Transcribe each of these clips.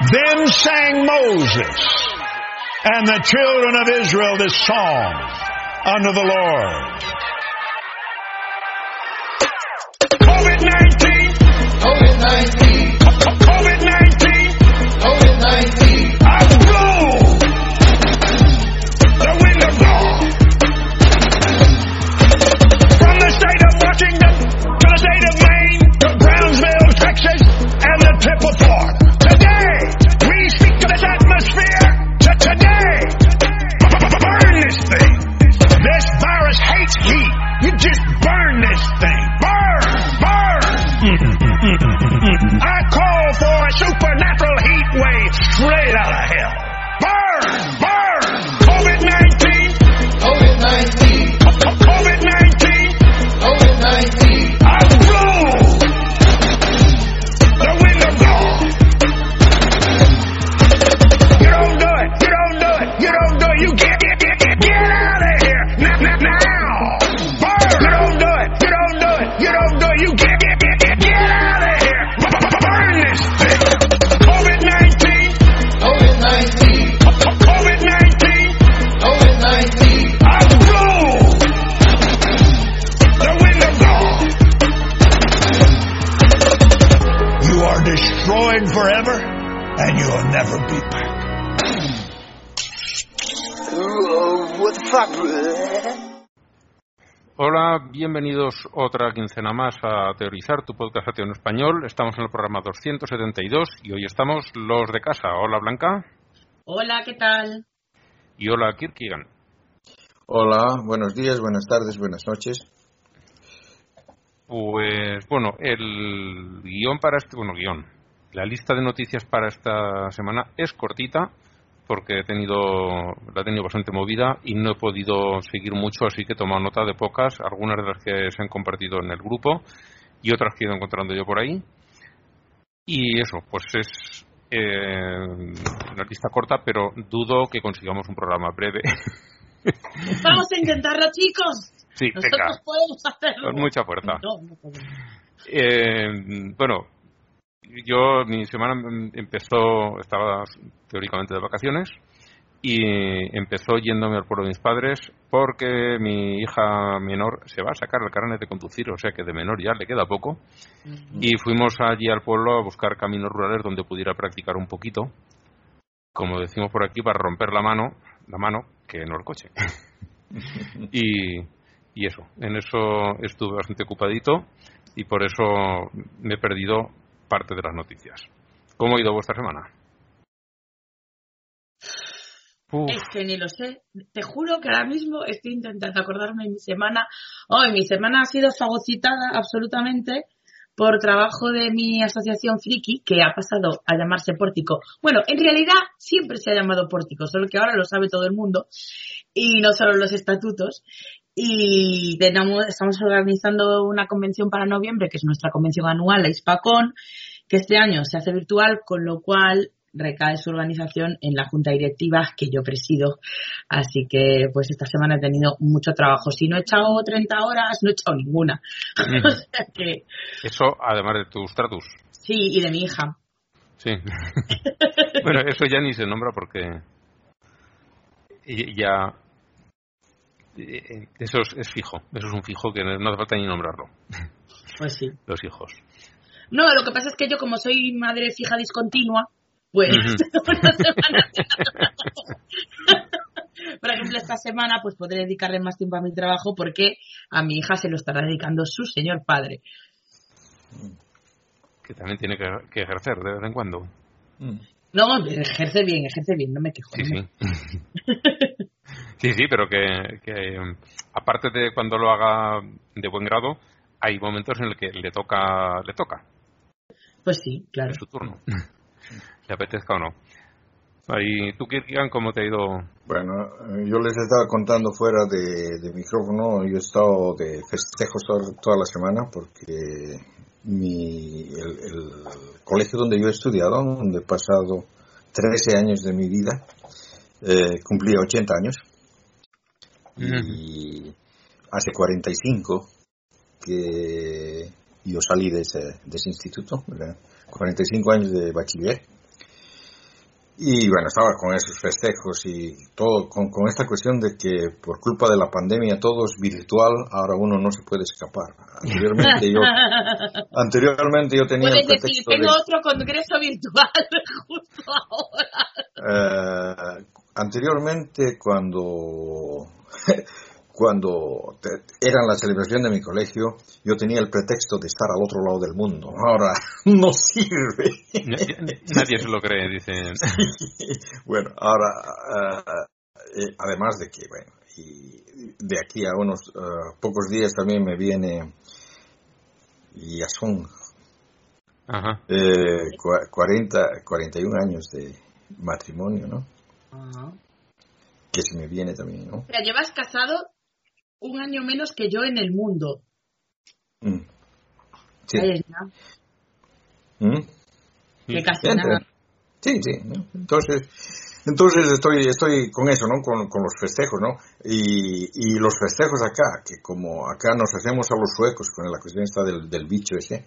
Then sang Moses and the children of Israel this song unto the Lord. Hola, bienvenidos otra quincena más a Teorizar, tu podcast ateo en español. Estamos en el programa 272 y hoy estamos los de casa. Hola Blanca Hola, ¿qué tal? y hola Kirkigan. Hola, buenos días, buenas tardes, buenas noches. Pues bueno, el guion para este, bueno, guion, la lista de noticias para esta semana es cortita porque he tenido, la he tenido bastante movida y no he podido seguir mucho, así que he tomado nota de pocas, algunas de las que se han compartido en el grupo y otras que he ido encontrando yo por ahí. Y eso, pues es eh, una lista corta, pero dudo que consigamos un programa breve. Vamos a intentarlo, chicos. sí, Nosotros venga, podemos hacerlo. con mucha fuerza. No, no podemos. Eh, bueno, yo mi semana mm, empezó, estaba teóricamente de vacaciones y empezó yéndome al pueblo de mis padres porque mi hija menor se va a sacar el carnet de conducir, o sea que de menor ya le queda poco. Y fuimos allí al pueblo a buscar caminos rurales donde pudiera practicar un poquito, como decimos por aquí, para romper la mano, la mano, que no el coche. y, y eso, en eso estuve bastante ocupadito y por eso me he perdido parte de las noticias. ¿Cómo ha ido vuestra semana? Es que ni lo sé. Te juro que ahora mismo estoy intentando acordarme de mi semana. Hoy mi semana ha sido fagocitada absolutamente por trabajo de mi asociación Friki, que ha pasado a llamarse Pórtico. Bueno, en realidad siempre se ha llamado Pórtico, solo que ahora lo sabe todo el mundo y no solo los estatutos. Y tenemos, estamos organizando una convención para noviembre, que es nuestra convención anual, la Hispacon, que este año se hace virtual, con lo cual recae su organización en la junta directiva que yo presido. Así que, pues esta semana he tenido mucho trabajo. Si no he echado 30 horas, no he echado ninguna. o sea que, eso además de tus tratus. sí, y de mi hija. Sí. bueno, eso ya ni se nombra porque ya eh, eso es, es fijo, eso es un fijo que no hace falta ni nombrarlo, Pues sí. los hijos. No, lo que pasa es que yo, como soy madre fija discontinua, pues Ujú. una semana- Por ejemplo, esta semana pues podré dedicarle más tiempo a mi trabajo porque a mi hija se lo estará dedicando su señor padre. que también tiene que, que ejercer de vez en cuando. No, ejerce bien, ejerce bien, no me quejo. Sí, no sí. Sí, sí, pero que, que, mm, aparte de cuando lo haga de buen grado, hay momentos en el que le toca, le toca, Pues sí, claro. es su turno, le apetezca o no. Ahí, tú, Kirkigan, ¿cómo te ha ido? Bueno, eh, yo les estaba contando fuera de, de micrófono, yo he estado de festejos toda, toda la semana porque mi, el, el colegio donde yo he estudiado, donde he pasado 13 años de mi vida, eh, cumplía 80 años y hace 45 que yo salí de ese, de ese instituto, ¿verdad? 45 años de bachiller Y bueno, estaba con esos festejos y todo, con, con esta cuestión de que por culpa de la pandemia todo es virtual, ahora uno no se puede escapar. Anteriormente yo, anteriormente yo tenía Puedes decir, tengo de- otro congreso virtual justo ahora. Eh, anteriormente, cuando, cuando te- era la celebración de mi colegio, yo tenía el pretexto de estar al otro lado del mundo. Ahora no sirve. Nadie se lo cree, dicen. bueno, ahora, eh, eh, además de que, bueno, y de aquí a unos eh, pocos días también me viene, y ya son Ajá. eh, cua- 40, 41 años de matrimonio, ¿no? Que se me viene también, ¿no? Mira, llevas casado un año menos que yo en el mundo. Mm. Sí. Ahí está. ¿Mm? Que casi nada. Sí, sí. ¿no? Entonces, entonces estoy, estoy con eso, ¿no? Con, con los festejos, ¿no? Y, y los festejos acá, que como acá nos hacemos a los suecos con la cuestión esta del, del bicho ese,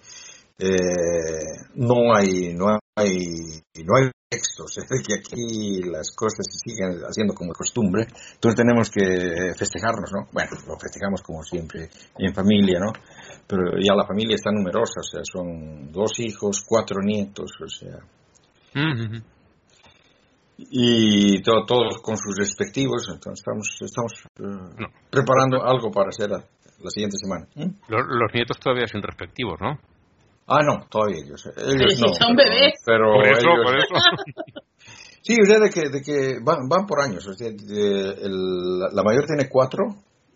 eh, no hay, no hay, no hay textos, es decir, que aquí las cosas se siguen haciendo como costumbre, entonces tenemos que festejarnos, ¿no? Bueno, lo festejamos como siempre en familia, ¿no? Pero ya la familia está numerosa, o sea, son dos hijos, cuatro nietos, o sea, Ujú. y to- todos con sus respectivos, entonces estamos, estamos eh, No. preparando algo para hacer la, la siguiente semana. ¿Mm? Los, los nietos todavía sin respectivos, ¿no? Ah, no, todavía ellos, ellos si no. son pero- bebés. Pero Por eso, ellos- por eso. Sí, o sea, de que, de que van, van por años. O sea, de- el- la mayor tiene cuatro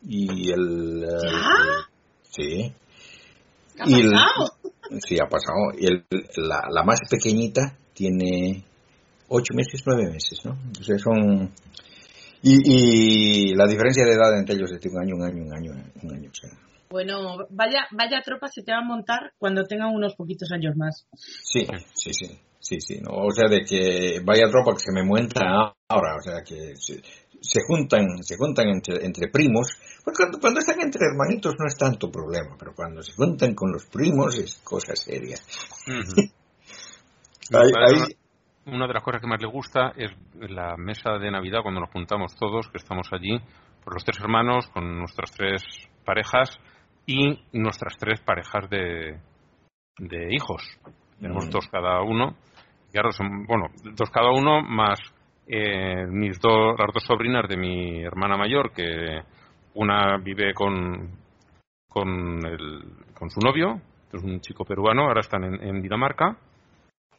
y el... el- ¿Ya? sí. ¿Qué ha Y el- pasado? Sí, ha pasado. Y el, la, la más pequeñita tiene ocho meses, nueve meses, ¿no? O sea, son... Y, y la diferencia de edad entre ellos es de un año, un año, un año, un año. O sea, Bueno, vaya, vaya tropa se te va a montar cuando tengan unos poquitos años más. sí, sí, sí. Sí, sí, ¿no? o sea, de que vaya tropa que se me muentra ahora, o sea, que se, se juntan, se juntan entre, entre primos, pues cuando, cuando están entre hermanitos no es tanto problema, pero cuando se juntan con los primos es cosa seria. Ahí- Una de las cosas que más le gusta es la mesa de Navidad cuando nos juntamos todos, que estamos allí, por los tres hermanos, con nuestras tres parejas y nuestras tres parejas de, de hijos. Tenemos Mm. dos cada uno. Y ahora son, bueno, dos cada uno más eh, mis dos, las dos sobrinas de mi hermana mayor, que una vive con, con, el, con su novio, que es un chico peruano, ahora están en, en Dinamarca,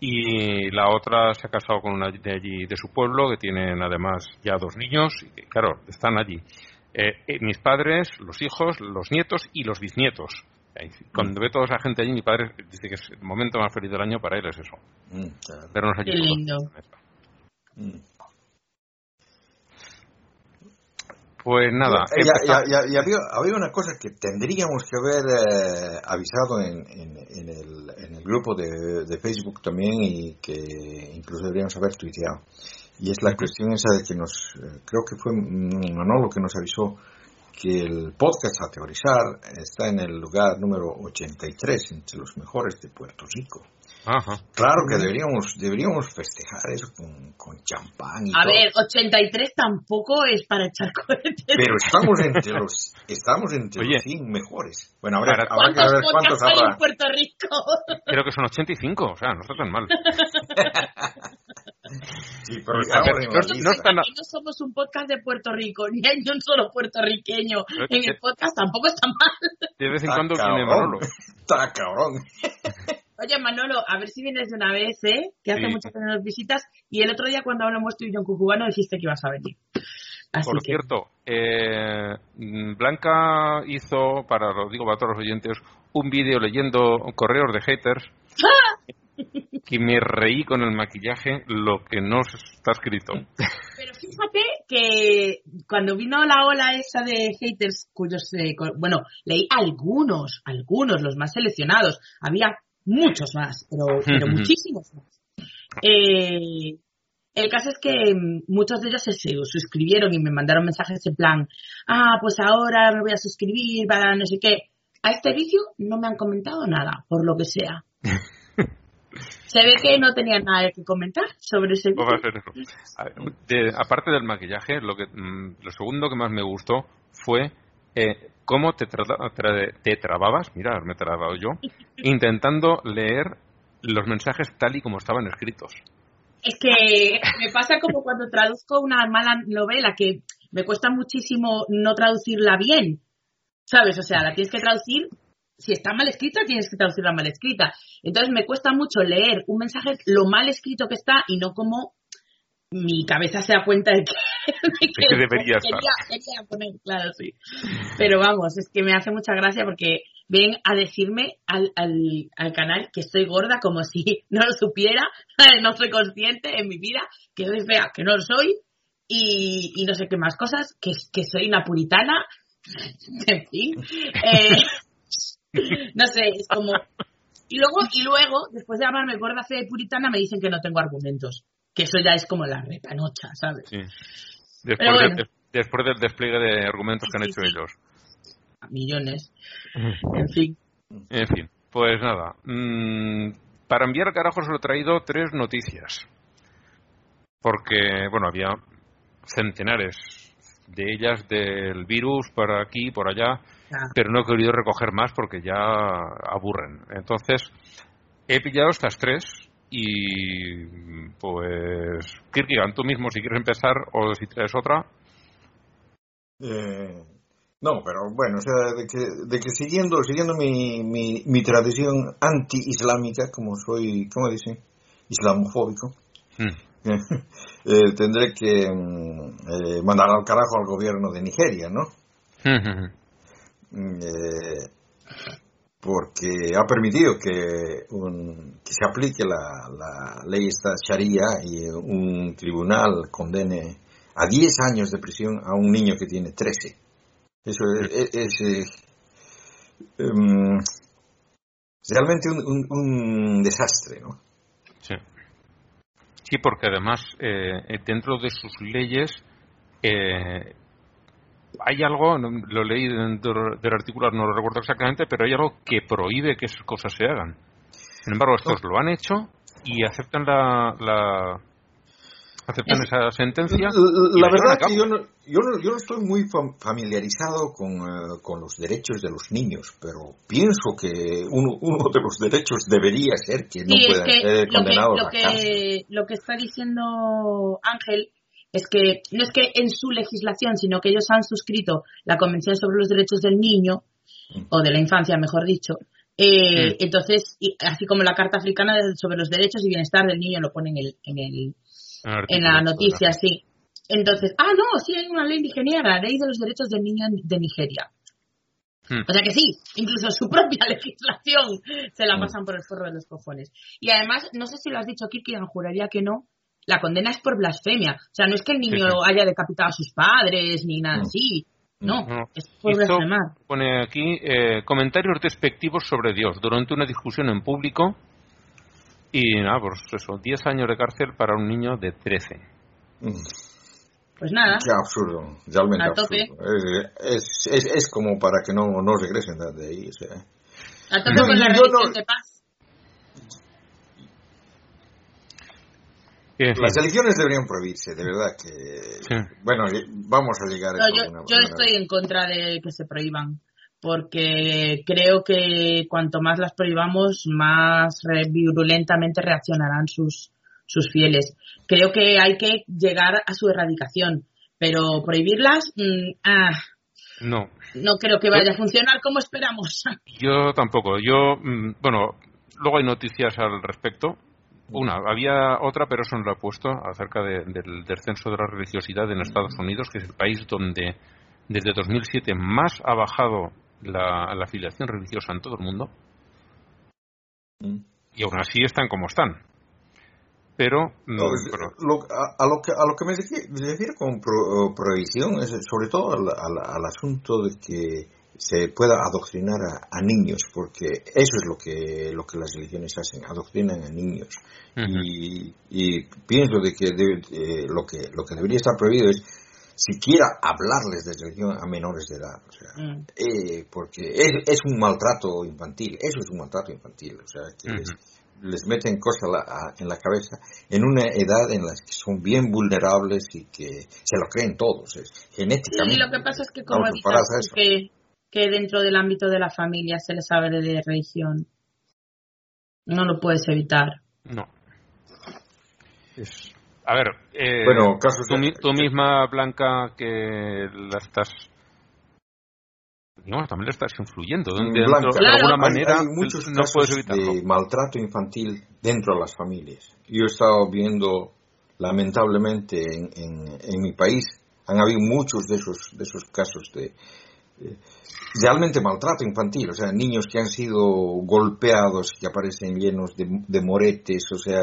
y la otra se ha casado con una de allí, de su pueblo, que tienen además ya dos niños, y claro, están allí. Eh, eh, mis padres, los hijos, los nietos y los bisnietos. Cuando ve toda esa gente allí, mi padre dice que es el momento más feliz del año para él es eso. Mm, claro. Vernos allí Qué lindo. Mm. Pues nada, ya- ya había, había una cosa que tendríamos que haber eh, avisado en, en- en el, en el grupo de, de Facebook también y que incluso deberíamos haber tuiteado. Y es la cuestión esa de que nos, eh, creo que fue Manolo que nos avisó que el podcast a teorizar está en el lugar número 83 entre los mejores de Puerto Rico. Ajá. Claro que deberíamos, deberíamos festejar eso con, con champán y A todo. ver, 83 tampoco es para echar cohetes. Pero estamos entre los, estamos entre Oye. los 100 mejores. Bueno, habrá, Ahora- habrá que ¿Cuántos ver cuántos hay en habrá. Puerto Rico? Creo que son 85, o sea, no está tan mal. Sí, pero en no- no Aquí no somos un podcast de Puerto Rico, ni hay un solo puertorriqueño Pero en el podcast, tampoco está mal. De vez en Está cuando viene. Manolo. Está cabrón. Oye, Manolo, a ver si vienes de una vez, ¿eh? Que hace Sí. mucho que no nos visitas. Y el otro día cuando hablamos tú y yo en Cucubano dijiste que ibas a venir. Así Por que... cierto, eh, Blanca hizo, para lo digo para todos los oyentes, un vídeo leyendo correos de haters que me reí con el maquillaje lo que no está escrito. Pero fíjate que cuando vino la ola esa de haters, cuyos, eh, bueno, leí algunos, algunos, los más seleccionados, había muchos más, pero, pero muchísimos más. Eh, el caso es que muchos de ellos se suscribieron y me mandaron mensajes en plan, ah, pues ahora me voy a suscribir para no sé qué. A este vídeo no me han comentado nada, por lo que sea. Se ve que no tenía nada que comentar sobre ese aparte del maquillaje, lo que mm, lo segundo que más me gustó fue eh, cómo te, tra- te trababas, mira, me he trabado yo, intentando leer los mensajes tal y como estaban escritos. Es que me pasa como cuando traduzco una mala novela que me cuesta muchísimo no traducirla bien. ¿Sabes? O sea, la tienes que traducir. Si está mal escrita, tienes que traducirla mal escrita. Entonces me cuesta mucho leer un mensaje lo mal escrito que está y no como mi cabeza se da cuenta de que, de que que debería quería, estar. quería poner, claro, sí. Pero vamos, es que me hace mucha gracia porque ven a decirme al, al, al canal que estoy gorda como si no lo supiera, no soy consciente en mi vida, que soy fea, que no lo soy, y, y no sé qué más cosas, que, que soy una puritana, en fin. Eh, no sé, es como... Y luego, y luego, después de llamarme gorda, fea y puritana, me dicen que no tengo argumentos. Que eso ya es como la repanocha, ¿sabes? Sí. Después, Pero bueno. de- después del despliegue de argumentos que han hecho sí. ellos. Millones. En fin. En fin, pues nada. mm, para enviar al carajo solo he traído tres noticias. Porque, bueno, había centenares de ellas del virus por aquí y por allá, Pero no he querido recoger más porque ya aburren. Entonces, he pillado estas tres y, pues, Kirkigan, tú mismo si quieres empezar o si traes otra. Eh, no, pero bueno, o sea, de que, de que siguiendo, siguiendo mi, mi, mi tradición anti-islámica, como soy, ¿cómo dicen? Islamofóbico, Mm, eh, tendré que mm, eh, mandar al carajo al gobierno de Nigeria, ¿no? Mm, eh, porque ha permitido que, un- que se aplique la, la ley esta Sharia y un tribunal condene a 10 años de prisión a un niño que tiene 13. Eso es, es- es, em, realmente un, desastre, ¿no? Sí. Sí, porque además eh, dentro de sus leyes eh, hay algo, no- lo leí dentro del artículo, no lo recuerdo exactamente, pero hay algo que prohíbe que esas cosas se hagan. Sin embargo, estos lo han hecho y aceptan la, la aceptan Es- esa sentencia. La la verdad que yo no, yo no, yo no estoy muy fam- familiarizado con, eh, con los derechos de los niños, pero pienso que uno, uno de los derechos debería ser que no Sí, es puedan que ser lo que, condenados lo, a cárcel. que, lo que está diciendo Ángel es que no es que en su legislación, sino que ellos han suscrito la Convención sobre los Derechos del Niño, o de la infancia, mejor dicho. Eh, Mm. Entonces, y así como la Carta Africana sobre los Derechos y Bienestar del Niño lo pone en, el, en, el, en la noticia, sí. Entonces, ah, no, sí hay una ley nigeriana, la Ley de los Derechos del Niño de Nigeria. Hmm. O sea que sí, incluso su propia legislación se la Mm. pasan por el forro de los cojones. Y además, no sé si lo has dicho, Kirkigan, juraría que no, la condena es por blasfemia. O sea, no es que el niño sí. haya decapitado a sus padres ni nada Mm. así. No, No. es por blasfemar. pone aquí eh, comentarios despectivos sobre Dios durante una discusión en público y nada, pues eso, 10 años de cárcel para un niño de 13. Mm, Pues nada, Qué absurdo, realmente absurdo. Es, es, es como para que no, no regresen de ahí. O sea. a tope con la yo religión no- de paz. En fin, Las elecciones deberían prohibirse, de verdad que... Sí. Bueno, eh, vamos a llegar a No, eso yo, yo manera. estoy en contra de que se prohíban, porque creo que cuanto más las prohibamos, más re- virulentamente reaccionarán sus, sus fieles. Creo que hay que llegar a su erradicación, pero prohibirlas, mm, ah, no, no creo que vaya a funcionar como esperamos. yo tampoco. Yo, mm, bueno, luego hay noticias al respecto. Una, había otra, pero eso no lo he puesto, acerca de- del descenso de la religiosidad en Estados Unidos, que es el país donde desde 2007 más ha bajado la, la afiliación religiosa en todo el mundo. Y aún así están como están. Pero, mm, No, bueno, lo- a, a lo que, a lo que me refi- me refiero con pro- prohibición es sobre todo al, al- al asunto de que se pueda adoctrinar a, a niños, porque eso es lo que, lo que las religiones hacen, adoctrinan a niños. Y, y pienso de que debe- eh, lo que lo que debería estar prohibido es siquiera hablarles de religión a menores de edad, o sea, Mm. eh, porque es, es un maltrato infantil, eso es un maltrato infantil, o sea, que Ujú. es- les meten cosas a la- a- en la cabeza en una edad en la que son bien vulnerables y que se lo creen todos, es, genéticamente. Y lo que pasa es que como que, que dentro del ámbito de la familia se les hable de religión, no lo puedes evitar. No. Es- a ver, eh, Bueno, casos tú, de- mi- tú misma, Blanca, que la estás. Digamos, también la estás influyendo. Dentro- Blanca. de alguna manera, hay muchos no casos puedes evitarlo. de maltrato infantil dentro de las familias. Yo he estado viendo, lamentablemente, en, en- en mi país, han habido muchos de esos, de esos casos de realmente maltrato infantil, o sea, niños que han sido golpeados, que aparecen llenos de, moretes, o sea,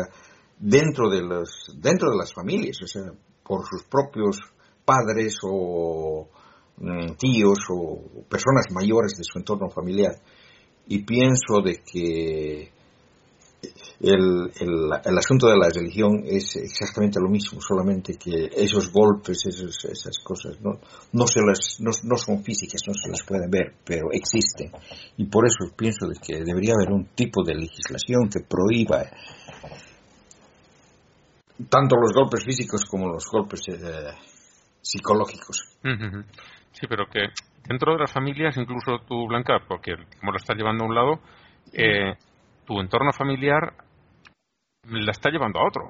dentro de, los, dentro de las familias, o sea, por sus propios padres o mm, tíos o personas mayores de su entorno familiar. Y pienso de que el, el, el asunto de la religión es exactamente lo mismo, solamente que esos golpes, esos- esas cosas, no, no, se las, no, no son físicas, no se las pueden ver, pero existen. Y por eso pienso de que debería haber un tipo de legislación que prohíba tanto los golpes físicos como los golpes eh, psicológicos. Sí, pero que dentro de las familias, incluso tú, Blanca, porque como lo estás llevando a un lado, eh, tu entorno familiar la está llevando a otro.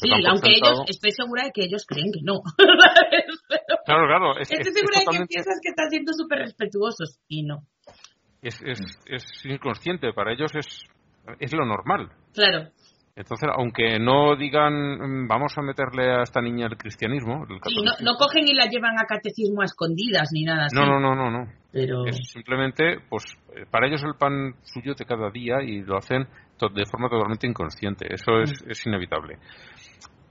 Sí, aunque ellos, estoy segura de que ellos creen que no. Claro, claro, es, estoy es- es segura de que piensas que están siendo súper respetuosos y no. es, es, es inconsciente, para ellos es, es lo normal. Claro. Entonces, aunque no digan, "Mm, vamos a meterle a esta niña el cristianismo, el Sí, no, catolicismo", no cogen y la llevan a catecismo a escondidas ni nada así. no, no, no, no, no. Pero Es simplemente, pues, eh, para ellos el pan suyo de cada día y lo hacen de forma totalmente inconsciente. Eso es, es inevitable.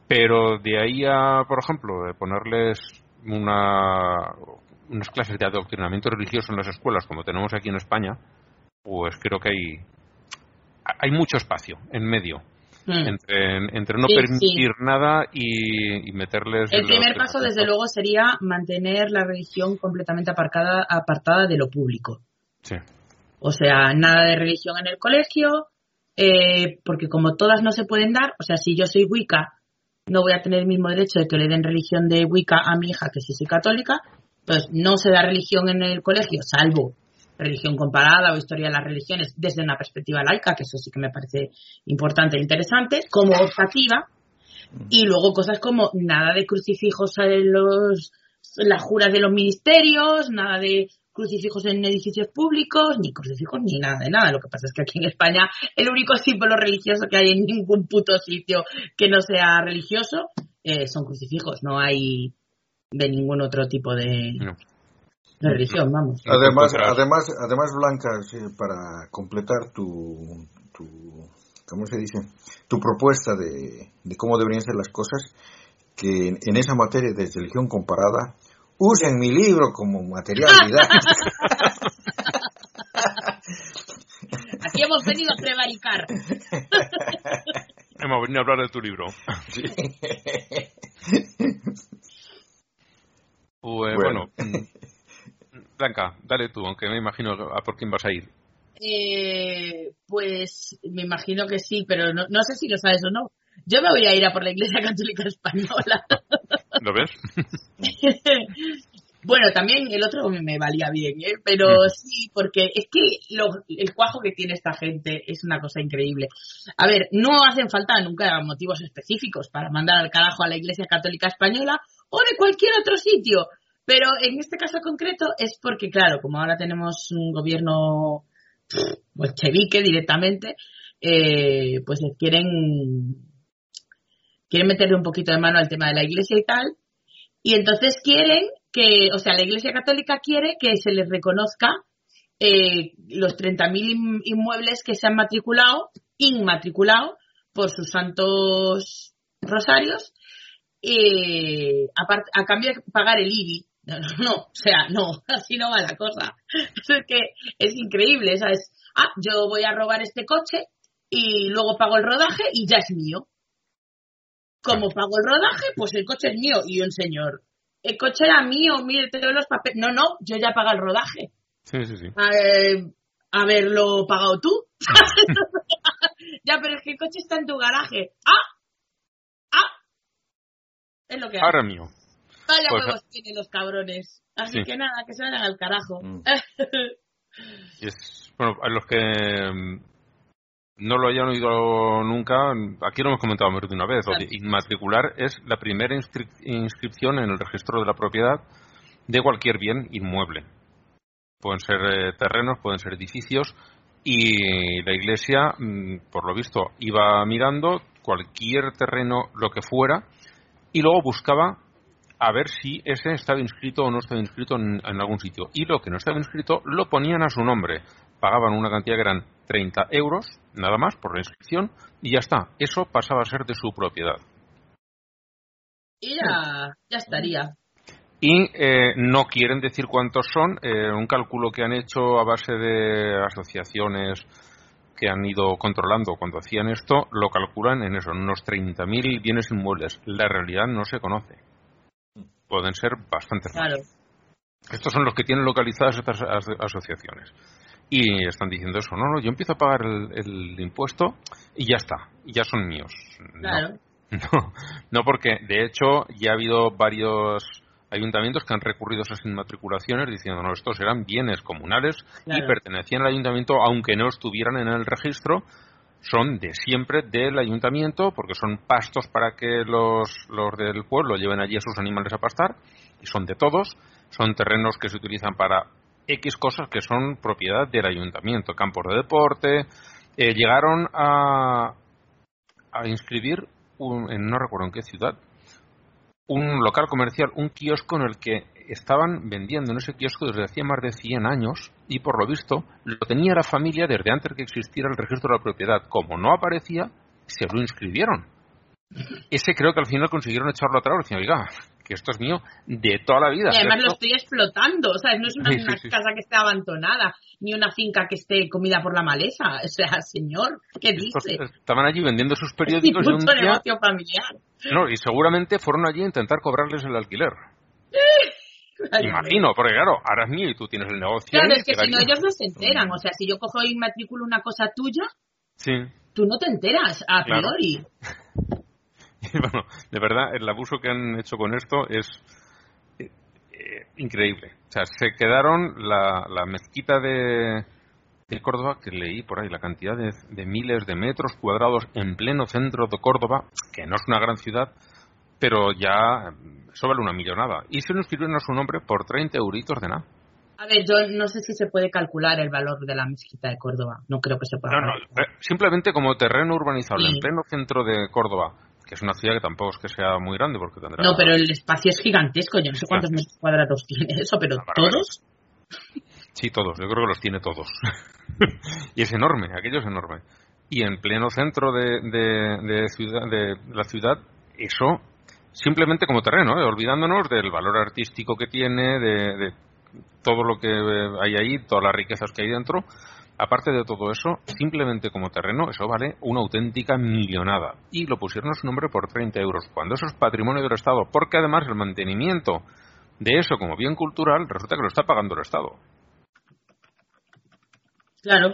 Pero de ahí a, por ejemplo, de ponerles una, unas clases de adoctrinamiento religioso en las escuelas, como tenemos aquí en España, pues creo que hay, hay mucho espacio en medio. Mm. Entre, entre no Sí, permitir nada y, y meterles. el primer paso, desde luego, sería mantener la religión completamente aparcada, apartada de lo público. Sí. O sea, nada de religión en el colegio, eh, porque como todas no se pueden dar, o sea, si yo soy Wicca, no voy a tener el mismo derecho de que le den religión de Wicca a mi hija que si soy católica, pues no se da religión en el colegio, salvo religión comparada o historia de las religiones desde una perspectiva laica, que eso sí que me parece importante e interesante, como optativa, y luego cosas como nada de crucifijos en los las juras de los ministerios, nada de crucifijos en edificios públicos, ni crucifijos ni nada de nada. Lo que pasa es que aquí en España el único símbolo religioso que hay en ningún puto sitio que no sea religioso eh, son crucifijos. No hay de ningún otro tipo de, No. De religión, vamos. Además, además, además Blanca, sí, para completar tu, tu, ¿cómo se dice? Tu propuesta de, de cómo deberían ser las cosas, que en, en esa materia de religión comparada, usen mi libro como material didáctico. Aquí hemos venido a prevaricar. Hemos venido a hablar de tu libro. Sí. Pues Bueno. bueno, mm, Blanca, dale tú, aunque me imagino a por quién vas a ir. Eh, pues me imagino que sí, pero no, no sé si lo sabes o no. Yo me voy a ir a por la Iglesia Católica Española. ¿Lo ves? bueno, también el otro me valía bien, ¿eh? pero Mm. sí, porque es que lo- el cuajo que tiene esta gente es una cosa increíble. A ver, no hacen falta nunca motivos específicos para mandar al carajo a la Iglesia Católica Española o de cualquier otro sitio. Pero en este caso concreto es porque, claro, como ahora tenemos un gobierno bolchevique directamente, eh, pues quieren, quieren meterle un poquito de mano al tema de la iglesia y tal. Y entonces quieren que, o sea, la iglesia católica quiere que se les reconozca eh, los 30.000 in- inmuebles que se han matriculado, inmatriculado por sus santos rosarios, eh, apart- a cambio de pagar el IBI. No, no, no, o sea, no, así no va la cosa. Es que es increíble, ¿sabes? Ah, yo voy a robar este coche y luego pago el rodaje y ya es mío. Como pago el rodaje, pues el coche es mío. Y un señor, el coche era mío, mire, te doy los papeles. No, no, yo ya pago el rodaje. Sí, sí, sí. Eh, haberlo pagado tú. Ya, pero es que el coche está en tu garaje. ¡Ah! ¡Ah! Es lo que hay. Ahora es mío. Vaya pues- huevos tienen los cabrones. Así Sí. que nada, que se vayan al carajo. Mm. Y es, bueno, a los que mm, no lo hayan oído nunca, aquí lo hemos comentado más de una vez, lo de Claro. inmatricular es la primera inscri- inscripción en el registro de la propiedad de cualquier bien inmueble. Pueden ser eh, terrenos, pueden ser edificios y la iglesia, mm, por lo visto, iba mirando cualquier terreno, lo que fuera, y luego buscaba a ver si ese estaba inscrito o no estaba inscrito en, en algún sitio. Y lo que no estaba inscrito lo ponían a su nombre. Pagaban una cantidad que eran 30 euros, nada más, por la inscripción, y ya está. Eso pasaba a ser de su propiedad. Y ya, ya estaría. Y eh, no quieren decir cuántos son. eh, un cálculo que han hecho a base de asociaciones que han ido controlando cuando hacían esto, lo calculan en eso, en unos 30.000 bienes inmuebles. La realidad no se conoce. Pueden ser bastantes más. Claro. Estos son los que tienen localizadas estas as- asociaciones. Y están diciendo eso, no, no, yo empiezo a pagar el, el impuesto y ya está, ya son míos. No. Claro. No, no, porque de hecho ya ha habido varios ayuntamientos que han recurrido a esas inmatriculaciones diciendo, no, estos eran bienes comunales y pertenecían al ayuntamiento aunque no estuvieran en el registro, son de siempre del ayuntamiento porque son pastos para que los, los del pueblo lleven allí a sus animales a pastar y son de todos, son terrenos que se utilizan para X cosas que son propiedad del ayuntamiento, campos de deporte, eh, llegaron a, a inscribir un- en no recuerdo en qué ciudad, un local comercial, un kiosco en el que estaban vendiendo en ese kiosco desde hacía más de 100 años y por lo visto lo tenía la familia desde antes que existiera el registro de la propiedad. Como no aparecía, se lo inscribieron. Ese creo que al final consiguieron echarlo atrás y decían, oiga, que esto es mío de toda la vida. Y además lo estoy explotando, o sea, no es una, Sí, sí, una sí. casa que esté abandonada, ni una finca que esté comida por la maleza. O sea, señor, ¿qué estos dice? estaban allí vendiendo sus periódicos y un puto día, negocio familiar. no, y seguramente fueron allí a intentar cobrarles el alquiler. Imagino, porque claro, ahora es mío y tú tienes el negocio. Claro, es que si no ellos no se enteran. O sea, si yo cojo y matriculo una cosa tuya, Sí. tú no te enteras a Claro. priori. Bueno, de verdad, el abuso que han hecho con esto es eh, eh, increíble. O sea, se quedaron la, la mezquita de, de Córdoba, que leí por ahí la cantidad de, de miles de metros cuadrados en pleno centro de Córdoba, que no es una gran ciudad, pero ya mm, eso vale una millonada. Y se lo inscribieron a su nombre por 30 euritos de nada. A ver, yo no sé si se puede calcular el valor de la mezquita de Córdoba. No creo que se pueda. No, no, eh, simplemente como terreno urbanizable, Sí. en pleno centro de Córdoba, que es una ciudad que tampoco es que sea muy grande, porque tendrá... No, pero el espacio es gigantesco. Yo no sé cuántos metros cuadrados tiene eso, pero todos. Sí, todos, yo creo que los tiene todos. y es enorme, aquello es enorme. Y en pleno centro de, de- de ciudad, de la ciudad, eso simplemente como terreno, ¿eh? olvidándonos del valor artístico que tiene, de, de todo lo que eh, hay ahí, todas las riquezas que hay dentro. Aparte de todo eso, simplemente como terreno, eso vale una auténtica millonada. Y lo pusieron a su nombre por 30 euros, cuando eso es patrimonio del Estado, porque además el mantenimiento de eso como bien cultural resulta que lo está pagando el Estado. Claro,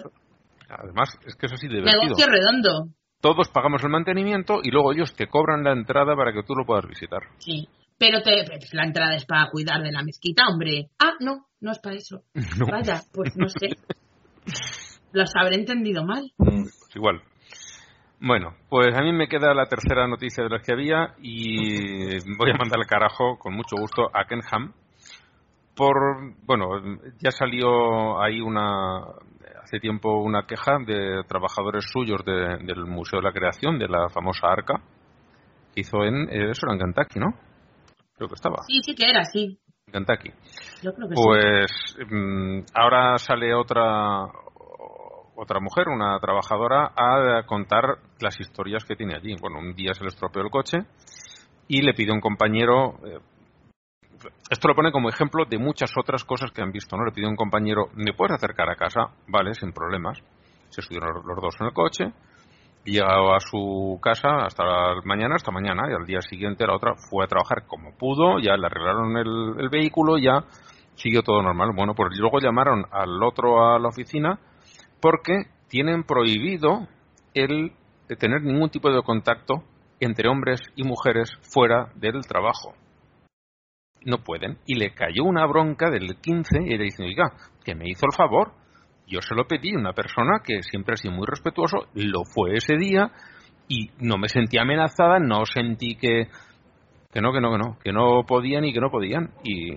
Además, es que es así de divertido. negocio redondo. Todos pagamos el mantenimiento y luego ellos te cobran la entrada para que tú lo puedas visitar. Sí. Pero te, pues la entrada es para cuidar de la mezquita, hombre. Ah, no, no es para eso. No. Vaya, pues no sé. Los habré entendido mal. Mm, Pues igual. Bueno, pues a mí me queda la tercera noticia de las que había y voy a mandar al carajo con mucho gusto a Kenham. Por, bueno, ya salió ahí una, hace tiempo una queja de trabajadores suyos de- del Museo de la Creación, de la famosa arca, que hizo en, eh, eso era en Kentucky, ¿no? Creo que estaba, Sí, sí que era, sí. en Kentucky. Yo creo que sí. Pues mm, ahora sale otra otra mujer, una trabajadora, a contar las historias que tiene allí. Bueno, un día se le estropeó el coche y le pidió a un compañero. eh, esto lo pone como ejemplo de muchas otras cosas que han visto, ¿no? Le pidió a un compañero, ¿me puedes acercar a casa? Vale, sin problemas. Se subieron los- dos en el coche, llegó a su casa hasta mañana, hasta mañana, y al día siguiente la otra fue a trabajar como pudo, ya le arreglaron el, el vehículo, ya siguió todo normal. Bueno, pues luego llamaron al otro a la oficina porque tienen prohibido el de tener ningún tipo de contacto entre hombres y mujeres fuera del trabajo. No pueden. Y le cayó una bronca del 15 y le dice, oiga, que me hizo el favor. Yo se lo pedí una persona que siempre ha sido muy respetuoso, lo fue ese día y no me sentí amenazada, no sentí que, que no, que no, que no, que no podían y que no podían. Y,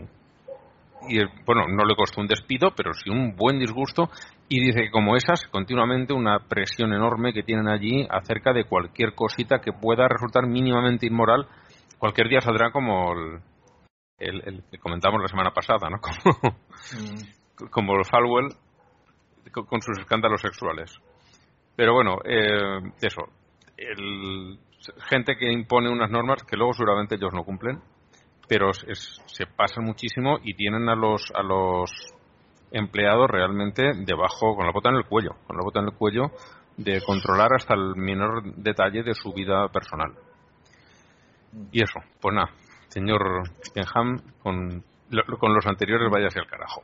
y bueno, no le costó un despido, pero sí un buen disgusto. Y dice que como esas, continuamente una presión enorme que tienen allí acerca de cualquier cosita que pueda resultar mínimamente inmoral. Cualquier día saldrá como el, el, el que comentamos la semana pasada, ¿no? Como, Mm. como el Falwell con, con sus escándalos sexuales. Pero bueno, eh, eso. El, gente que impone unas normas que luego seguramente ellos no cumplen, pero es- es- se pasan muchísimo y tienen a los a los empleados realmente debajo con la bota en el cuello, con la bota en el cuello de controlar hasta el menor detalle de su vida personal. Y eso, pues nada, señor Benham, con, lo- con los anteriores váyase al carajo.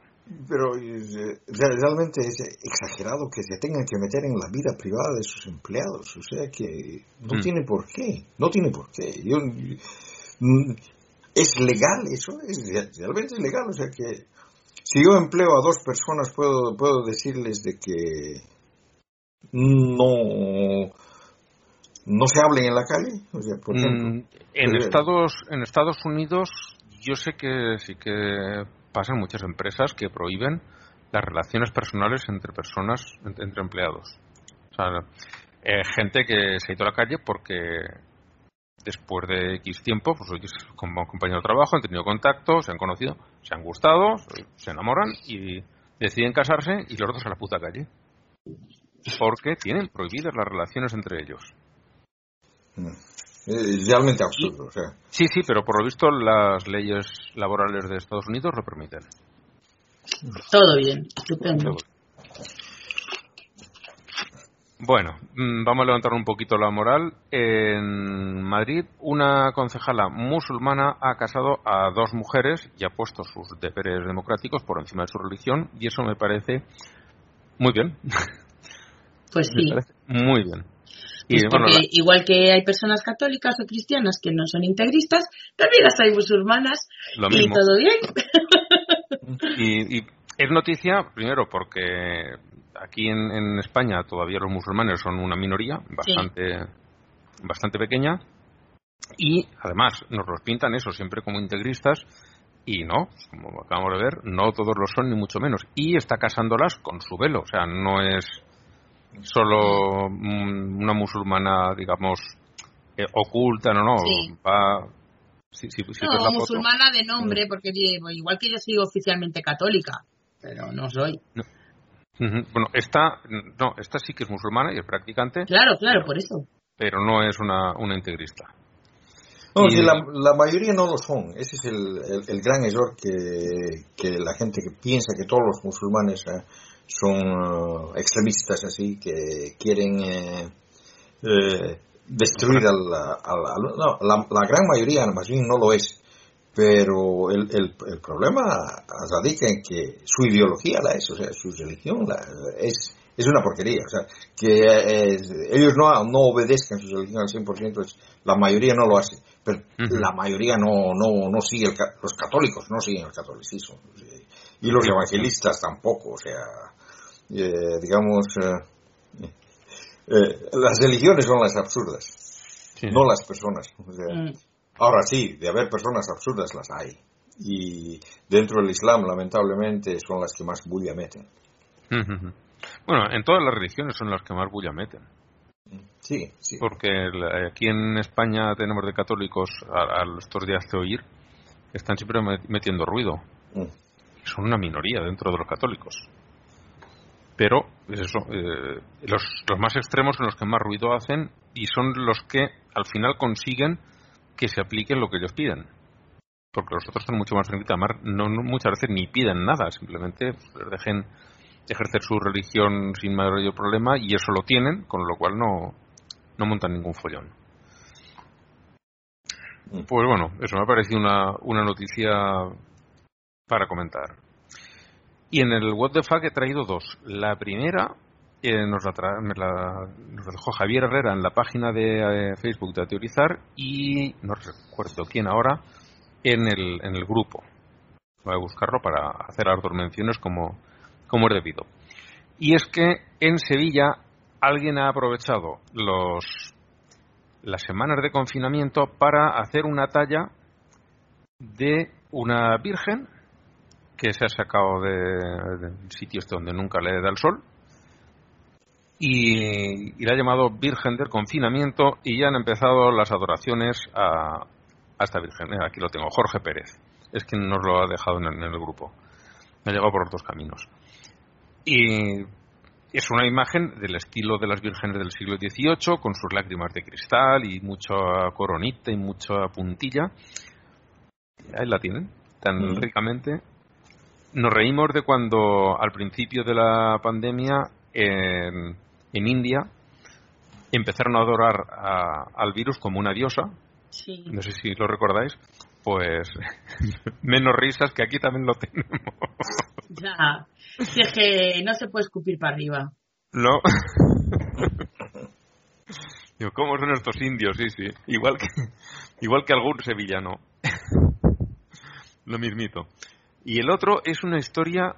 Pero eh, re- realmente es exagerado que se tengan que meter en la vida privada de sus empleados. O sea que no Mm. tiene por qué. No tiene por qué. Yo, mm, es legal eso. Es, re- realmente es legal. O sea que si yo empleo a dos personas puedo, puedo decirles de que no, no se hablen en la calle. O sea, por ejemplo. Mm, en Estados en Estados Unidos yo sé que sí que pasan muchas empresas que prohíben las relaciones personales entre personas entre, empleados o sea eh, gente que se ha ido a la calle porque después de X tiempo pues oye, como compañero de trabajo han tenido contacto se han conocido se han gustado se enamoran y deciden casarse y los dos a la puta calle porque tienen prohibidas las relaciones entre ellos. Es realmente absurdo. O sea, Sí, sí, pero por lo visto las leyes laborales de Estados Unidos lo permiten. Todo bien, estupendo. Bueno, mm, vamos a levantar un poquito la moral. En Madrid, una concejala musulmana ha casado a dos mujeres y ha puesto sus deberes democráticos por encima de su religión y eso me parece muy bien. Pues sí. Me parece muy bien. Pues Y bueno, porque la- igual que hay personas católicas o cristianas que no son integristas, también las hay musulmanas lo y mismo. todo bien. Y, y es noticia, primero, porque aquí en, en España todavía los musulmanes son una minoría bastante, bastante pequeña. Y además nos los pintan eso siempre como integristas. Y no, como acabamos de ver, no todos lo son, ni mucho menos. Y está casándolas con su velo. O sea, no es solo mm, una musulmana, digamos, eh, oculta, no, no. Sí. Va, si, si- si No, la foto- musulmana de nombre, porque llevo- igual que yo soy oficialmente católica, pero no soy. Bueno, esta, no, esta sí que es musulmana y es practicante, Claro, claro, por eso. pero no es una, una integrista. No, Y- sí, la, la mayoría no lo son. Ese es el, el- el gran error que, que la gente que piensa que todos los musulmanes eh, son eh, extremistas así, que quieren eh, eh, destruir al... al- al- no, la, la gran mayoría más bien no lo es. Pero el, el, el problema radica en que su ideología la es, o sea, su religión la, es, es una porquería. O sea, que eh, ellos no, no obedezcan su religión al 100%, es- la mayoría no lo hace. Pero la mayoría no, no, no sigue, el, los católicos no siguen el catolicismo. eh, Y los evangelistas tampoco, o sea, eh, digamos, eh, eh, las religiones son las absurdas, Sí. no las personas. o sea, Mm. Ahora sí, de haber personas absurdas las hay. Y dentro del Islam, lamentablemente, son las que más bulla meten. Bueno, en todas las religiones son las que más bulla meten. Sí, sí. Porque aquí en España tenemos de católicos a, a estos días de oír que están siempre met- metiendo ruido. Mm. Son una minoría dentro de los católicos. Pero, es eso, eh, los, los más extremos son los que más ruido hacen y son los que al final consiguen que se aplique lo que ellos piden. Porque los otros están mucho más tranquilos. Además, no, no- muchas veces ni piden nada, simplemente pues, dejen ejercer su religión sin mayor problema y eso lo tienen, con lo cual no, no montan ningún follón. Mm. Pues bueno, eso me ha parecido una, una noticia para comentar. Y en el What the Fuck he traído dos. La primera eh, nos, la tra- la- nos la dejó Javier Herrera en la página de eh, Facebook de Teorizar y no recuerdo quién ahora en el, en el grupo. Voy a buscarlo para hacer las menciones como, como es debido. Y es que en Sevilla alguien ha aprovechado los, las semanas de confinamiento para hacer una talla de una virgen que se ha sacado de- del sitio este donde nunca le da el sol y, y la ha llamado Virgen del Confinamiento y ya han empezado las adoraciones a, a esta Virgen. Aquí lo tengo, Jorge Pérez. Es quien nos lo ha dejado en el, en el grupo. Me ha llegado por otros caminos. Y es una imagen del estilo de las vírgenes del siglo XVIII, con sus lágrimas de cristal y mucha coronita y mucha puntilla. Ahí la tienen, tan Mm. ricamente. Nos reímos de cuando al principio de la pandemia en, en India empezaron a adorar a- al virus como una diosa. Sí. No sé si lo recordáis. Pues menos risas que aquí también lo tenemos. Ya. Si es que no se puede escupir para arriba. ¿No? Digo, ¿cómo son estos indios? Sí, sí. Igual que, igual que algún sevillano. Lo mismito. Y el otro es una historia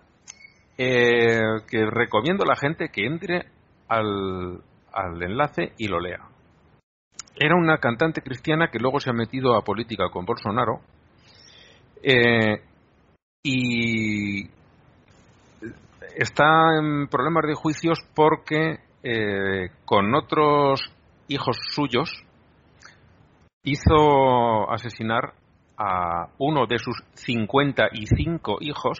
eh, que recomiendo a la gente que entre al, al enlace y lo lea. Era una cantante cristiana que luego se ha metido a política con Bolsonaro. eh, y está en problemas de juicios porque eh, con otros hijos suyos hizo asesinar a uno de sus 55 hijos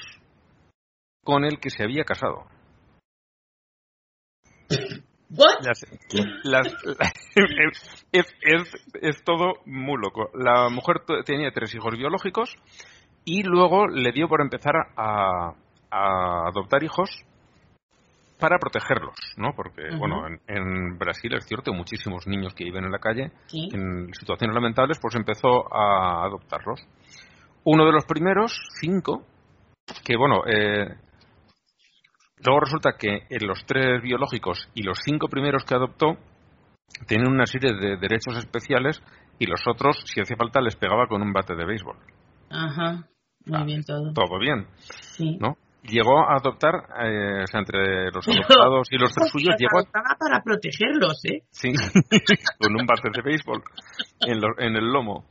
con el que se había casado. ¿What? Las- las- es, es- es todo muy loco. La mujer tenía tres hijos biológicos y luego le dio por empezar a, a adoptar hijos para protegerlos, ¿no? Porque, bueno, en, en Brasil es cierto, muchísimos niños que viven en la calle Sí. en situaciones lamentables, pues empezó a adoptarlos. Uno de los primeros, cinco, que bueno, eh, luego resulta que en los tres biológicos y los cinco primeros que adoptó tienen una serie de derechos especiales y los otros, si hacía falta, les pegaba con un bate de béisbol. Ajá. Muy Ah, bien todo. Todo bien, Sí. ¿no? Llegó a adoptar, eh, o sea, entre los adoptados y los tres Porque suyos, llegó a para protegerlos, ¿eh? Sí, con un bate de béisbol en, lo- en el lomo.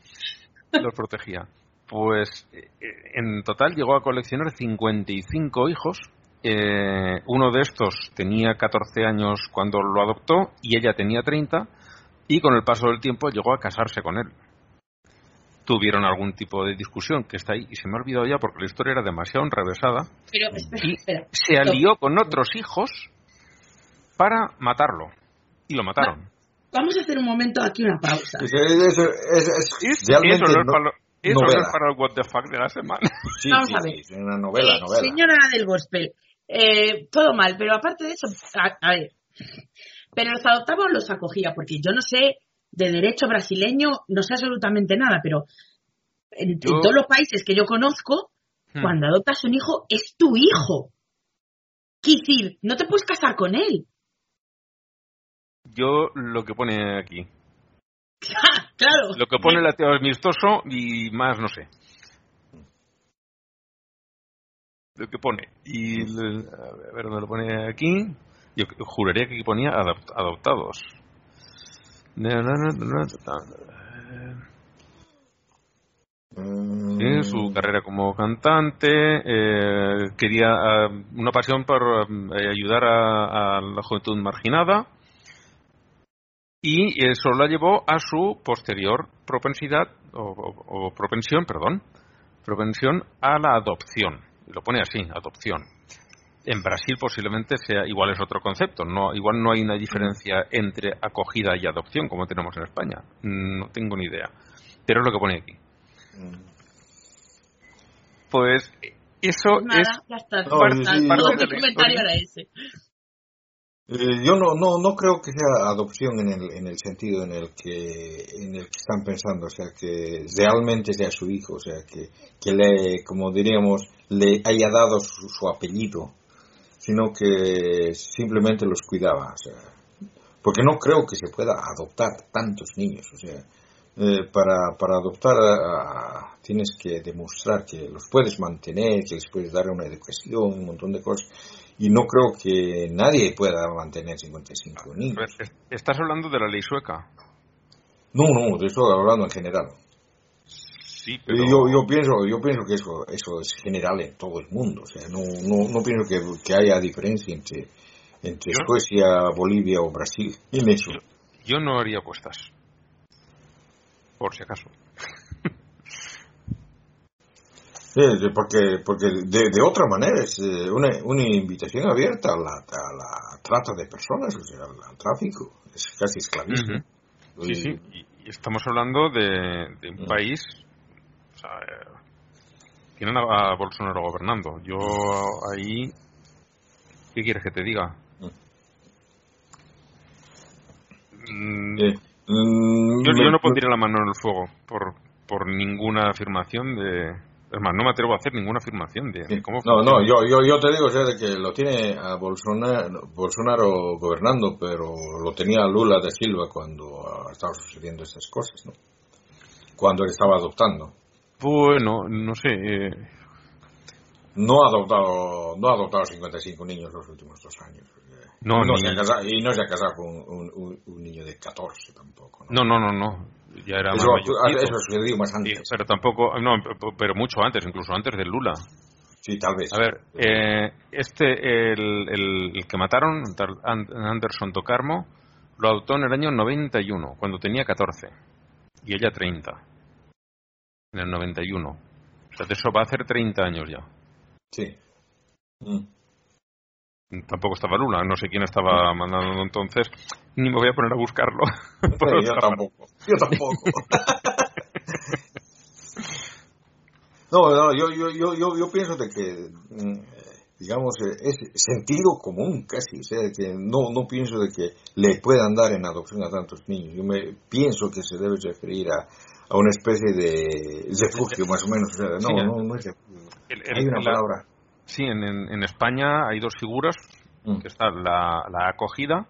Los protegía. Pues eh, en total llegó a coleccionar 55 hijos. Eh, uno de estos tenía 14 años cuando lo adoptó y ella tenía 30 y con el paso del tiempo llegó a casarse con él. Tuvieron algún tipo de discusión que está ahí y se me ha olvidado ya porque la historia era demasiado enrevesada Pero espera, y espera. se alió con otros hijos para matarlo y lo mataron. Vamos a hacer un momento aquí una pausa. Es, es- es- es Es- realmente eso no es no- para, lo- eso no es para el what the fuck de la semana. sí, Vamos sí, a ver. sí, es una novela, Eh, novela. Señora del gospel, eh, todo mal, pero aparte de eso, a, a ver, pero los adoptaba o los acogía, porque yo no sé de derecho brasileño, no sé absolutamente nada, pero en, todos los países que yo conozco, Hmm. cuando adoptas un hijo, es tu hijo. Decir, no te puedes casar con él. Yo lo que pone aquí. claro. Lo que pone el ateo amistoso y más no sé. Lo que pone. Y a ver dónde lo pone aquí. Yo juraría que aquí ponía adop- adoptados. Sí, su carrera como cantante, eh, quería ah, una pasión por eh, ayudar a, la juventud marginada y eso la llevó a su posterior propensidad o, o- propensión, perdón, propensión a la adopción. Lo pone así, adopción. En Brasil posiblemente sea igual es otro concepto, no igual no hay una diferencia entre acogida y adopción como tenemos en España. No tengo ni idea, pero es lo que pone aquí. mm. Pues eso Pues nada, es ya está. No, Parte- sí, todo sí, mi sí. comentario era ese. Eh, yo no, no, no creo que sea adopción en el, en el sentido en el que en el que están pensando, o sea, que realmente sea su hijo, o sea, que, que le, como diríamos, le haya dado su, su apellido. Sino que simplemente los cuidaba. O sea, porque no creo que se pueda adoptar tantos niños. O sea, eh, para, para adoptar a- a- tienes que demostrar que los puedes mantener, que les puedes dar una educación, un montón de cosas. Y no creo que nadie pueda mantener 55 A niños. estás hablando de la ley sueca. No, no, de eso hablando en general. Sí, pero... Yo, yo pienso, yo pienso que eso, eso es general en todo el mundo. O sea, no, no, no pienso que, que haya diferencia entre, entre Yo- Suecia, Bolivia o Brasil en eso. Yo no haría apuestas. Por si acaso. Sí, porque, porque de, de otra manera es eh, una, una invitación abierta a la, a la trata de personas, o sea, al, tráfico. Es casi esclavismo. Sí, Y- sí. Y, estamos hablando de, de un Mm. país... Sea, eh, tienen a, Bolsonaro gobernando. Yo ahí... ¿Qué quieres que te diga? Mm, mm, Yo, yo no pondría la mano en el fuego por, por ninguna afirmación de... Es más, no me atrevo a hacer ninguna afirmación de, de cómo No, no, yo, yo, yo te digo, sea, de que lo tiene a Bolsonaro, Bolsonaro gobernando, pero lo tenía Lula da Silva cuando estaban sucediendo estas cosas, ¿no? Cuando él estaba adoptando. Bueno, no sé. eh, No ha adoptado, no ha adoptado 55 niños los últimos dos años. eh, No, no ni- se ha casado, y no se ha casado con un, un- un niño de 14 tampoco, ¿no? no, no, no, no. Ya era eso, más mayorcito. eso sucedió más Sí, antes. pero tampoco, no, pero mucho antes, incluso antes de Lula. Sí, tal vez. A ver, eh, este, el, el, el que mataron, Anderson Tocarmo, lo adoptó en el año 91, cuando tenía 14, y ella 30, en el 91. O sea, de eso va a hacer 30 años ya. Sí. Mm. Tampoco estaba Lula, no sé quién estaba mandando entonces, ni me voy a poner a buscarlo. Sí, yo otra tampoco. Yo tampoco. no, no, yo, yo, yo, yo, yo pienso de que, mm, digamos, eh, es sentido común casi, o sea, que no, no pienso de que le puedan dar en adopción a tantos niños. Yo me pienso que se debe referir a, a una especie de refugio, más o menos. no, Sí, no, no es refugio. El- el- Hay una la- palabra. Sí, en, en- España hay dos figuras, Mm. que está la, la acogida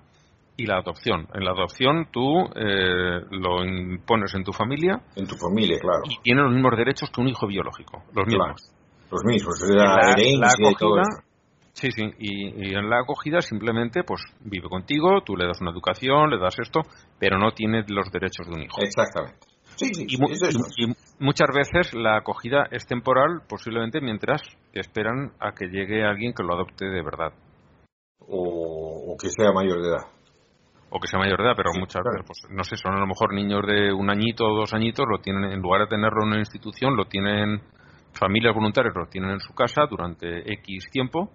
y la adopción. En la adopción tú eh, lo impones en tu familia En tu familia, claro. y tiene los mismos derechos que un hijo biológico, los Claro. mismos. Los mismos, Y la, y todo acogida- eso. Sí, sí, y, y en la acogida simplemente pues vive contigo, tú le das una educación, le das esto, pero no tiene los derechos de un hijo. Exactamente. Sí, sí, Y, mu- es eso. y- y muchas veces la acogida es temporal, posiblemente mientras esperan a que llegue alguien que lo adopte de verdad. O, o que sea mayor de edad. o que sea mayor de edad, pero Sí, muchas claro. veces, pues, no sé, son a lo mejor niños de un añito o dos añitos, lo tienen, en lugar de tenerlo en una institución, lo tienen familias voluntarias, lo tienen en su casa durante X tiempo,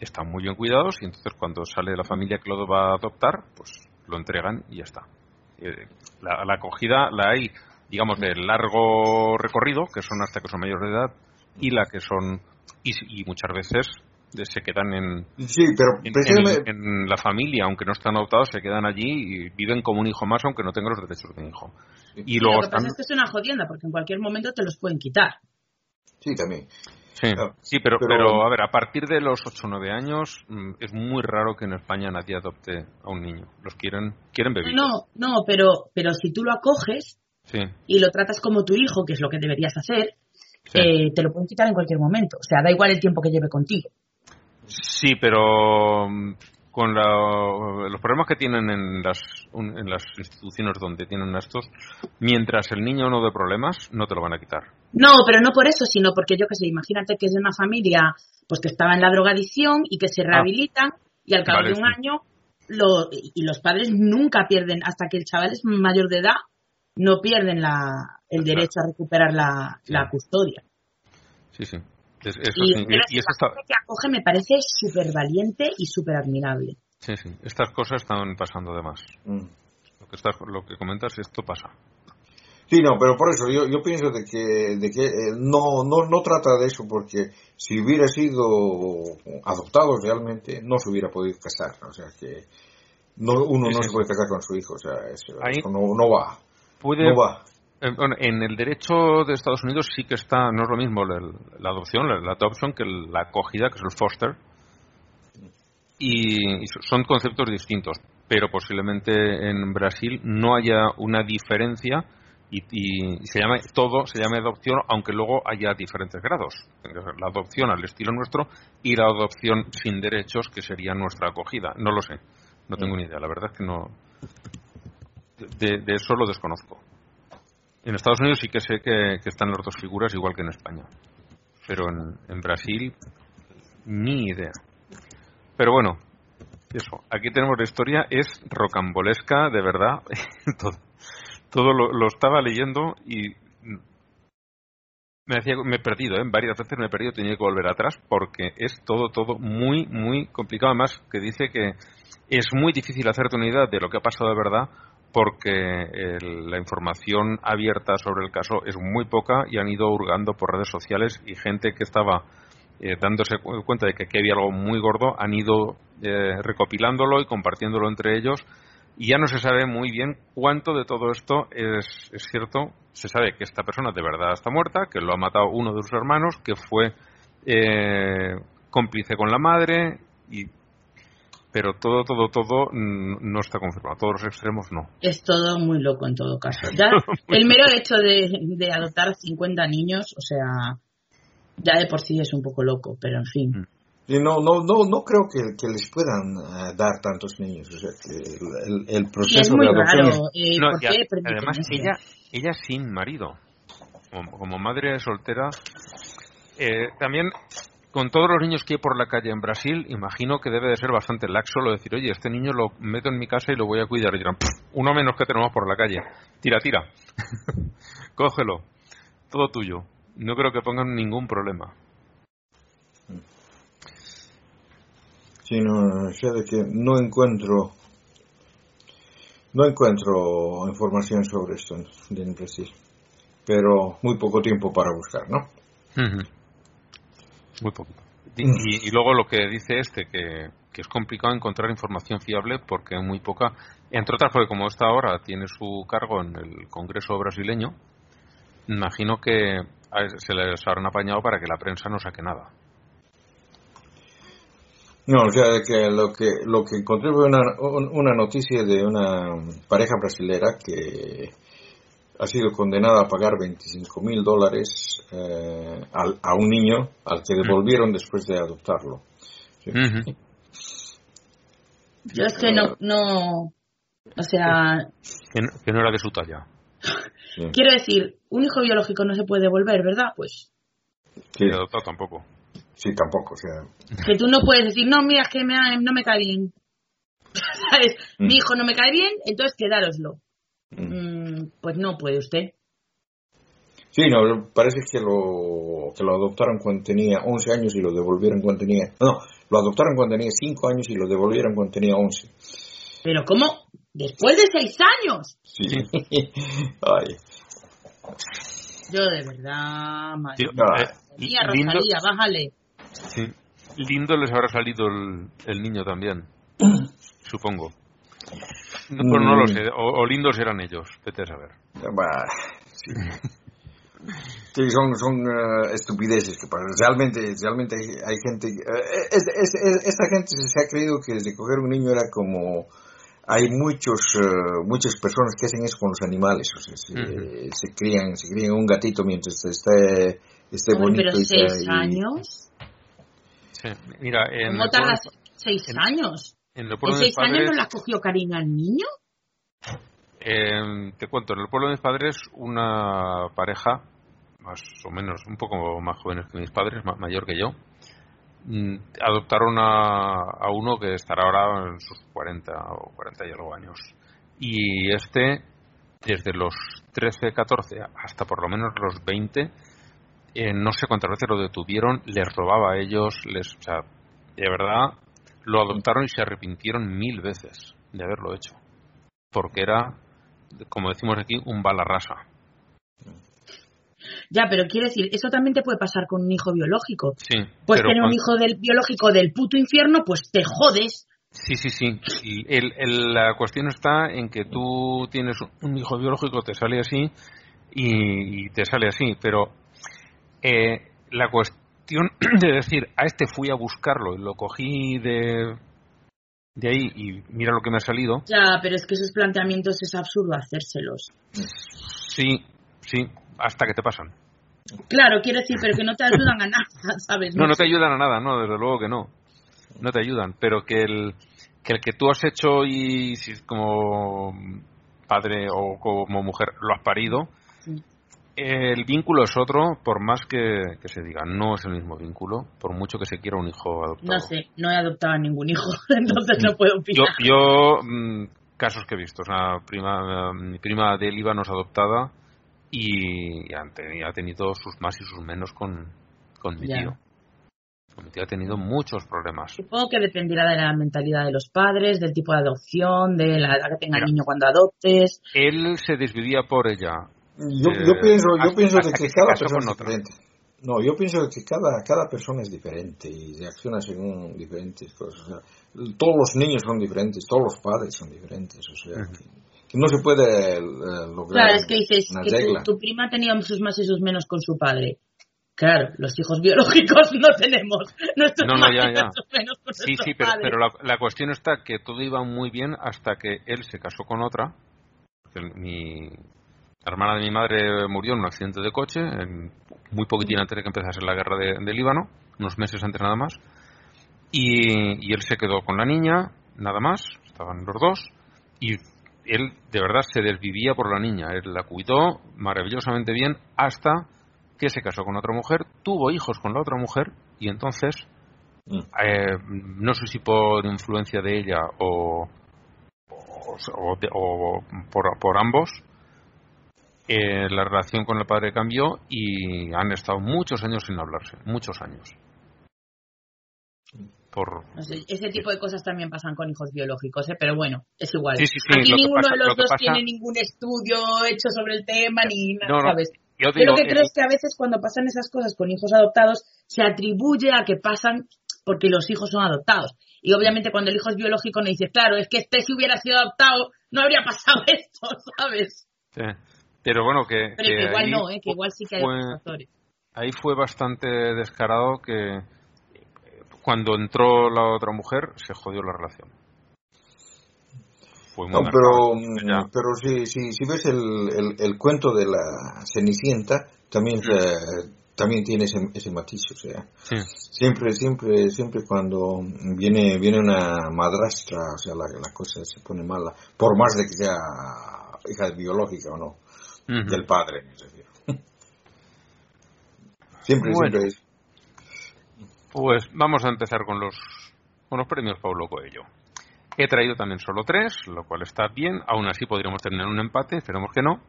están muy bien cuidados y entonces cuando sale la familia que lo va a adoptar, pues lo entregan y ya está. Eh, la, la acogida la hay, digamos, de largo recorrido, que son hasta que son mayores de edad, y la que son, y, y muchas veces se quedan en, Sí, pero en, precisamente... en- en la familia, aunque no están adoptados, se quedan allí y viven como un hijo más, aunque no tengan los derechos de un hijo. Y lo luego que están. pasa es que es una jodienda, porque en cualquier momento te los pueden quitar. Sí, también. Sí, sí pero, pero- pero, a ver, a partir de los 8 o 9 años mm, es muy raro que en España nadie adopte a un niño. Los quieren, quieren bebitos. No, no, pero, pero si tú lo acoges Sí, y lo tratas como tu hijo, que es lo que deberías hacer, sí. eh, te lo pueden quitar en cualquier momento. O sea, da igual el tiempo que lleve contigo. Sí, pero mm, con la- los problemas que tienen en las, en las instituciones donde tienen estos, mientras el niño no dé problemas, no te lo van a quitar. No, pero no por eso, sino porque yo qué sé, imagínate que es de una familia pues que estaba en la drogadicción y que se rehabilitan y al cabo Vale, de un sí. año lo, y los padres nunca pierden, hasta que el chaval es mayor de edad, no pierden la, el derecho a recuperar la, Sí. la custodia. Sí, sí. Es- eso Y, y eso está, que acoge me parece súper valiente y súper admirable. Sí, sí. Estas cosas están pasando de más. Mm. Lo que, estás, lo que comentas, esto pasa. Sí, no, pero por eso yo, yo pienso de que, de que eh, no, no, no trata de eso porque si hubiera sido adoptado realmente no se hubiera podido casar. O sea que no, uno Sí, no sí. se puede casar con su hijo. O sea, eso, no, no va. Puede, No va. Eh, bueno, en el derecho de Estados Unidos sí que está, no es lo mismo la, la adopción, la, la adoption, que la acogida, que es el foster. y, y son conceptos distintos, pero posiblemente en Brasil no haya una diferencia y, y se llame todo se llame adopción aunque luego haya diferentes grados. La adopción al estilo nuestro y la adopción sin derechos que sería nuestra acogida. No lo sé no tengo ni idea la verdad es que no de, de eso lo desconozco en Estados Unidos sí que sé que, están las dos figuras igual que en España pero en, en Brasil ni idea pero bueno eso aquí tenemos la historia es rocambolesca de verdad todo todo lo, estaba leyendo y me, hacía, me he perdido, ¿eh? varias veces me he perdido, tenía que volver atrás porque es todo, todo muy, muy complicado. Además, que dice que es muy difícil hacerte una idea de lo que ha pasado de verdad porque el, la información abierta sobre el caso es muy poca y han ido hurgando por redes sociales y gente que estaba eh, dándose cuenta de que había algo muy gordo han ido eh, recopilándolo y compartiéndolo entre ellos y ya no se sabe muy bien cuánto de todo esto es, es, cierto. Se sabe que esta persona de verdad está muerta, que lo ha matado uno de sus hermanos, que fue eh, cómplice con la madre, y, pero todo, todo, todo no está confirmado. Todos los extremos no. Es todo muy loco en todo caso. Ya el mero hecho de, de adoptar 50 niños, o sea, ya de por sí es un poco loco, pero en fin. Mm. Y no, no, no, no creo que, que les puedan uh, dar tantos niños. O sea, que el, el proceso Y es muy de adopción raro. eh, No, ¿Por y a- qué permiten además, ella, ella sin marido, como, como madre soltera, eh, también con todos los niños que hay por la calle en Brasil, imagino que debe de ser bastante laxo lo de decir, oye, este niño lo meto en mi casa y lo voy a cuidar. Y dirán, "Pff, uno menos que tenemos por la calle. Tira, tira. Cógelo. Todo tuyo. No creo que pongan ningún problema. Sí, no, sea, de que no encuentro no encuentro información sobre esto en, Brasil, pero muy poco tiempo para buscar, ¿no? Muy poquito. Y, y- y luego lo que dice este, que, que es complicado encontrar información fiable porque muy poca, entre otras porque como esta ahora tiene su cargo en el Congreso brasileño, imagino que se les habrán apañado para que la prensa no saque nada. No, o sea, que lo que lo que encontré fue una, un- una noticia de una pareja brasilera que ha sido condenada a pagar 25 mil dólares eh, al- a un niño al que devolvieron después de adoptarlo. Sí. Yo es que no, no, o sea, que, no, que no era de su talla. Sí. quiero decir, un hijo biológico no se puede devolver, ¿verdad? Pues Sí, Y adoptado tampoco. sí, tampoco, o sea, que tú no puedes decir, no, mira, es que me no me cae bien. ¿Sabes? Mm. Mi hijo no me cae bien, entonces quedároslo. mm. Mm, pues no puede usted. Sí, no, parece que lo, que lo adoptaron cuando tenía 11 años y lo devolvieron cuando tenía... No, lo adoptaron cuando tenía 5 años y lo devolvieron cuando tenía 11. Pero ¿cómo? Después de seis años. Sí. Ay, Yo de verdad, madre eh, mía, lindo, Rosalía, bájale. sí, lindo les habrá salido el, el niño también, supongo. No, pues no lo sé, o, o lindos eran ellos, vete a saber. bah, sí. Sí, son, son eh, estupideces que. Realmente, realmente hay, hay gente... eh, es- es- es- esta gente se ha creído que desde coger un niño era como... Hay muchos, eh, muchas personas que hacen eso con los animales. O sea, se, crían, se crían un gatito mientras esté, esté bonito. pero y seis y- años. Sí, Mira, en ¿Cómo tardas seis en- años? En el ¿En pueblo de mis seis años padres, no le has cogido cariño al niño? eh, te cuento, en el pueblo de mis padres, una pareja, más o menos, un poco más jóvenes que mis padres, ma- mayor que yo, mm, adoptaron a, a uno que estará ahora en sus 40 o 40 y algo años. Y este, desde los 13, 14 hasta por lo menos los 20, eh, no sé cuántas veces lo detuvieron, les robaba a ellos, les, o sea, de verdad, lo adoptaron y se arrepintieron mil veces de haberlo hecho. Porque era, como decimos aquí, un bala rasa. Ya, pero quiero decir, eso también te puede pasar con un hijo biológico. Sí, Pues tener un hijo del biológico del puto infierno, pues te jodes. Sí, sí, sí. Y el- el- la cuestión está en que tú tienes un hijo biológico, te sale así y, y te sale así, pero eh, la cuestión de decir, a este fui a buscarlo y lo cogí de de ahí y mira lo que me ha salido. Ya, pero es que esos planteamientos es absurdo hacérselos. Sí, sí, hasta que te pasan. Claro, quiero decir, pero que no te ayudan a nada, ¿sabes? No, no te ayudan a nada, no, desde luego que no. No te ayudan, pero que el que, el que tú has hecho y si como padre o como mujer lo has parido. El vínculo es otro, por más que, que se diga, no es el mismo vínculo, por mucho que se quiera un hijo adoptado. No sé, no he adoptado a ningún hijo, entonces no puedo opinar. yo mm, casos que he visto, o sea, prima, mi prima de Líbano es adoptada y ha tenido sus más y sus menos con, con mi Ya. tío. Con mi tío ha tenido muchos problemas. Supongo que dependerá de la mentalidad de los padres, del tipo de adopción, de la edad que tenga el niño cuando adoptes. Él se desvivía por ella. Yo, Eh, yo pienso, yo hasta- pienso de que cada persona es diferente. No, yo pienso que cada, cada persona es diferente y reacciona según diferentes cosas. O sea, todos los niños son diferentes, todos los padres son diferentes. O sea, que, que no se puede eh, lograr Claro, es que dices una que tu, regla. tu prima tenía sus más y sus menos con su padre. Claro, los hijos biológicos no tenemos nuestros No, no, más ya, y ya. nuestros menos con Sí, sí, pero, la, la cuestión está que todo iba muy bien hasta que él se casó con otra. Que Mi hermana de mi madre murió en un accidente de coche, en- muy poquitín antes de que empezase la guerra de, de Líbano, unos meses antes nada más. Y, y él se quedó con la niña, nada más, estaban los dos, y él de verdad se desvivía por la niña. Él la cuidó maravillosamente bien hasta que se casó con otra mujer, tuvo hijos con la otra mujer, y entonces Mm. eh, no sé si por influencia de ella o, o, o de- o por, por ambos, eh, la relación con el padre cambió y han estado muchos años sin hablarse, muchos años. Por, No sé, ese tipo de cosas también pasan con hijos biológicos, ¿eh? pero bueno, es igual. Sí, sí, sí, Aquí ninguno pasa- de los dos pasa- tiene ningún estudio hecho sobre el tema ni nada, No, no, ¿sabes? yo lo que creo es que a veces cuando pasan esas cosas con hijos adoptados se atribuye a que pasan porque los hijos son adoptados. Y obviamente cuando el hijo es biológico no dice, claro, es que este si hubiera sido adoptado no habría pasado esto, ¿sabes? sí. Pero bueno, que, Pero que igual ahí no, ¿eh? que igual sí que hay fue- otros factores. ahí fue bastante descarado que cuando entró la otra mujer se jodió la relación. Fue muy No, pero, Ya. pero si, si, si ves el, el, el cuento de la Cenicienta, también, eh, también tiene ese, ese matiz, o sea, Sí. siempre, siempre, siempre cuando viene, viene una madrastra, o sea, la, la cosa se pone mala, por más de que sea hija biológica o no, Del padre, me refiero. Siempre, Bueno. siempre es. Pues vamos a empezar con los, con los premios Paulo Coelho. He traído también solo tres, lo cual está bien. Aún así podríamos tener un empate, esperemos que no.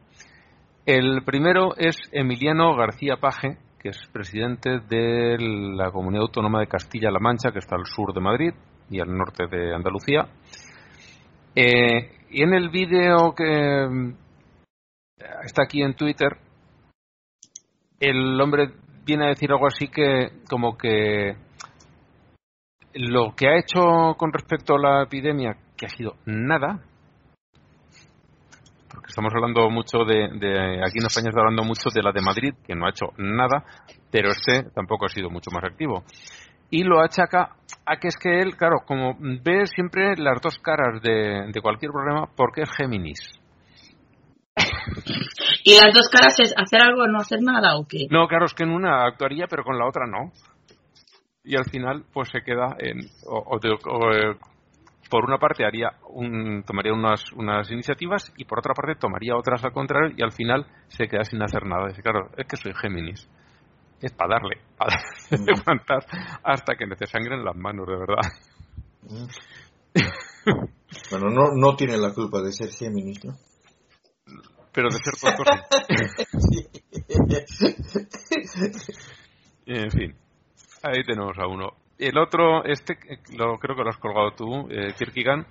El primero es Emiliano García Paje, que es presidente de la Comunidad Autónoma de Castilla-La Mancha, que está al sur de Madrid y al norte de Andalucía. Eh, y en el vídeo que está aquí en Twitter, el hombre viene a decir algo así que como que lo que ha hecho con respecto a la epidemia, que ha sido nada, porque estamos hablando mucho de, aquí en España está hablando mucho de la de Madrid, que no ha hecho nada, pero este tampoco ha sido mucho más activo. Y lo achaca a que es que él, claro, como ve siempre las dos caras de, de cualquier problema, porque es Géminis. ¿Y las dos caras es hacer algo o no hacer nada o qué? No, claro, es que en una actuaría, pero con la otra no. Y al final, pues se queda en. O, o de- o, eh, por una parte haría un, tomaría unas, unas iniciativas y por otra parte tomaría otras al contrario y al final se queda sin hacer nada. Dice, claro, es que soy Géminis. Es para darle, para levantar hasta que me te sangren las manos, de verdad. Bueno, no, no tiene la culpa de ser Géminis, ¿no? Pero de ser tonto sí. En fin, ahí tenemos a uno. El otro, este, eh, lo, creo que lo has colgado tú, eh, Kierkegaard,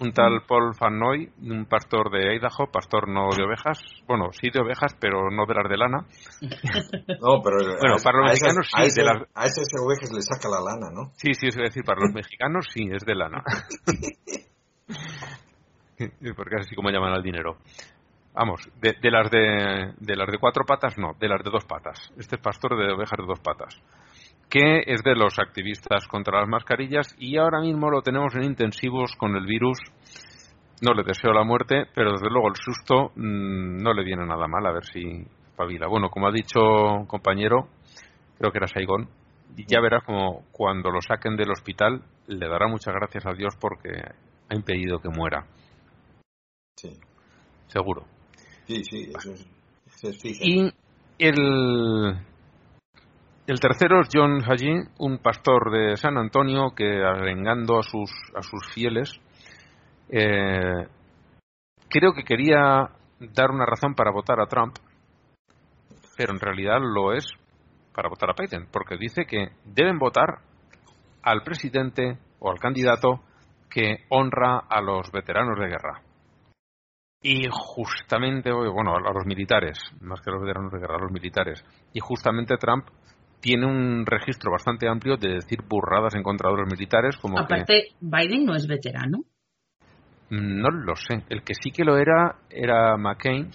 un tal Paul Fannoy, un pastor de Idaho, pastor no de ovejas, bueno, sí de ovejas, pero no de las de lana. No, pero Bueno, a, para los a esas, mexicanos sí, a, de esas, las- a esas ovejas le saca la lana, ¿no? Sí, sí, es decir, para los mexicanos sí, es de lana. Porque es así como llaman al dinero. Vamos, de, de las de, de las de cuatro patas no, de las de dos patas. Este es pastor de ovejas de dos patas. que es de los activistas contra las mascarillas y ahora mismo lo tenemos en intensivos con el virus. No le deseo la muerte, pero desde luego el susto mm, no le viene nada mal, a ver si pavila. Bueno, como ha dicho compañero, creo que era Saigón, ya verás como cuando lo saquen del hospital le dará muchas gracias a Dios porque ha impedido que muera. Sí, Seguro. Sí, sí, eso es, eso. Y el, el tercero es John Haji, un pastor de San Antonio que arengando a sus, a sus fieles, eh, creo que quería dar una razón para votar a Trump, pero en realidad lo es para votar a Biden, porque dice que deben votar al presidente o al candidato que honra a los veteranos de guerra. Y justamente, bueno, a los militares, más que a los veteranos de guerra, a los militares. Y justamente Trump tiene un registro bastante amplio de decir burradas en contra de los militares, como que Aparte, Biden no es veterano. no lo sé. El que sí que lo era era McCain,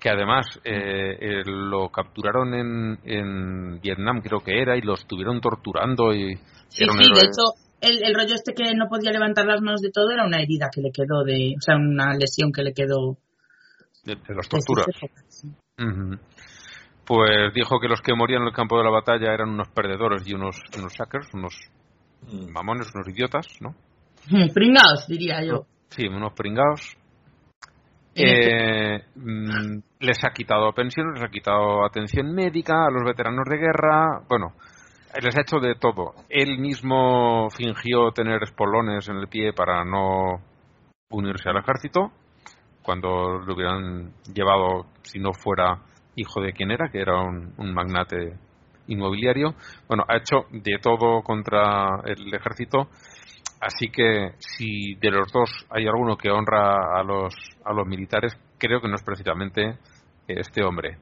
que además eh, eh, lo capturaron en, en Vietnam, creo que era, y lo estuvieron torturando. y Sí, sí, de hecho, el, el rollo este que no podía levantar las manos de todo era una herida que le quedó de, o sea, una lesión que le quedó de, de las sus torturas. Pues dijo que los que morían en el campo de la batalla eran unos perdedores y unos, unos suckers, unos Mm. mamones, unos idiotas, ¿no? Pringaos, diría yo. Sí, unos pringados. En Eh, mm, les ha quitado pensiones, les ha quitado atención médica a los veteranos de guerra. Bueno, les ha hecho de todo. Él mismo fingió tener espolones en el pie para no unirse al ejército, cuando lo hubieran llevado, si no fuera hijo de quien era, que era un, un magnate inmobiliario. Bueno, ha hecho de todo contra el ejército. Así que si de los dos hay alguno que honra a los, a los militares, creo que no es precisamente este hombre.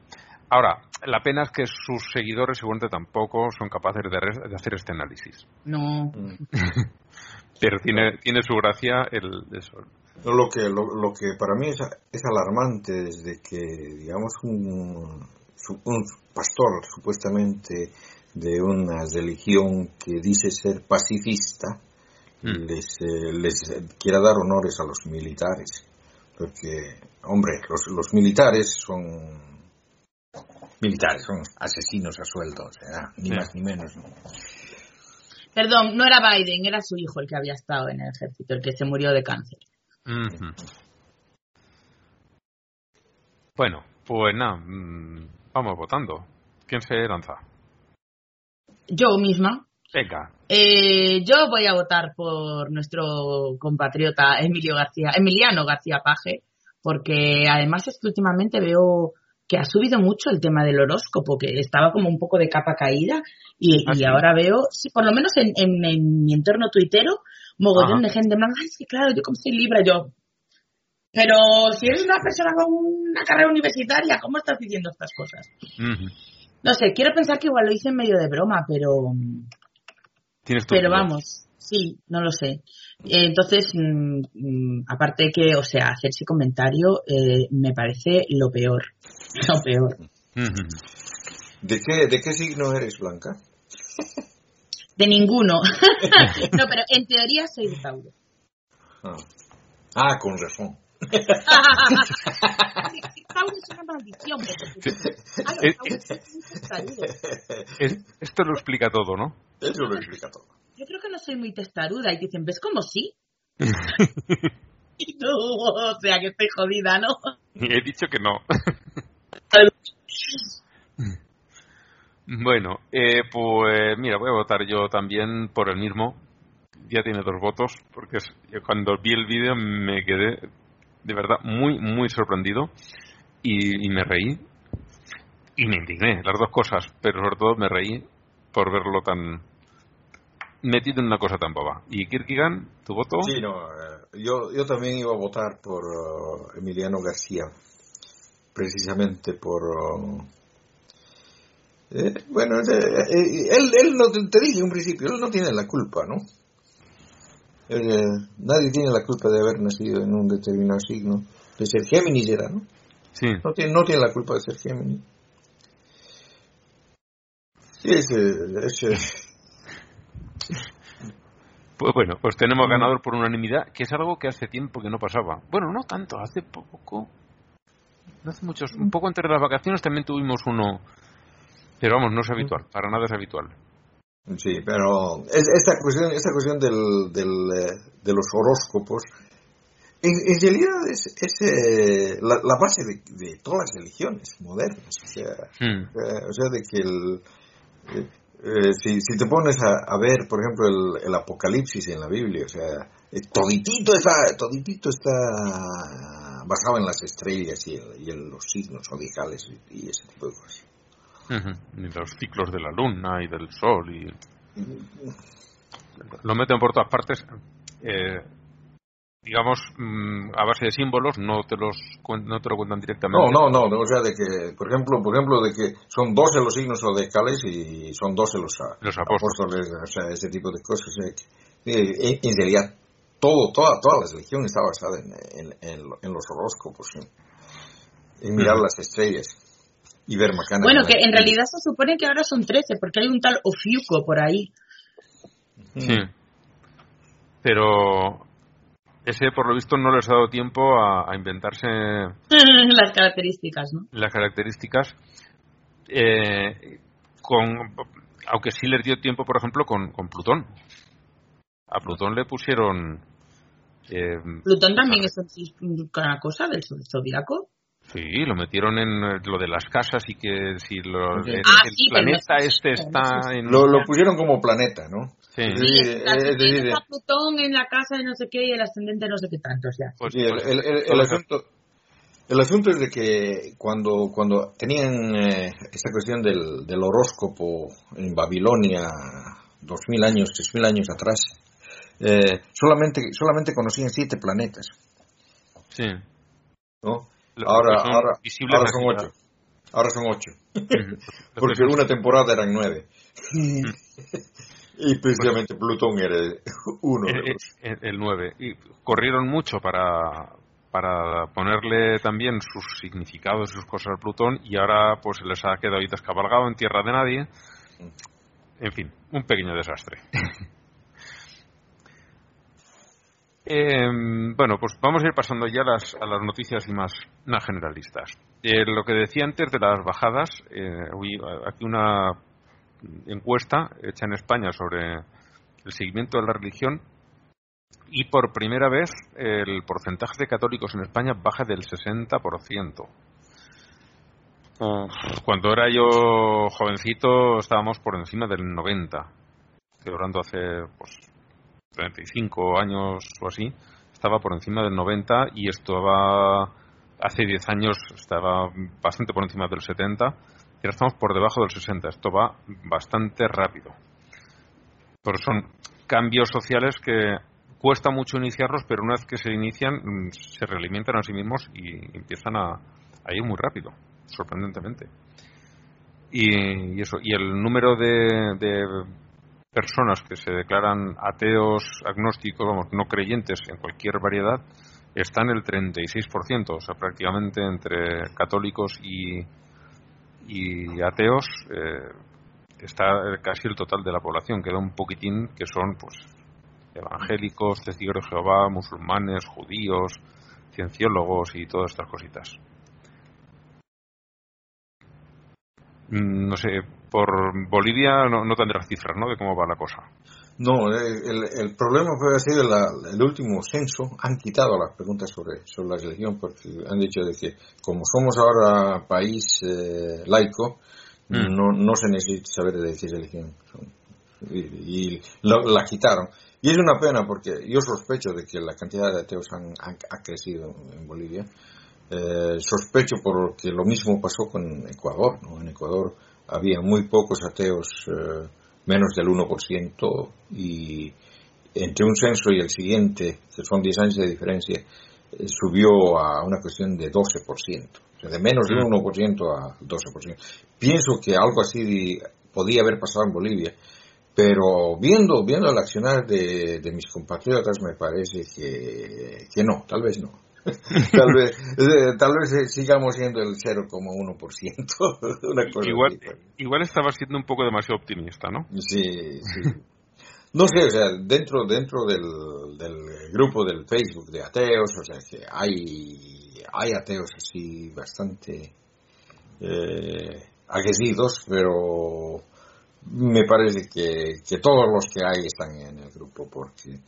Ahora, la pena es que sus seguidores seguramente tampoco son capaces de, res- de hacer este análisis. No. Mm. Pero tiene, tiene su gracia el eso. No, lo que lo, lo que para mí es, es alarmante desde que digamos un, un pastor supuestamente de una religión que dice ser pacifista Mm. les eh, les quiera dar honores a los militares porque hombre los, los militares son militares son asesinos a sueldo o sea, ni Sí. más ni menos ¿no? Perdón, no era Biden, era su hijo el que había estado en el ejército, el que se murió de cáncer. Bueno, pues nada, mm, vamos votando. ¿Quién se lanza? Yo misma. Venga. Eh, yo voy a votar por nuestro compatriota Emilio García, Emiliano García Paje, porque además es que últimamente veo que ha subido mucho el tema del horóscopo, que estaba como un poco de capa caída, y, ¿Ah, ahora veo, sí, por lo menos en, en- en mi entorno tuitero, mogollón Ajá. de gente, en plan, ay, sí, claro, yo como soy libre, yo. Pero si eres una persona con una carrera universitaria, ¿cómo estás diciendo estas cosas? No sé, quiero pensar que igual lo hice en medio de broma, pero Tienes pero vamos, sí, no lo sé. Eh, Entonces, mm, mm, aparte que, o sea, hacer ese comentario eh, me parece lo peor. Lo peor. ¿De qué, ¿De qué signo eres, Blanca? De ninguno. no, pero en teoría soy de Tauro. Ah, Ah, con razón. Tauro es una maldición. porque- Ah, Eh, esto lo explica todo, ¿no? Eso lo explica todo. Yo creo que no soy muy testaruda y dicen, ¿ves cómo sí? y tú, o sea, que estoy jodida, ¿no? He dicho que no. Bueno, eh, pues mira, voy a votar yo también por el mismo. Ya tiene dos votos, porque yo cuando vi el vídeo me quedé de verdad muy, muy sorprendido y, y me reí y me indigné, las dos cosas, pero sobre todo me reí por verlo tan metido en una cosa tan boba. ¿Y Kirkigan, tu voto? Sí, no, eh, yo, yo también iba a votar por uh, Emiliano García, precisamente por... uh, eh, bueno, eh, eh, él, él no, te te dije en un principio, él no tiene la culpa, ¿no? Él, eh, nadie tiene la culpa de haber nacido en un determinado signo, de ser Géminis era, ¿no? Sí. No tiene, no tiene la culpa de ser Géminis. Sí, sí, es- Pues bueno, pues tenemos ganador por unanimidad, que es algo que hace tiempo que no pasaba. Bueno, no tanto, hace poco. No hace muchos. Un poco antes de las vacaciones también tuvimos uno. Pero vamos, no es habitual, para nada es habitual. Sí, pero es- esta cuestión, esta cuestión del, del, eh, de los horóscopos, en, en realidad es, es, eh, la, la base de, de todas las religiones modernas. O sea, Hmm. eh, o sea de que el, eh, si, si te pones a, a ver, por ejemplo, el, el Apocalipsis en la Biblia, o sea, eh, toditito está, toditito está basado en las estrellas y, el- y en los signos zodiacales y, y ese tipo de cosas. Ujú. Y los ciclos de la luna y del sol y lo meten por todas partes eh, digamos mm, a base de símbolos no te los no te lo cuentan directamente No, no, no, o sea, de que, por ejemplo, por ejemplo, de que son 12 los signos zodiacales y son 12 los, a- Los apóstoles. o sea, ese tipo de cosas. que, eh, en, realidad, todo, toda, toda la religión está basada en, en, en en los horóscopos, ¿sí? en mirar las estrellas y ver macanas. Bueno, en que en realidad se supone que ahora son 13, porque hay un tal Ofiuco por ahí. sí pero ese por lo visto no les ha dado tiempo a, a inventarse Las características, ¿no? las características eh, con aunque sí les dio tiempo por ejemplo con, con Plutón a Plutón le pusieron eh, Plutón también es un- una cosa del zodiaco. Sí, lo metieron en eh, lo de las casas y que si lo, Sí. el, Ah, el sí, planeta este está en... Lo, lo pusieron como planeta, ¿no? Sí, Sí, Sí, la es que decir, tienes a Plutón en la casa de no sé qué y el ascendente no sé qué tantos ya. pues- Sí, el, pues, el- el- el asunto, el asunto es de que cuando, cuando tenían eh, esta cuestión del, del horóscopo en Babilonia, dos mil años, tres mil años atrás, eh, solamente, solamente conocían siete planetas, Sí. ¿no? Ahora, son ahora, ahora son ocho. Ahora son ocho. Porque una temporada eran nueve. y precisamente Plutón era uno de eh, los. eh, el 9. Y corrieron mucho para, para ponerle también sus significados y sus cosas al Plutón y ahora pues se les ha quedado ahí descabalgado en tierra de nadie. En fin, un pequeño desastre. Eh, bueno, pues vamos a ir pasando ya a las, a las noticias y más, más generalistas. Eh, lo que decía antes de las bajadas, eh, aquí una encuesta hecha en España sobre el seguimiento de la religión y por primera vez el porcentaje de católicos en España baja del 60%. Cuando era yo jovencito estábamos por encima del 90%. Estoy hablando hace pues, 35 años o así. Estaba por encima del 90% y estaba hace 10 años estaba bastante por encima del 70%. Y ahora estamos por debajo del 60%. Esto va bastante rápido. Pero son cambios sociales que cuesta mucho iniciarlos, pero una vez que se inician, mm, se realimentan a sí mismos y empiezan a, ir muy rápido, sorprendentemente. Y, eso, y el número de, de personas que se declaran ateos, agnósticos, vamos, no creyentes en cualquier variedad, está en el 36%, o sea, prácticamente entre católicos y, y ateos eh, está casi el total de la población, queda un poquitín que son, pues, evangélicos, testigos de Jehová, musulmanes, judíos, cienciólogos y todas estas cositas. Mm, No sé, por Bolivia no, no tendrás cifras, ¿no? De cómo va la cosa. No, eh, el, el problema fue ha sido la- el último censo. Han quitado las preguntas sobre, sobre la religión porque han dicho de que como somos ahora país eh, laico, Mm. no, no se necesita saber de qué religión. son. Y, y la, la quitaron. Y es una pena porque yo sospecho de que la cantidad de ateos han, han- ha crecido en Bolivia. Eh, sospecho porque lo mismo pasó con Ecuador. ¿no? En Ecuador había muy pocos ateos, eh, menos del 1%, y entre un censo y el siguiente, que son 10 años de diferencia, eh, subió a una cuestión de 12%. O sea, de menos de un 1% a 12%. Pienso que algo así podía haber pasado en Bolivia, pero viendo, viendo el accionar de, de mis compatriotas me parece que, que no, tal vez no. tal vez, eh, tal vez eh, sigamos siendo el 0,1%. Una cosa Igual, pues. igual estaba siendo un poco demasiado optimista, ¿no? Sí, sí. No sé, o sea, dentro, dentro del, del grupo del Facebook de ateos, o sea, que hay, hay ateos así bastante eh, aguerridos, pero me parece que, que todos los que hay están en el grupo, porque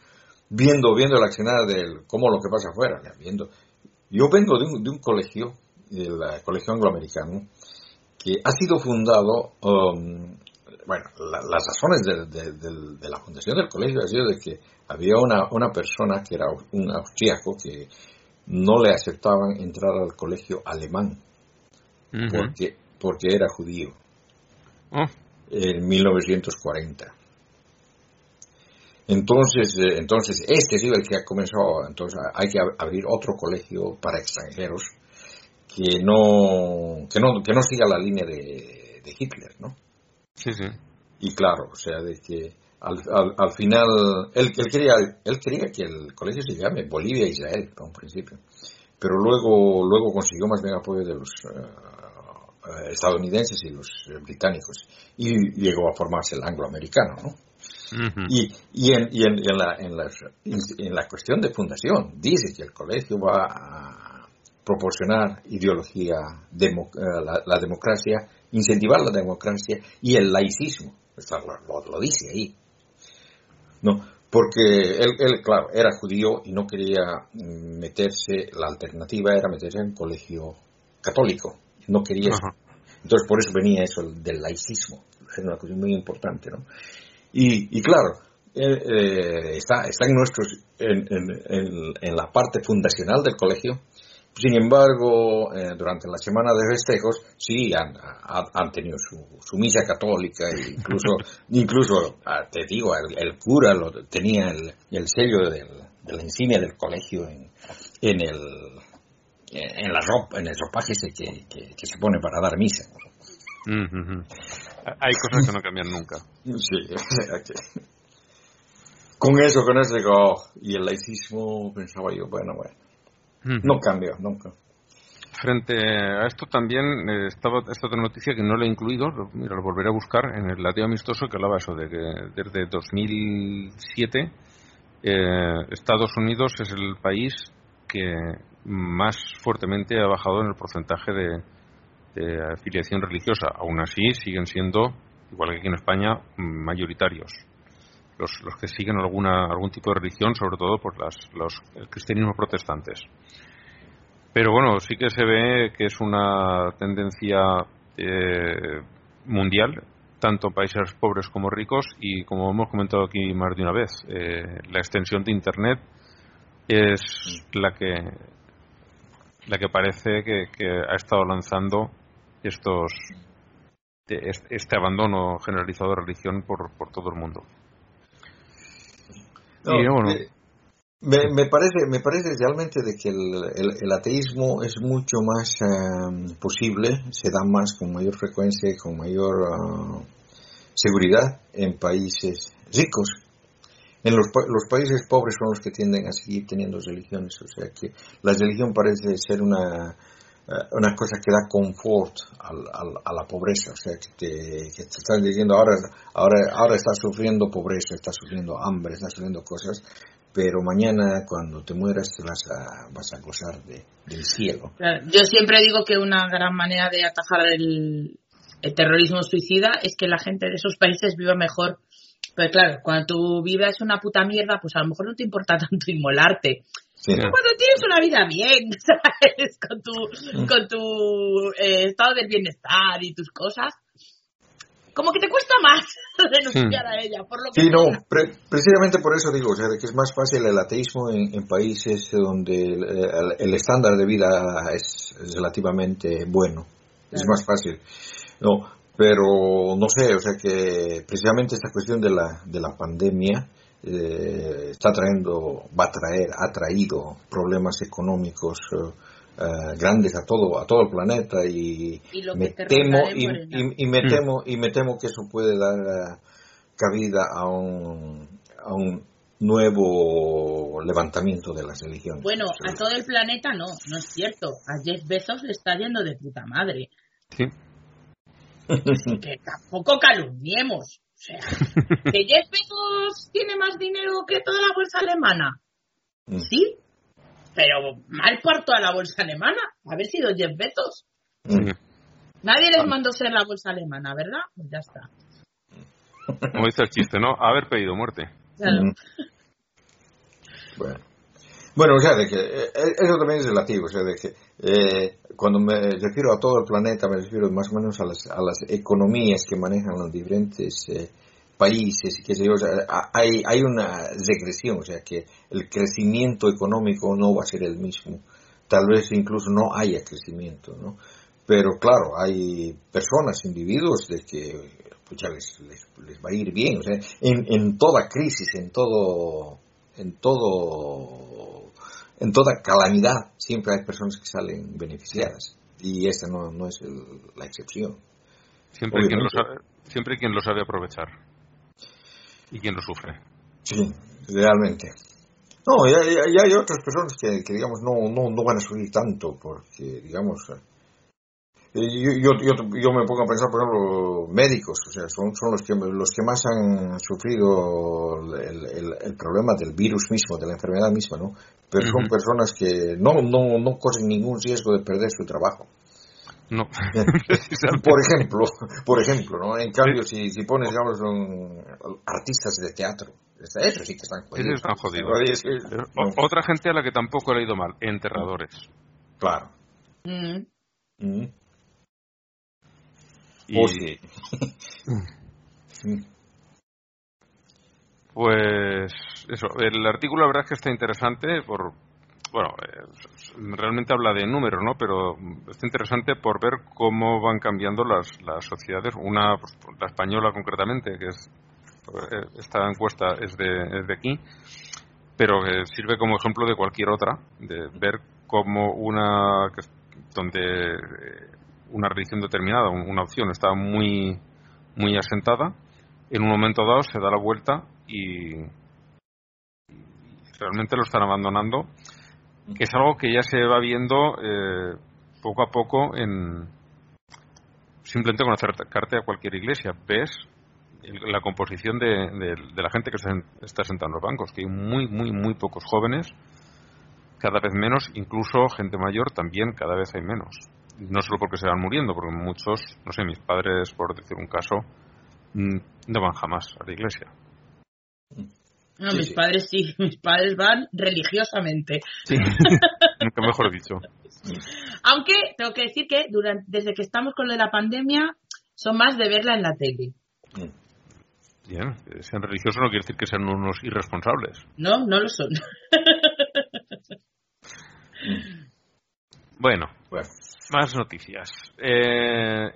viendo, viendo el accionar del, cómo lo que pasa afuera, viendo. Yo vengo de un, de un colegio, el colegio angloamericano, que ha sido fundado, um, bueno, la- las razones de, de- de- de la fundación del colegio ha sido de que había una, una persona que era un austríaco que no le aceptaban entrar al colegio alemán porque, porque era judío Oh, en 1940. Entonces, eh, entonces este sido el que ha comenzado, entonces hay que ab- abrir otro colegio para extranjeros que no, que no, que no siga la línea de, de Hitler, ¿no? sí, sí. Y claro, o sea, de que al, al, al final, él, él, quería, él quería que el colegio se llame Bolivia e Israel, a un principio, pero luego, luego consiguió más bien apoyo de los eh, estadounidenses y los británicos, y llegó a formarse el angloamericano, ¿no? Y, y, en, y en, en la, en, la, en la cuestión de fundación, dice que el colegio va a proporcionar ideología, demo- eh, la, la democracia, incentivar la democracia y el laicismo. Lo, lo- lo dice ahí. ¿No? Porque él, él, claro, era judío y no quería meterse, la alternativa era meterse en un colegio católico. No quería. Ajá. Entonces, por eso venía eso del laicismo. Era una cuestión muy importante, ¿no? Y, y claro, eh, eh, está, está en, nuestros, en, en- en- en la parte fundacional del colegio. Sin embargo, eh, durante la semana de festejos, sí han, ha- han tenido su, su misa católica, e incluso, incluso ah, te digo, el, el cura lo, tenía el, el sello del, de la insignia del colegio en, en el, en la ropa, en el ropaje ese que, que- que se pone para dar misa. Ujú, ujú. Hay cosas que no cambian nunca. Sí. Con eso, con eso digo, oh, y el laicismo, pensaba yo, bueno, bueno, no cambió nunca. Frente a esto también eh, estaba esta otra noticia que no la he incluido, lo, mira, lo volveré a buscar en el lateo amistoso que hablaba eso de que desde 2007 eh, Estados Unidos es el país que más fuertemente ha bajado en el porcentaje de, de afiliación religiosa. Aún así siguen siendo, igual que aquí en España, mayoritarios. Los, los que siguen alguna, algún tipo de religión, sobre todo por las, los el cristianismo protestantes. Pero bueno, sí que se ve que es una tendencia eh, mundial, tanto en países pobres como ricos, y como hemos comentado aquí más de una vez, eh, la extensión de Internet es la que la que parece que ha estado lanzando estos este, abandono generalizado de religión por, por todo el mundo. No, Y, bueno, eh, me, me parece, me parece realmente de que el, el- el ateísmo es mucho más eh, posible, se da más con mayor frecuencia y con mayor ah, seguridad en países ricos. En los, los países pobres son los que tienden a seguir teniendo religiones, o sea que la religión parece ser una, eh, una cosa que da confort al- al- a la pobreza, o sea que te, que te están diciendo ahora, ahora, ahora estás sufriendo pobreza, estás sufriendo hambre, estás sufriendo cosas, pero mañana cuando te mueras te vas a, vas a gozar de, del cielo. Yo siempre digo que una gran manera de atajar el, el terrorismo suicida es que la gente de esos países viva mejor. Pero claro, cuando tu vida es una puta mierda, pues a lo mejor no te importa tanto inmolarte. Sí. Cuando tienes una vida bien, ¿sabes? Con tu, con tu eh, estado del bienestar y tus cosas, como que te cuesta más renunciar a ella, por lo que Sí, no, pre- precisamente por eso digo, o sea, de que es más fácil el ateísmo en, en países donde el, el- el estándar de vida es, es relativamente bueno, es más fácil. No, pero no sé, o sea que precisamente esta cuestión de la, de la pandemia eh, está trayendo, va a traer, ha traído problemas económicos eh, eh, grandes a todo, a todo el planeta y, me temo y, Morena. y- y me Mm. temo y me temo que eso puede dar eh, cabida a un, a un nuevo levantamiento de las religiones. Bueno, a todo el planeta no, no es cierto. A Jeff Bezos le está yendo de puta madre. Sí. que tampoco calumniemos. O sea, que Jeff Bezos tiene más dinero que toda la bolsa alemana. Mm. Sí, pero mal por toda la bolsa alemana. Haber sido Jeff Bezos. Mm. Nadie les mandó ser la bolsa alemana, ¿verdad? Pues ya está. Como dice el chiste, ¿no? Haber pedido muerte. Claro. Mm. Bueno. Bueno, o sea, de que eh, eso también es relativo, o sea, de que eh, cuando me refiero a todo el planeta, me refiero más o menos a las, a las economías que manejan los diferentes eh, países sé yo, o sea, hay, hay una regresión, o sea, que el crecimiento económico no va a ser el mismo, tal vez incluso no haya crecimiento, ¿no? Pero claro, hay personas, individuos de que pues ya les, les, les va a ir bien, o sea, en, en toda crisis, en todo, en todo, en toda calamidad, siempre hay personas que salen beneficiadas y esta no, no es el- la excepción. Siempre hay, quien lo sabe, siempre hay quien lo sabe aprovechar. Y quien lo sufre. Sí, realmente. No, ya, ya- ya hay otras personas que, que, digamos, no, no, no van a subir tanto, porque, digamos, yo, yo, yo, yo me pongo a pensar, por ejemplo, médicos, o sea, son, son los, que, los que más han sufrido el, el, el problema del virus mismo, de la enfermedad misma, ¿no? Pero son personas que no, no, no corren ningún riesgo de perder su trabajo. No. Precisamente. Por ejemplo, por ejemplo, ¿no? En cambio, si, si pones, digamos, un- artistas de teatro, eso sí que están jodidos. Están jodidos. No, o- otra gente a la que tampoco le ha ido mal, enterradores. Claro. Mm. Mm. Y. Mm. Pues eso, el artículo la verdad es que está interesante por, bueno, eh, realmente habla de números, ¿no? Pero está interesante por ver cómo van cambiando las, las sociedades. Una, pues, la española concretamente, que es, eh, esta encuesta es de, es de aquí, pero que sirve como ejemplo de cualquier otra, de ver cómo una, donde eh, una religión determinada, un- una opción está muy, muy asentada, en un momento dado se da la vuelta y, realmente lo están abandonando, que es algo que ya se va viendo eh, poco a poco en simplemente con acercarte a cualquier iglesia. Ves la composición de, la gente que está sentada en los bancos, que hay muy, muy, muy pocos jóvenes, cada vez menos, incluso gente mayor también cada vez hay menos. No solo porque se van muriendo, porque muchos, no sé, mis padres, por decir un caso, mm, no van jamás a la iglesia. No, Sí, mis sí. padres sí, mis padres van religiosamente. Sí. Nunca mejor dicho. Aunque tengo que decir que durante, desde que estamos con lo de la pandemia son más de verla en la tele. Bien, que sean religiosos no quiere decir que sean unos irresponsables. No, no lo son. Bueno, Bueno, más noticias. Eh,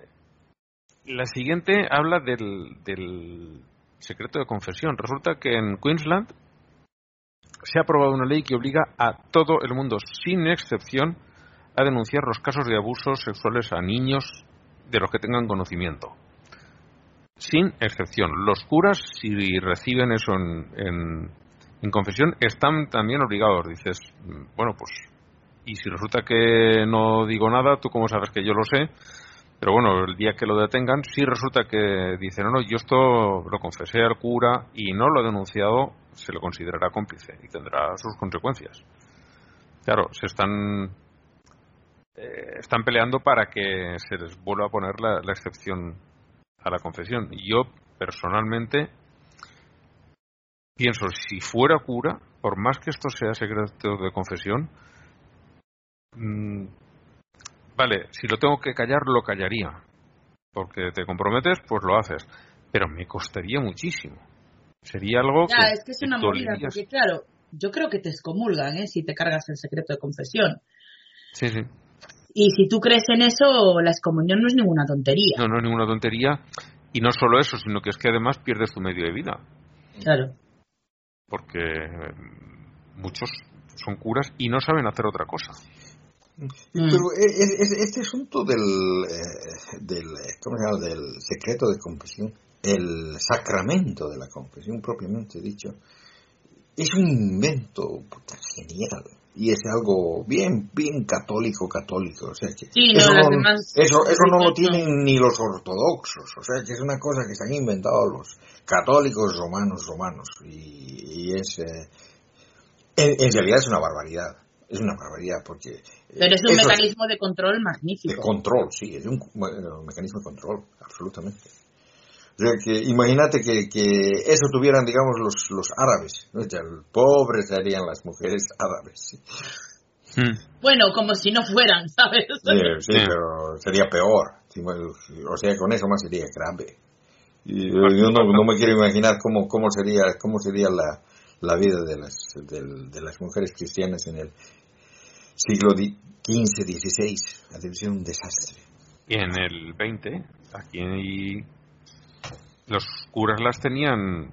la siguiente habla del, del secreto de confesión. Resulta que en Queensland se ha aprobado una ley que obliga a todo el mundo, sin excepción, a denunciar los casos de abusos sexuales a niños de los que tengan conocimiento. Sin excepción. Los curas, si reciben eso en, en- en confesión, están también obligados. Dices, mm, bueno, pues, y si resulta que no digo nada, tú cómo sabes que yo lo sé, pero bueno, el día que lo detengan, si resulta que dice, no, no, yo esto lo confesé al cura y no lo he denunciado, se le considerará cómplice y tendrá sus consecuencias. Claro, se están eh, están peleando para que se les vuelva a poner la, la excepción a la confesión. Y yo personalmente pienso, si fuera cura, por más que esto sea secreto de confesión, mm, vale, si lo tengo que callar, lo callaría. Porque te comprometes, pues lo haces. Pero me costaría muchísimo. Sería algo Ya, que es que es te una movida, porque claro, yo creo que te excomulgan, ¿eh? Si te cargas el secreto de confesión. Sí, sí. Y si tú crees en eso, la excomunión no es ninguna tontería. No, no es ninguna tontería. Y no solo eso, sino que es que además pierdes tu medio de vida. Claro. Porque eh, muchos son curas y no saben hacer otra cosa. Mm. Pero e- e- e- este asunto del, eh, del, eh, ¿cómo se llama? del secreto de confesión, el sacramento de la confesión propiamente dicho, es un invento puta, genial y es algo bien bien católico católico o sea que Sí, no, eso, no, demás- eso, eso no lo no. tienen ni los ortodoxos o sea que es una cosa que se han inventado los católicos romanos romanos y, y es eh, en, en realidad es una barbaridad es una barbaridad porque Pero es un eso mecanismo de control de magnífico. control, sí, es un, mecanismo de control, absolutamente. O sea, que imagínate que, que eso tuvieran, digamos, los, los árabes, pobres serían las mujeres árabes. Mm. Bueno, como si no fueran, ¿sabes? Sí, sí, Sí. pero sería peor. O sea, con eso más sería grave. Y yo no, no me quiero imaginar cómo, cómo sería, cómo sería la, la vida de las, del- de, las mujeres cristianas en el siglo XV, XVI. Ha ser un desastre. Y en el 20, aquí los curas las tenían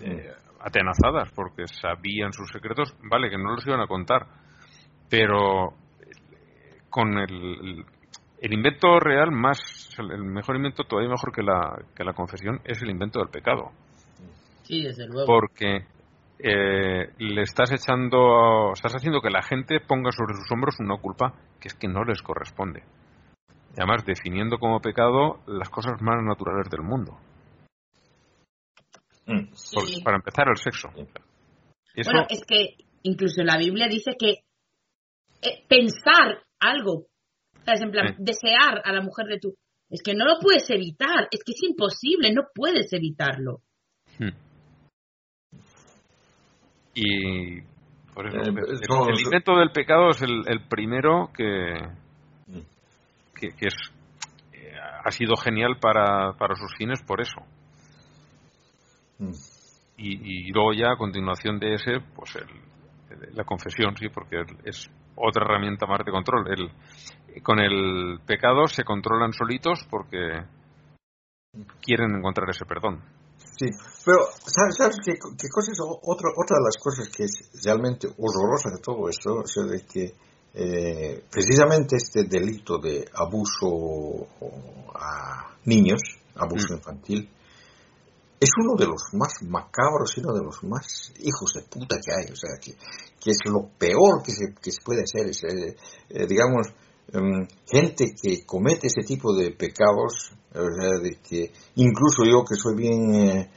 eh, atenazadas porque sabían sus secretos, vale, que no los iban a contar, pero eh, con el, el invento real más, el mejor invento, todavía mejor que la, que la confesión, es el invento del pecado. Sí, desde luego. porque eh, le estás echando, estás haciendo que la gente ponga sobre sus hombros una culpa que es que no les corresponde. Y además definiendo como pecado las cosas más naturales del mundo. Mm. Por- para empezar, el sexo. Eso, Bueno, es que incluso la Biblia dice que eh, pensar algo, ¿sabes? En plan, Sí. desear a la mujer de tu... Es que no lo puedes evitar, es que es imposible, no puedes evitarlo. Hmm. Y por eso, Eh, el, no, el invento del pecado es el, el primero que, Mm. que, que es, eh, ha sido genial para, para sus fines por eso. Mm. y, y luego ya a continuación de ese pues el, el- la confesión sí porque es otra herramienta más de control el, con el pecado se controlan solitos porque quieren encontrar ese perdón Sí, pero ¿sabes, sabes qué, qué cosa es o- otra, otra de las cosas que es realmente horrorosa de todo esto? O sea, de que eh, precisamente este delito de abuso a niños, abuso Mm. infantil, es uno de los más macabros y uno de los más hijos de puta que hay. O sea, que, que es lo peor que se, que se puede hacer. Es, eh, eh, digamos, gente que comete ese tipo de pecados, sea, de que incluso yo que soy bien, eh,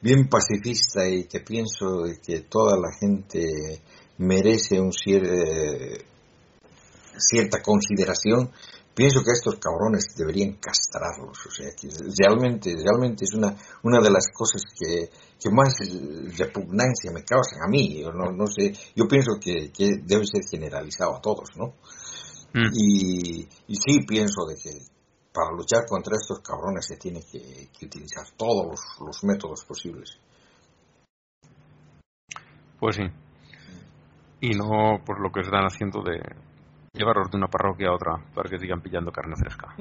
bien pacifista y que pienso de que toda la gente merece un cier- eh, cierta consideración, pienso que estos cabrones deberían castrarlos. O sea, que realmente, realmente es una, una de las cosas que, que más repugnancia me causan a mí. Yo no, no sé, yo pienso que, que debe ser generalizado a todos, ¿no? Mm. Y, y sí pienso de que para luchar contra estos cabrones se tiene que, que utilizar todos los, los métodos posibles. pues sí y no por lo que están haciendo de llevarlos de una parroquia a otra para que sigan pillando carne fresca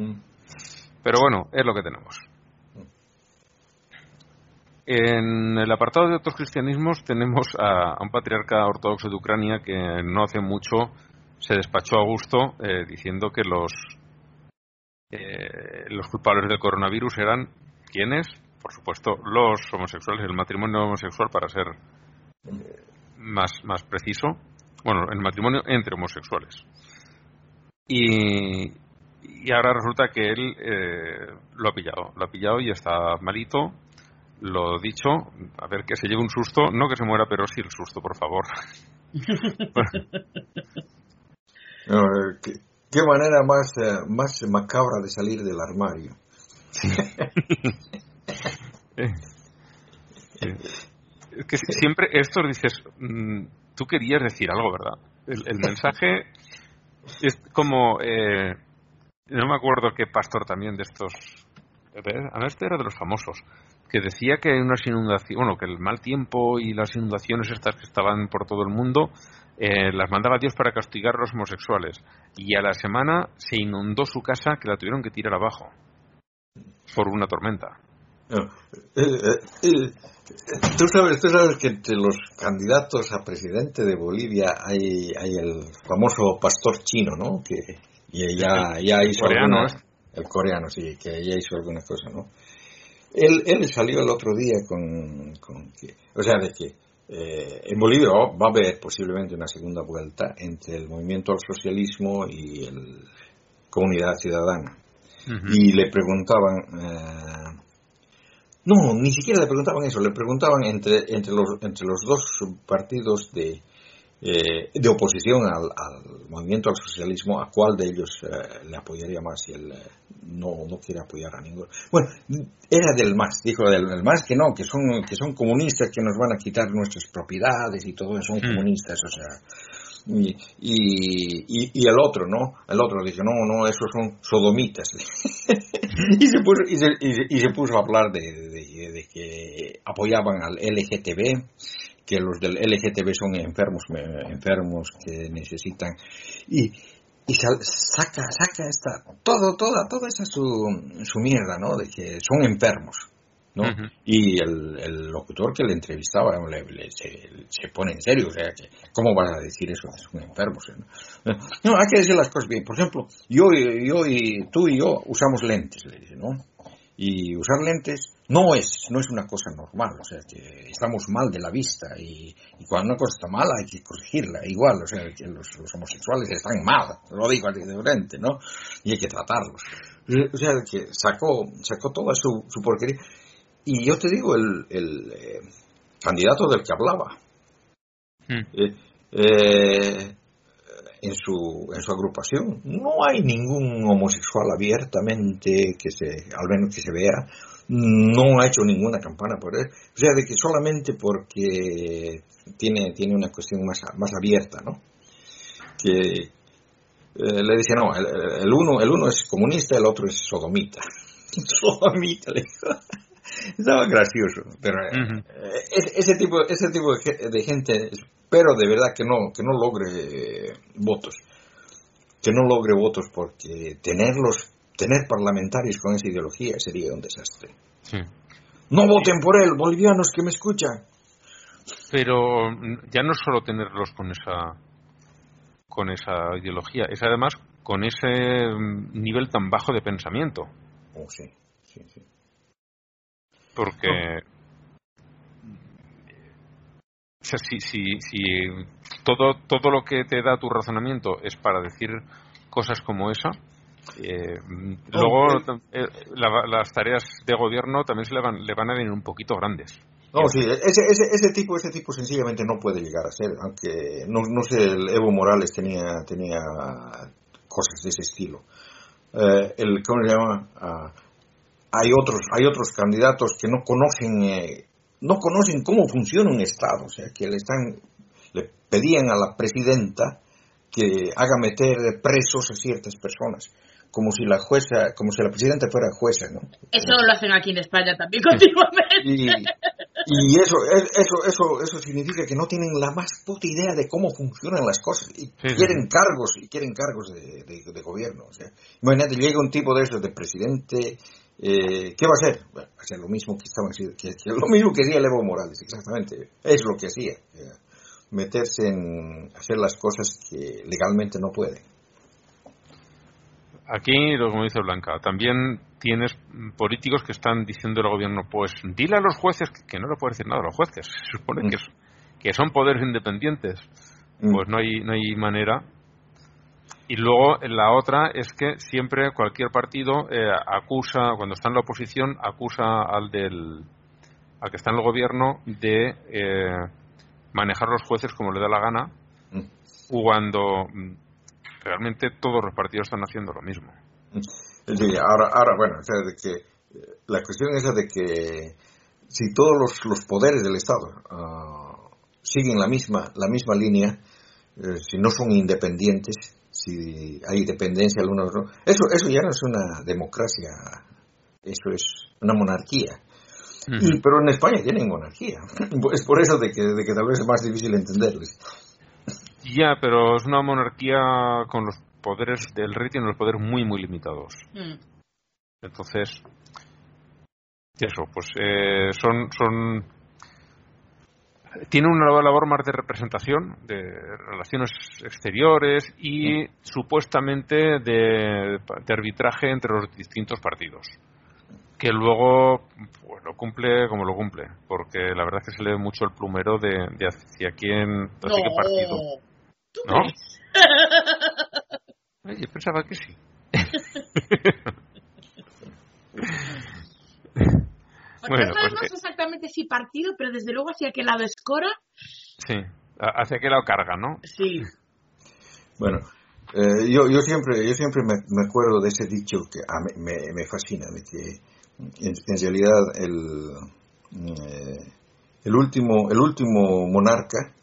Pero bueno, es lo que tenemos. En el apartado de otros cristianismos tenemos a, a un patriarca ortodoxo de Ucrania que no hace mucho se despachó a gusto eh, diciendo que los eh, los culpables del coronavirus eran quienes, por supuesto, los homosexuales, el matrimonio homosexual para ser eh, más más preciso, bueno, el matrimonio entre homosexuales. Y, y ahora resulta que él eh, lo ha pillado, lo ha pillado y está malito. Lo dicho, a ver que se lleve un susto, no que se muera, pero sí el susto, por favor. No, ¿qué, qué manera más, eh, más macabra de salir del armario. Eh, es que si- siempre esto dices, mm, tú querías decir algo, ¿verdad? El, el mensaje es como, eh, no me acuerdo qué pastor también de estos, a este era de los famosos, que decía que hay unas inundaciones, bueno, que el mal tiempo y las inundaciones estas que estaban por todo el mundo, eh, las mandaba Dios para castigar a los homosexuales. Y a la semana se inundó su casa que la tuvieron que tirar abajo por una tormenta. No, eh, eh, eh, tú, sabes, tú sabes que entre los candidatos a presidente de Bolivia hay, hay el famoso pastor chino, ¿no? Que y ya, ya hizo coreano, alguna- el coreano, sí, que ya hizo alguna cosa, ¿no? Él, él salió el otro día con, con que, o sea, de que eh, en Bolivia va a haber posiblemente una segunda vuelta entre el movimiento al socialismo y el Comunidad Ciudadana. Y le preguntaban, eh, no, ni siquiera le preguntaban eso, le preguntaban entre, entre, los, entre los dos partidos de, eh, de oposición al, movimiento al socialismo, a cuál de ellos eh, le apoyaría más y él eh, no, no quiere apoyar a ninguno. Bueno, era del MAS, dijo del, MAS que no, que son, que son comunistas, que nos van a quitar nuestras propiedades y todo eso, son hmm. comunistas, o sea. Y, y, y, el otro, ¿no? El otro dice, no, no, esos son sodomitas. y, se puso, y, se, y, se puso a hablar de, de, de que apoyaban al LGTB que los del LGTB son enfermos, enfermos que necesitan. Y, y saca, saca esta, todo, toda, toda esa su, su mierda, ¿no? De que son enfermos, ¿no? Y el, el, locutor que le entrevistaba se, pone en serio, o sea, que, ¿cómo vas a decir eso? Que son enfermos. ¿no? no, hay que decir las cosas bien. Por ejemplo, yo, yo y tú y yo usamos lentes, le dice, ¿no? Y usar lentes no es, no es una cosa normal, o sea, que estamos mal de la vista y, cuando una cosa está mala hay que corregirla, igual, o sea, que los, homosexuales están mal, lo digo de frente, ¿no? Y hay que tratarlos. O sea, que sacó, sacó toda su, su porquería. Y yo te digo, el, el eh, candidato del que hablaba, hmm. eh, eh, en su, en su agrupación. No hay ningún homosexual abiertamente que se, al menos que se vea, no ha hecho ninguna campana por él. O sea, de que solamente porque tiene, tiene una cuestión más, más abierta, ¿no? Que eh, le dice, no, el, uno, el uno es comunista, el otro es sodomita. sodomita, le dijo. Estaba gracioso, pero eh, ese, tipo, ese tipo de gente pero de verdad que no, que no logre votos, que no logre votos porque tenerlos, tener parlamentarios con esa ideología sería un desastre. No voten por él, bolivianos que me escuchan. Pero ya no solo tenerlos con esa con esa ideología, es además con ese nivel tan bajo de pensamiento. Oh, sí, sí, sí. Porque o sea, si, si, si todo, todo lo que te da tu razonamiento es para decir cosas como esa, eh, luego eh, las tareas de gobierno también se le van, le van a venir un poquito grandes. No, sí, ese, ese, ese, tipo, ese tipo sencillamente no puede llegar a ser, aunque no, no sé, el Evo Morales tenía, tenía cosas de ese estilo. Eh, el, ¿Cómo se llama? Ah, hay otros, hay otros candidatos que no conocen eh, no conocen cómo funciona un Estado, o sea, que le están, le pedían a la presidenta que haga meter presos a ciertas personas, como si la jueza, como si la presidenta fuera jueza, ¿no? Eso lo hacen aquí en España también continuamente. Y, y eso, eso, eso, eso significa que no tienen la más puta idea de cómo funcionan las cosas y quieren cargos y quieren cargos de, de, gobierno. O sea, imagínate, llega un tipo de esos de presidente eh, ¿Qué va a hacer? va a hacer lo mismo que estaba que, lo mismo que hacía Evo Morales, exactamente. Es lo que hacía. meterse en hacer las cosas que legalmente no puede. Aquí, lo como dice Blanca, también tienes políticos que están diciendo al gobierno, pues dile a los jueces que, no le puede decir nada a los jueces. Se supone que, mm. que son poderes independientes. Mm. Pues no hay, no hay manera y luego la otra es que siempre cualquier partido eh, acusa, cuando está en la oposición, acusa al del al que está en el gobierno de eh, manejar los jueces como le da la gana, mm. cuando mm, realmente todos los partidos están haciendo lo mismo. Sí, ahora, ahora bueno, o sea, de que la cuestión es de que si todos los, los poderes del Estado ah, siguen la misma la misma línea, eh, si no son independientes, si hay dependencia uno otro. Eso, eso ya no es una democracia, eso es una monarquía. y, pero en España tienen monarquía. Es por eso de que, de que tal vez es más difícil entenderles. Ya, pero es una monarquía con los poderes del rey tiene los poderes muy, muy limitados. Mm. Entonces, eso, pues eh, son, son tiene una labor más de representación, de relaciones exteriores y supuestamente de, arbitraje entre los distintos partidos. que luego pues lo cumple como lo cumple, porque la verdad es que se le ve mucho el plumero de, de hacia quién, hacia qué partido. ¿Tú ¿No? yo pensaba que sí. Porque Bueno, no pues, sabemos eh. exactamente si partido, pero desde luego hacia qué lado escora. Sí, hacia qué lado carga, ¿no? Sí. Bueno, eh, yo, yo siempre, yo siempre me, me acuerdo de ese dicho que a mí me, me fascina, de que en, en realidad el, eh, el, último, el último monarca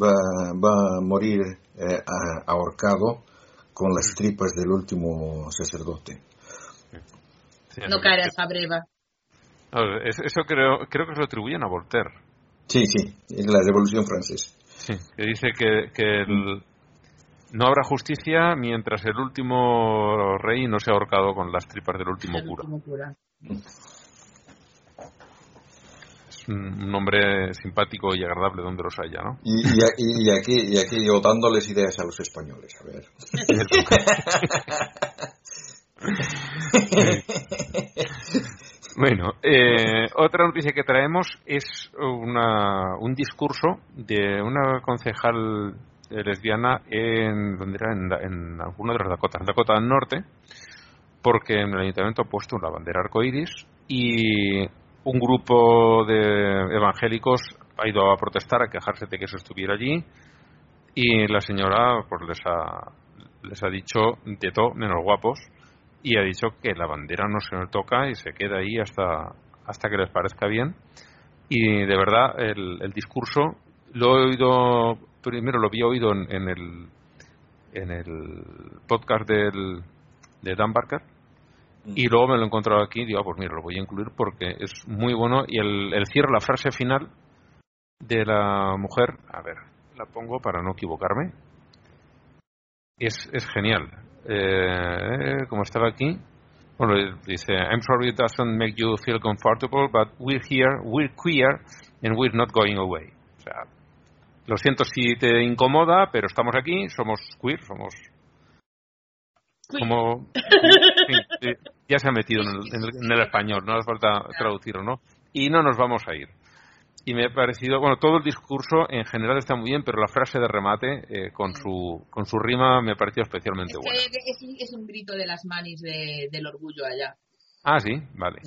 va, va a morir eh, a- ahorcado con las tripas del último sacerdote. Sí, No sí. caer a breva. No, Eso creo, creo que se lo atribuyen a Voltaire. Sí, sí, es la Revolución Francesa. Sí, que dice que, que el- no habrá justicia mientras el último rey no sea ahorcado con las tripas del último cura. último cura. Es un nombre simpático y agradable donde los haya, ¿no? Y, y, y aquí, y aquí yo dándoles ideas a los españoles, a ver. Bueno, eh, otra noticia que traemos es una, un discurso de una concejal lesbiana en, ¿dónde en, en alguna de las Dakotas, Dakota del Norte, porque en el ayuntamiento ha puesto una bandera arcoíris y un grupo de evangélicos ha ido a protestar, a quejarse de que eso estuviera allí y la señora pues les ha, les ha dicho de todo menos guapos y ha dicho que la bandera no se toca y se queda ahí hasta, hasta que les parezca bien. Y de verdad, el, el discurso lo he oído, primero lo había oído en, en el, en el podcast del, de Dan Barker y luego me lo he encontrado aquí y digo, ah, pues mira, lo voy a incluir porque es muy bueno. Y el, el cierre, la frase final de la mujer, a ver, la pongo para no equivocarme, es, es genial. Eh, como estaba aquí, bueno, dice, I'm sorry it doesn't make you feel comfortable, but we're here, we're queer, and we're not going away. O sea, lo siento si te incomoda, pero estamos aquí, somos queer, somos Queer. como... sí, ya se ha metido en el, en el- en el español, no hace falta traducirlo, ¿no? Y no nos vamos a ir. Y me ha parecido, bueno, todo el discurso en general está muy bien, pero la frase de remate eh, con su con su rima me ha parecido especialmente Es, buena. que es, es un grito de las manis de- del orgullo allá. Ah, sí, vale.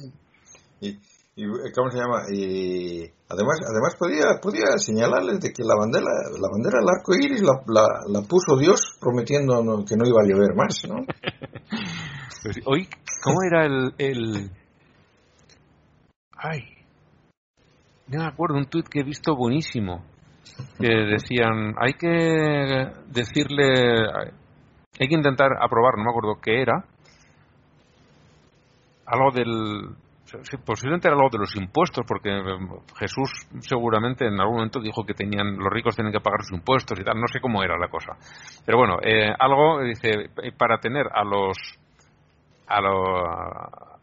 Y, y, ¿Cómo se llama? Y además, además podía, podía señalarles de que la bandera, la bandera del arco iris la, la, la puso Dios prometiendo que no iba a llover más, ¿no? Pues, hoy, ¿cómo era el, el... Ay, no me acuerdo, un tuit que he visto buenísimo. Que decían, hay que decirle, hay que intentar aprobar, no me acuerdo qué era, algo del... Posiblemente era algo de los impuestos, porque eh, Jesús seguramente en algún momento dijo que tenían los ricos tienen que pagar sus impuestos y tal, no sé cómo era la cosa. Pero bueno, eh, algo dice para tener a los a, lo-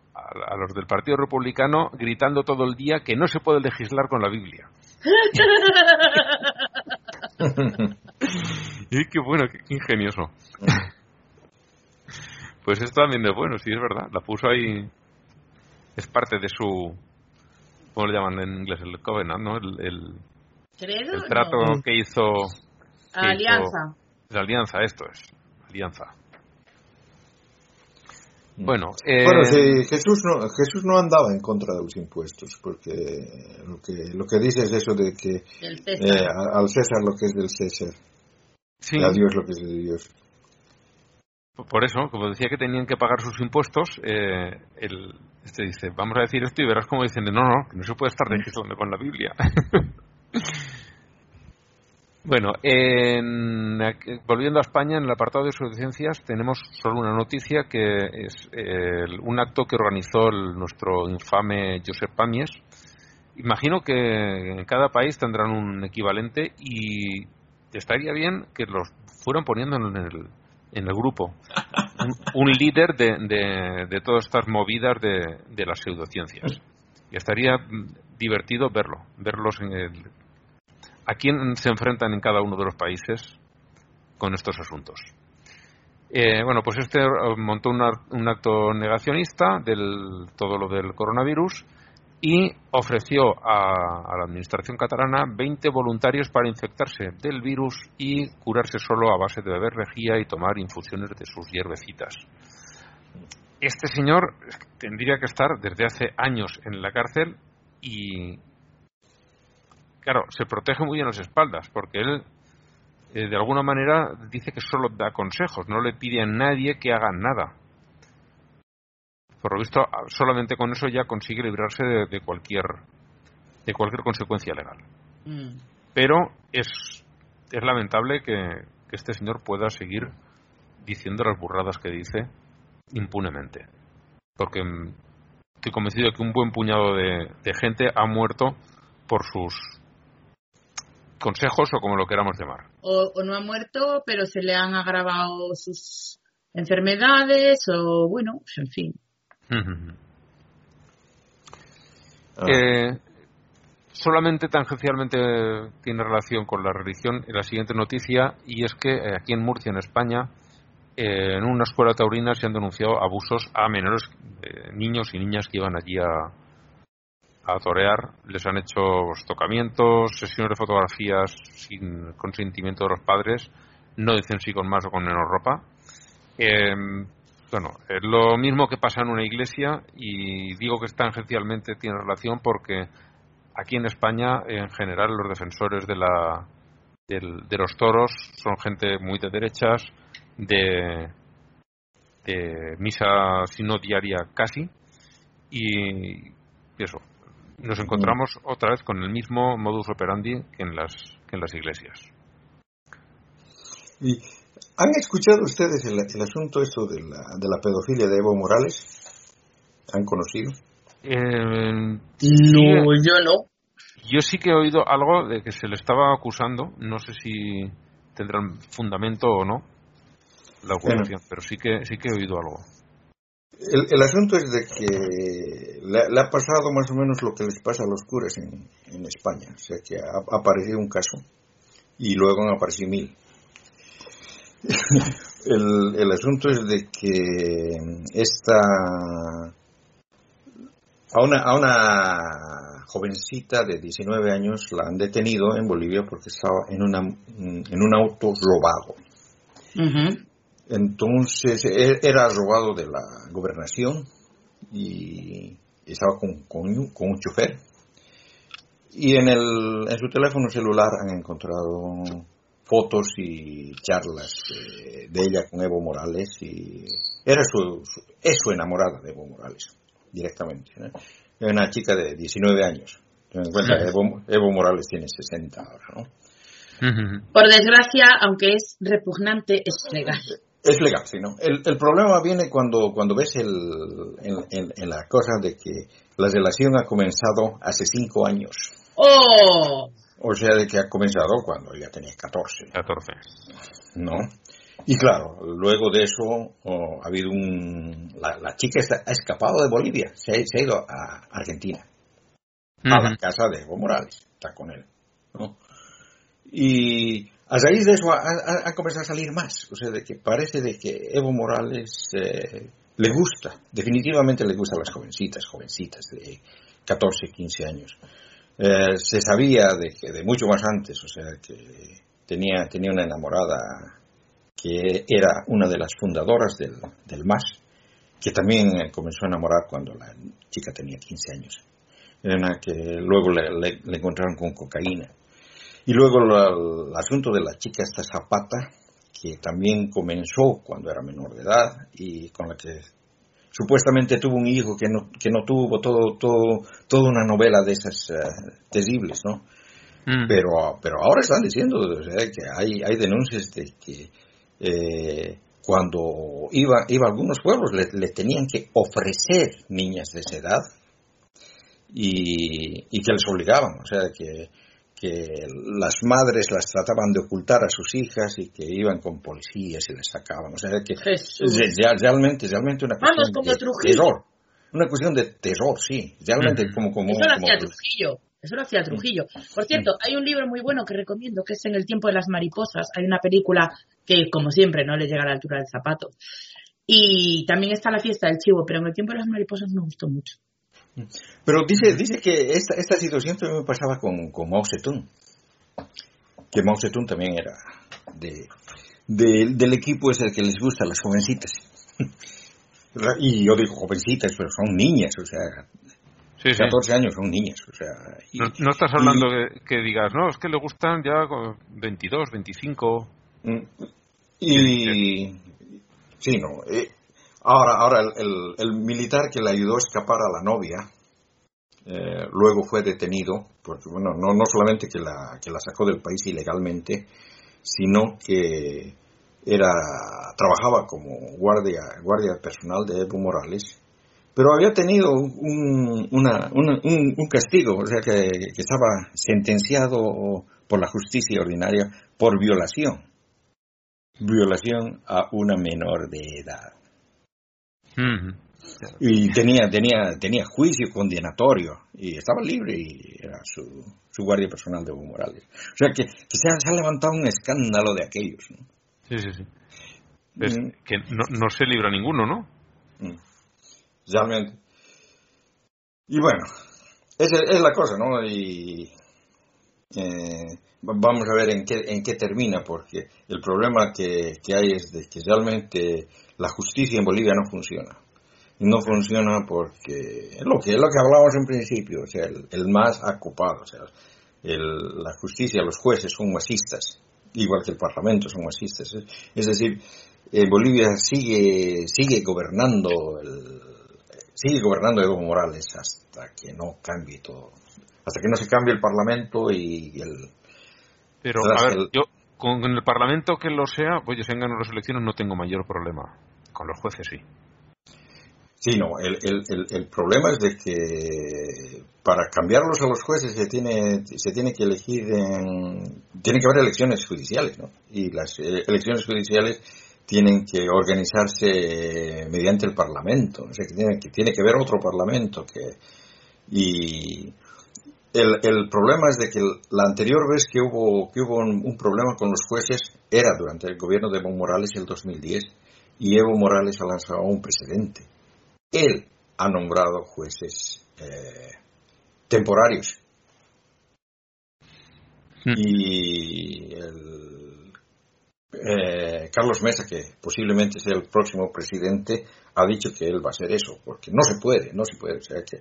a- los del Partido Republicano gritando todo el día que no se puede legislar con la Biblia. y qué bueno, qué, qué ingenioso. Pues esto también es bueno, sí, es verdad. La puso ahí. Es parte de su. ¿Cómo le llaman en inglés? El covenant, ¿no? El, el- ¿Credo? el trato No. que hizo. que Alianza. hizo- la alianza, esto es. Alianza. Bueno, eh, Bueno, sí, Jesús no, Jesús no andaba en contra de los impuestos, porque lo que, lo que dice es eso de que eh, al César lo que es del César, sí, y a Dios lo que es de Dios. por eso, como decía que tenían que pagar sus impuestos, eh, el, este dice, vamos a decir esto y verás como dicen, no, no, que no se puede estar legislando con la Biblia. bueno, en- volviendo a España, en el apartado de suficiencias tenemos solo una noticia que es eh, un acto que organizó el- nuestro infame Josep Pamies. Imagino que en cada país tendrán un equivalente y estaría bien que los fueran poniendo en el, en el grupo. Un, un líder de, de- de todas estas movidas de, de las pseudociencias. Y estaría mm, divertido verlo, verlos en el, a quién se enfrentan en cada uno de los países con estos asuntos. Eh, bueno, pues este montó un acto negacionista del todo lo del coronavirus y ofreció a, la administración catalana 20 voluntarios para infectarse del virus y curarse solo a base de beber rejía y tomar infusiones de sus hierbecitas. Este señor tendría que estar desde hace años en la cárcel y, claro, se protege muy bien las espaldas porque él eh, de alguna manera dice que solo da consejos, no le pide a nadie que haga nada por lo visto, solamente con eso ya consigue librarse de, cualquier de cualquier consecuencia legal. Mm. Pero es, es lamentable que, este señor pueda seguir diciendo las burradas que dice impunemente. Porque mm, estoy convencido de que un buen puñado de, gente ha muerto por sus consejos o como lo queramos llamar. O, o, no ha muerto, pero se le han agravado sus enfermedades o bueno, pues en fin. Ah. Eh, solamente tangencialmente tiene relación con la religión la siguiente noticia y es que eh, aquí en Murcia, en España, eh, en una escuela taurina se han denunciado abusos a menores, niños y niñas que iban allí a, a torear. Les han hecho tocamientos, sesiones de fotografías sin consentimiento de los padres. No dicen si con más o con menos ropa. Bueno, es lo mismo que pasa en una iglesia y digo que tangencialmente tiene relación porque aquí en España, en general, los defensores de, la, de, los toros son gente muy de derechas, de, de misa sino diaria casi, y eso, nos encontramos otra vez con el mismo modus operandi que en las, que en las iglesias. Y ¿Han escuchado ustedes el, asunto eso de la, de la, pedofilia de Evo Morales? ¿Han conocido? Eh, no, yo no. Yo sí que he oído algo de que se le estaba acusando, no sé si tendrán fundamento o no la acusación, pero sí que sí que he oído algo. El, asunto es de que le, ha pasado más o menos lo que les pasa a los curas en, España, o sea que ha, aparecido un caso y luego han aparecido mil. el, asunto es de que esta a una, a una jovencita de 19 años la han detenido en Bolivia porque estaba en una en un auto robado. Entonces e, era robado de la gobernación y estaba con, con, con un chofer. Y en, el, en su teléfono celular han encontrado fotos y charlas de, ella con Evo Morales y era su, es su enamorada de Evo Morales directamente una chica de 19 años ten en cuenta que Evo, Morales tiene 60 ahora ¿no? por desgracia aunque es repugnante es legal es legal, sí, ¿no? El, el problema viene cuando, cuando ves el, en, la cosa de que la relación ha comenzado hace cinco años. ¡Oh! O sea, de que ha comenzado cuando ya tenía 14. 14. ¿No? Y claro, luego de eso ha habido un... La, chica ha escapado de Bolivia, se ha, ido a Argentina, a la casa de Evo Morales, está con él. ¿no? Y a raíz de eso ha, comenzado a salir más, o sea, de que parece de que Evo Morales eh, le gusta, definitivamente le gusta a las jovencitas, jovencitas de 14, 15 años. Eh, se sabía de, de mucho más antes, o sea, que tenía, tenía una enamorada que era una de las fundadoras del, del MAS, que también comenzó a enamorar cuando la chica tenía 15 años. Era que luego le, encontraron con cocaína. Y luego el asunto de la chica esta Zapata, que también comenzó cuando era menor de edad y con la que supuestamente tuvo un hijo que no, que no tuvo, todo, todo, toda una novela de esas uh, terribles, ¿no? Mm. Pero, pero ahora están diciendo que hay, hay denuncias de que eh, cuando iba, iba a algunos pueblos le, le, tenían que ofrecer niñas de esa edad y, y que les obligaban, o sea, que que las madres las trataban de ocultar a sus hijas y que iban con policías y les sacaban. O sea, que realmente, realmente una cuestión de terror. Una cuestión de terror, sí. Realmente como, como... Eso lo hacía Trujillo. Eso lo hacía Trujillo. Por cierto, hay un libro muy bueno que recomiendo que es En el tiempo de las mariposas. Hay una película que como siempre no le llega a la altura del zapato. Y también está la fiesta del chivo, pero en el tiempo de las mariposas me gustó mucho. Pero dice, dice que esta, esta situación también me pasaba con, con Mao Zedong. Que Mao Zedong también era de, de- del equipo ese que les gusta, las jovencitas. Y yo digo jovencitas, pero son niñas, o sea, Sí, sí. 14 años son niñas, o sea. y- No, no estás hablando que, que digas, no, es que le gustan ya con 22, 25. Mm, Y sí, no. Ahora, ahora el, el- el militar que le ayudó a escapar a la novia, eh, luego fue detenido, porque bueno, no, no solamente que la, que la sacó del país ilegalmente, sino que era trabajaba como guardia guardia personal de Evo Morales, pero había tenido un, una- un, un castigo, o sea que, que estaba sentenciado por la justicia ordinaria por violación violación a una menor de edad. Y tenía, tenía, tenía juicio condenatorio y estaba libre y era su, su guardia personal de Evo Morales. O sea que, que se, ha, se ha levantado un escándalo de aquellos. ¿no? Sí, sí, sí. Es Mm. que no, no se libra ninguno, ¿no? Mm. Realmente. Y bueno, esa es la cosa, ¿no? Y eh, va- vamos a ver en qué, en qué termina, porque el problema que, que hay es de que realmente la justicia en Bolivia no funciona. Y no funciona porque es lo que, es lo que hablábamos en principio, o sea, el, el más ocupado, o sea, el- la justicia, los jueces son masistas, igual que el parlamento son masistas. Es, es decir, en Bolivia sigue, sigue gobernando el, sigue gobernando Evo Morales hasta que no cambie todo, hasta que no se cambie el parlamento y el, Pero, a ver, el- yo con el Parlamento que lo sea, pues yo si ganan las elecciones no tengo mayor problema. Con los jueces sí. Sí, no, el, el problema es de que para cambiarlos a los jueces se tiene, se tiene que elegir en, tiene que haber elecciones judiciales, ¿no? Y las eh, elecciones judiciales tienen que organizarse mediante el Parlamento, o sea que tiene que, tiene que haber otro Parlamento que, y el, el problema es de que la anterior vez que hubo, que hubo un, un problema con los jueces era durante el gobierno de Evo Morales el 2010 y Evo Morales ha lanzado un precedente él ha nombrado jueces eh, temporarios. Mm. Y el, eh, Carlos Mesa, que posiblemente sea el próximo presidente, ha dicho que él va a hacer eso, porque no se puede, no se puede. O sea, que,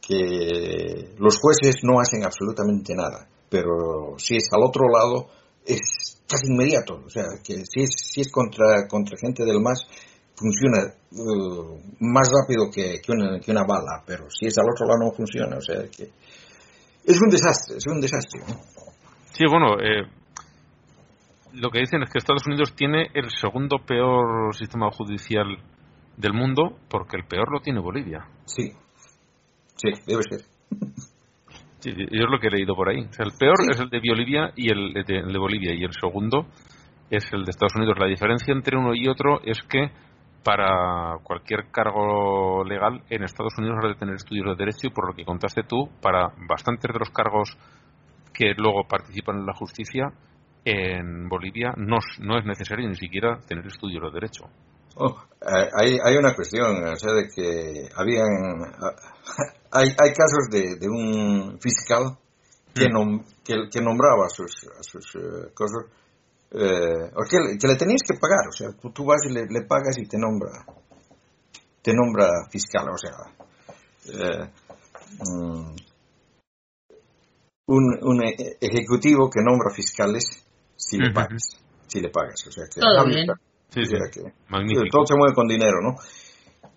que los jueces no hacen absolutamente nada, pero si es al otro lado, es casi inmediato. O sea, que si es, si es contra, contra gente del MAS, funciona uh, más rápido que, que, una, que una bala, pero si es al otro lado no funciona. O sea, que es un desastre, es un desastre. ¿no? Sí, bueno, eh, lo que dicen es que Estados Unidos tiene el segundo peor sistema judicial del mundo porque el peor lo tiene Bolivia. Sí, sí, debe ser. Sí, yo es lo que he leído por ahí. O sea, el peor Sí. es el de Bolivia y el de, el de Bolivia y el segundo es el de Estados Unidos. La diferencia entre uno y otro es que para cualquier cargo legal en Estados Unidos has de tener estudios de derecho y por lo que contaste tú, para bastantes de los cargos que luego participan en la justicia, en Bolivia no, es- no es necesario ni siquiera tener estudios de derecho. Oh, eh, hay, hay una cuestión, o sea, de que habían, hay, hay casos de, de un fiscal que, Mm. nom- que, que nombraba a sus, a sus eh, cosas, eh, o que, le- que le tenías que pagar, o sea, tú, tú vas y le, le pagas y te nombra, te nombra fiscal, o sea, eh, mm, un, un e- ejecutivo que nombra fiscales si le pagas, si le pagas, o sea, que Todo bien. Sí, o sí. sea que- Magnífico. todo se mueve con dinero, ¿no?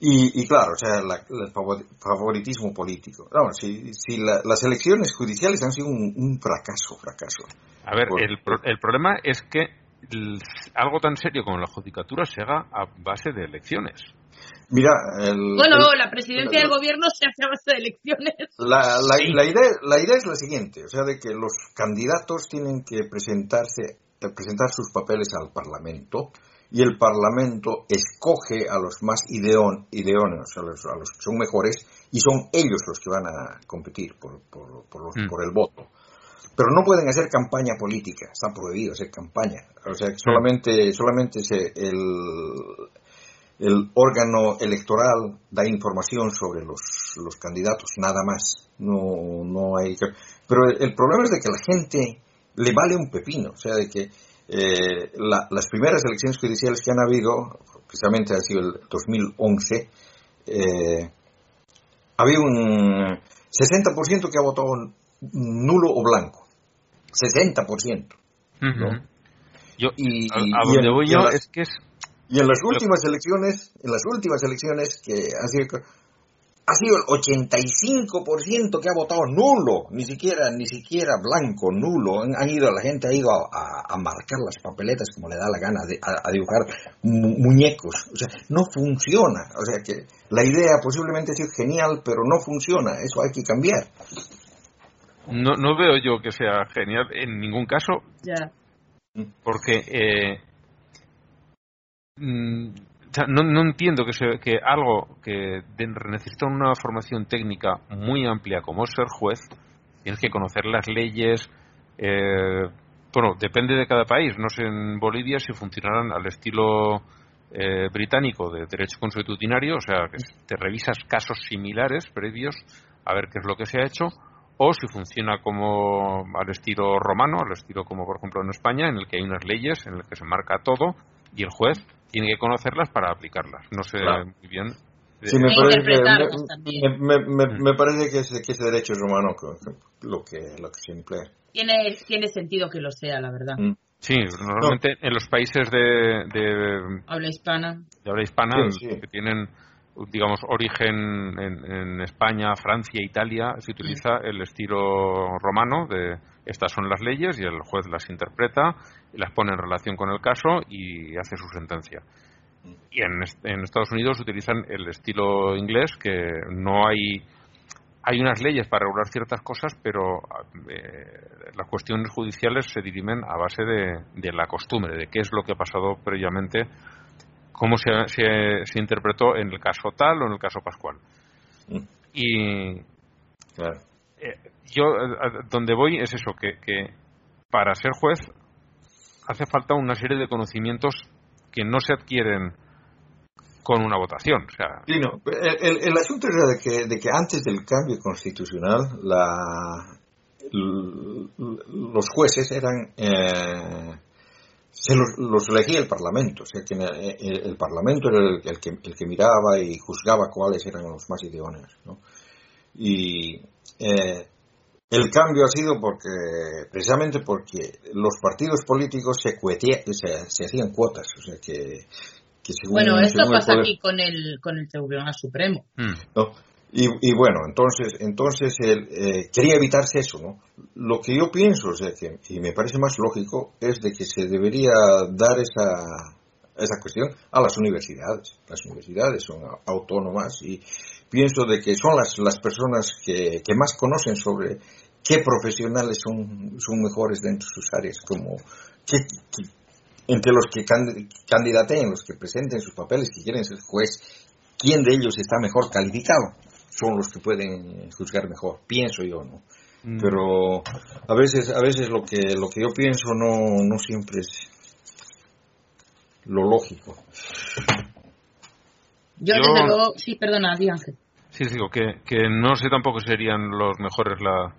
Y, y claro, o sea, la- el favor- favoritismo político. No, si, si la- las elecciones judiciales han sido un, un fracaso, fracaso. A ver, el, pro- el problema es que el- algo tan serio como la judicatura se haga a base de elecciones. Mira, el, Bueno, el- la presidencia del gobierno se hace a base de elecciones. la, la, la idea, la idea es la siguiente, o sea, de que los candidatos tienen que presentarse, presentar sus papeles al Parlamento y el Parlamento escoge a los más ideón, ideóneos, a los, a los que son mejores, y son ellos los que van a competir por, por, por, los- Mm. por el voto. pero no pueden hacer campaña política, está prohibido hacer campaña. O sea, solamente, solamente se, el, el órgano electoral da información sobre los, los candidatos, nada más. No, no hay Pero el problema es de que la gente le vale un pepino, o sea, de que eh, las primeras elecciones judiciales que han habido, precisamente ha sido el 2011, eh, había un 60% que ha votado nulo o blanco. 60%. Yo, y, a, donde voy yo es que es... Y en las últimas elecciones, en las últimas elecciones que ha sido ha sido el 85% que ha votado nulo, ni siquiera, ni siquiera blanco, nulo. Han, ido, la gente ha ido a, marcar las papeletas como le da la gana, de, a, dibujar muñecos. O sea, no funciona. O sea que la idea posiblemente ha sido genial, pero no funciona. Eso hay que cambiar. No, no veo yo que sea genial en ningún caso. Ya. Porque eh, mm, no, no entiendo que, se, que algo que necesita una formación técnica muy amplia como ser juez, tienes que conocer las leyes. Eh, bueno, depende de cada país. No sé en Bolivia si funcionarán al estilo eh, británico de derecho consuetudinario, o sea, que te revisas casos similares previos a ver qué es lo que se ha hecho, o si funciona como al estilo romano, al estilo como por ejemplo en España, en el que hay unas leyes, en el que se marca todo y el juez tiene que conocerlas para aplicarlas. No sé muy bien. Sí, me parece, que, me, me, parece que, ese, que ese derecho romano lo que, lo que se emplea. Tiene, tiene sentido que lo sea, la verdad. Mm. Sí, normalmente en los países de, de, habla hispana, de habla hispana que tienen digamos origen en, en, España, Francia, Italia, se utiliza el estilo romano de estas son las leyes y el juez las interpreta y las pone en relación con el caso y hace su sentencia. Y en, en Estados Unidos utilizan el estilo inglés, que no hay hay unas leyes para regular ciertas cosas, pero eh, las cuestiones judiciales se dirimen a base de, la costumbre, de qué es lo que ha pasado previamente, cómo se, se, interpretó en el caso tal o en el caso Pascual. Mm. Y eh, yo, donde voy es eso, que, que para ser juez hace falta una serie de conocimientos que no se adquieren con una votación. O sea... Sí, no. el, asunto era de que, de que antes del cambio constitucional la, los jueces eran... Eh, se los, elegía el Parlamento, o sea que el, Parlamento era el, que, el que miraba y juzgaba cuáles eran los más idóneos. ¿no? Y eh, el cambio ha sido porque, precisamente porque los partidos políticos se, se, hacían cuotas, o sea que, bueno, esto pasa aquí con el, con el Tribunal Supremo. Hmm. Y, y, bueno, entonces, entonces él, eh, quería evitarse eso, ¿no? Lo que yo pienso, o sea, y me parece más lógico, es de que se debería dar esa, esa cuestión a las universidades. Las universidades son autónomas y pienso de que son las, las personas que, que más conocen sobre qué profesionales son, son mejores dentro de sus áreas, como entre los que candidateen, los que presenten sus papeles, que quieren ser juez, quién de ellos está mejor calificado, son los que pueden juzgar mejor, pienso yo, ¿no? Mm. Pero a veces, a veces lo que lo que yo pienso no, no siempre es lo lógico. Yo, desde luego, sí, perdona, di Ángel. Sí, digo que, que no sé tampoco serían los mejores la,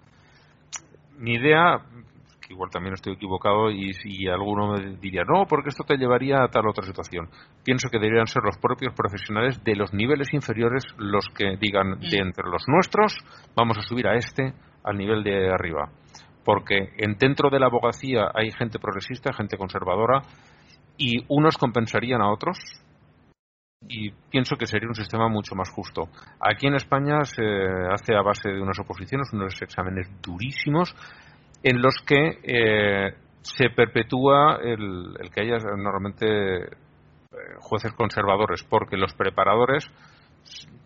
mi idea, igual también estoy equivocado y si alguno me diría, no, porque esto te llevaría a tal otra situación. Pienso que deberían ser los propios profesionales de los niveles inferiores los que digan, de entre los nuestros, vamos a subir a este al nivel de arriba. Porque en, dentro de la abogacía hay gente progresista, gente conservadora, y unos compensarían a otros, y pienso que sería un sistema mucho más justo. Aquí en España se hace a base de unas oposiciones, unos exámenes durísimos, en los que eh, se perpetúa el, que haya normalmente eh, jueces conservadores, porque los preparadores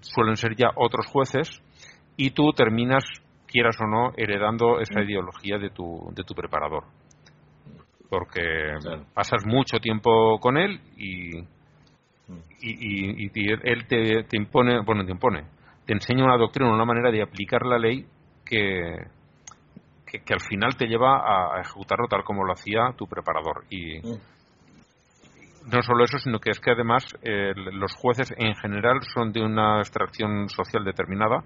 suelen ser ya otros jueces y tú terminas, quieras o no, heredando esa ideología de tu, de tu preparador. Porque pasas mucho tiempo con él y y, y, él te, impone, bueno, te impone, te enseña una doctrina, una manera de aplicar la ley que, que, que al final te lleva a, ejecutarlo tal como lo hacía tu preparador. Y Mm. no solo eso, sino que es que además eh, los jueces en general son de una extracción social determinada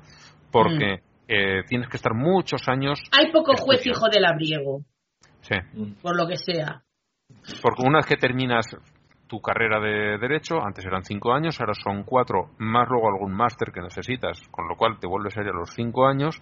porque eh, tienes que estar muchos años. Hay poco juez estudiando. hijo de labriego, Sí, por lo que sea. porque una vez que terminas tu carrera de derecho, antes eran cinco años, ahora son cuatro, más luego algún máster que necesitas, con lo cual te vuelves a ir a los cinco años,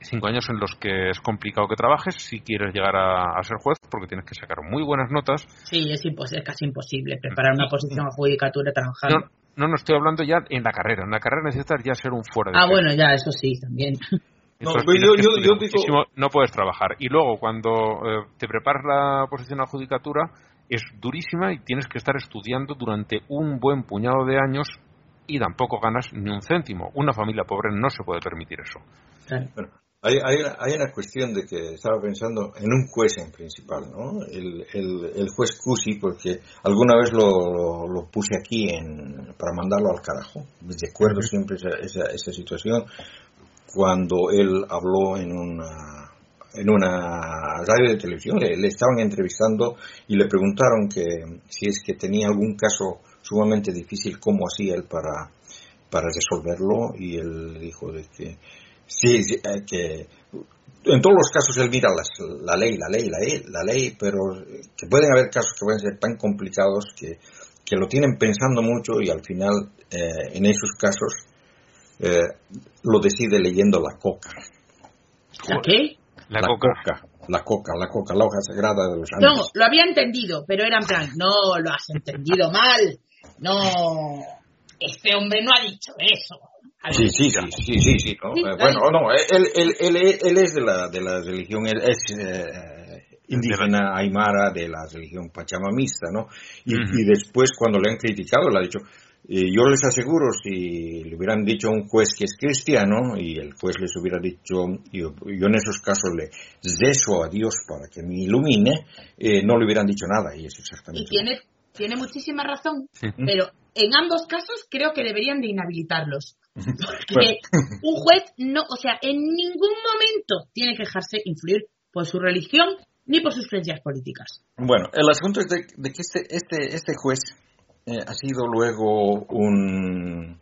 cinco años en los que es complicado que trabajes si quieres llegar a, a ser juez, porque tienes que sacar muy buenas notas. Sí, es, impos- es casi imposible preparar una posición a judicatura trabajando. No, no, no estoy hablando ya en la carrera, en la carrera necesitas ya ser un fuera de ah, bueno, ya, eso sí, también. No, pues yo- yo- yo digo- no puedes trabajar. Y luego, cuando eh, te preparas la posición a judicatura, es durísima y tienes que estar estudiando durante un buen puñado de años y tampoco ganas ni un céntimo. Una familia pobre no se puede permitir eso. Claro. Bueno, hay, hay, hay una cuestión de que estaba pensando en un juez en principal, ¿no? El, el, el juez Cusi, porque alguna vez lo, lo puse aquí en, para mandarlo al carajo. Recuerdo siempre esa, esa, esa situación cuando él habló en una en una radio de televisión, le, le estaban entrevistando y le preguntaron que si es que tenía algún caso sumamente difícil, cómo hacía él para, para resolverlo, y él dijo de que sí, sí, eh, que en todos los casos él mira las- la ley, la ley, la ley, la ley, pero que pueden haber casos que pueden ser tan complicados que, que lo tienen pensando mucho y al final eh, en esos casos eh, lo decide leyendo la coca. ¿La qué? La, coca. La coca, la coca, la hoja sagrada de los No, Andes. lo había entendido, pero era en plan, no, lo has entendido mal. No, este hombre no ha dicho eso. Sí, sí, sí, sí, sí, sí, ¿no? Sí, Eh, bueno, no, él, él, él, él es de la, de la religión, él es eh, indígena aymara de la religión pachamamista, ¿no? Y, después cuando le han criticado, le ha dicho, eh, yo les aseguro, si le hubieran dicho a un juez que es cristiano y el juez les hubiera dicho, yo, yo en esos casos le rezo a Dios para que me ilumine, eh, no le hubieran dicho nada y es exactamente Y tiene, tiene muchísima razón, Sí. pero en ambos casos creo que deberían de inhabilitarlos. Porque Bueno. un juez no, o sea, en ningún momento tiene que dejarse influir por su religión ni por sus creencias políticas. Bueno, el asunto es de, de que este, este, este juez eh, ha sido luego un,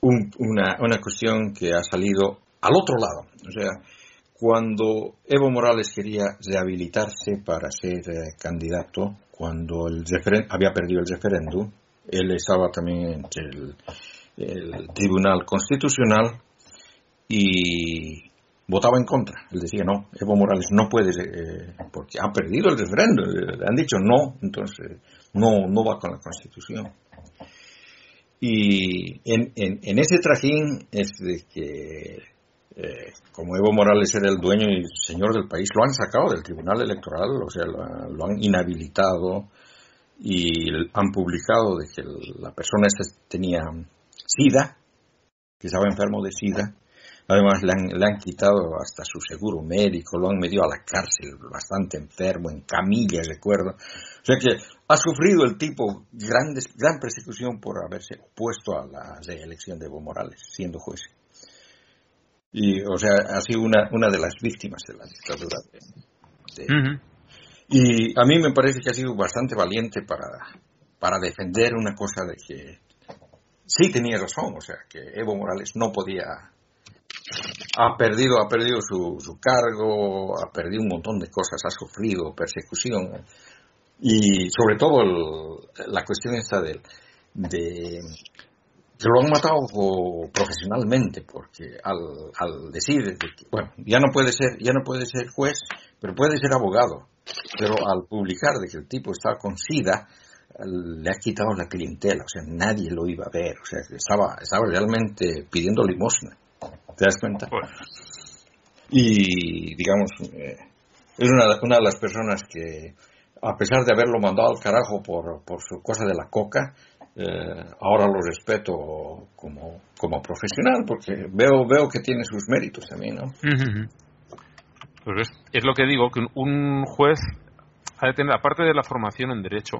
un- una, una cuestión que ha salido al otro lado. O sea, cuando Evo Morales quería rehabilitarse para ser eh, candidato, cuando el había perdido el referéndum, él estaba también entre el, el Tribunal Constitucional y votaba en contra. Él decía, no, Evo Morales no puede, eh, porque ha perdido el referéndum. Eh, Le han dicho no, entonces no, no va con la Constitución. Y en, en, en ese trajín es de que, eh, como Evo Morales era el dueño y señor del país, lo han sacado del Tribunal Electoral, o sea, lo, lo han inhabilitado y han publicado de que la persona esta tenía SIDA, que estaba enfermo de SIDA. Además, le han, le han quitado hasta su seguro médico, lo han metido a la cárcel, bastante enfermo, en camilla, recuerdo. O sea que ha sufrido el tipo grandes, gran persecución por haberse opuesto a la reelección de Evo Morales, siendo juez. Y, o sea, ha sido una, una de las víctimas de la dictadura. de- de- y a mí me parece que ha sido bastante valiente para, para defender una cosa de que sí tenía razón, o sea, que Evo Morales no podía, ha perdido, ha perdido su, su cargo, ha perdido un montón de cosas, ha sufrido persecución y sobre todo la cuestión esta del, de que lo han matado profesionalmente porque al, al decir de que, bueno ya no puede ser ya no puede ser juez pero puede ser abogado pero al publicar de que el tipo estaba con sida le ha quitado la clientela o sea nadie lo iba a ver o sea estaba estaba realmente pidiendo limosna te das cuenta Pues, y digamos eh, es una, una de las personas que a pesar de haberlo mandado al carajo por, por su cosa de la coca eh, ahora lo respeto como, como profesional porque veo veo que tiene sus méritos también no. Pues es, es lo que digo, que un juez ha de tener, aparte de la formación en derecho,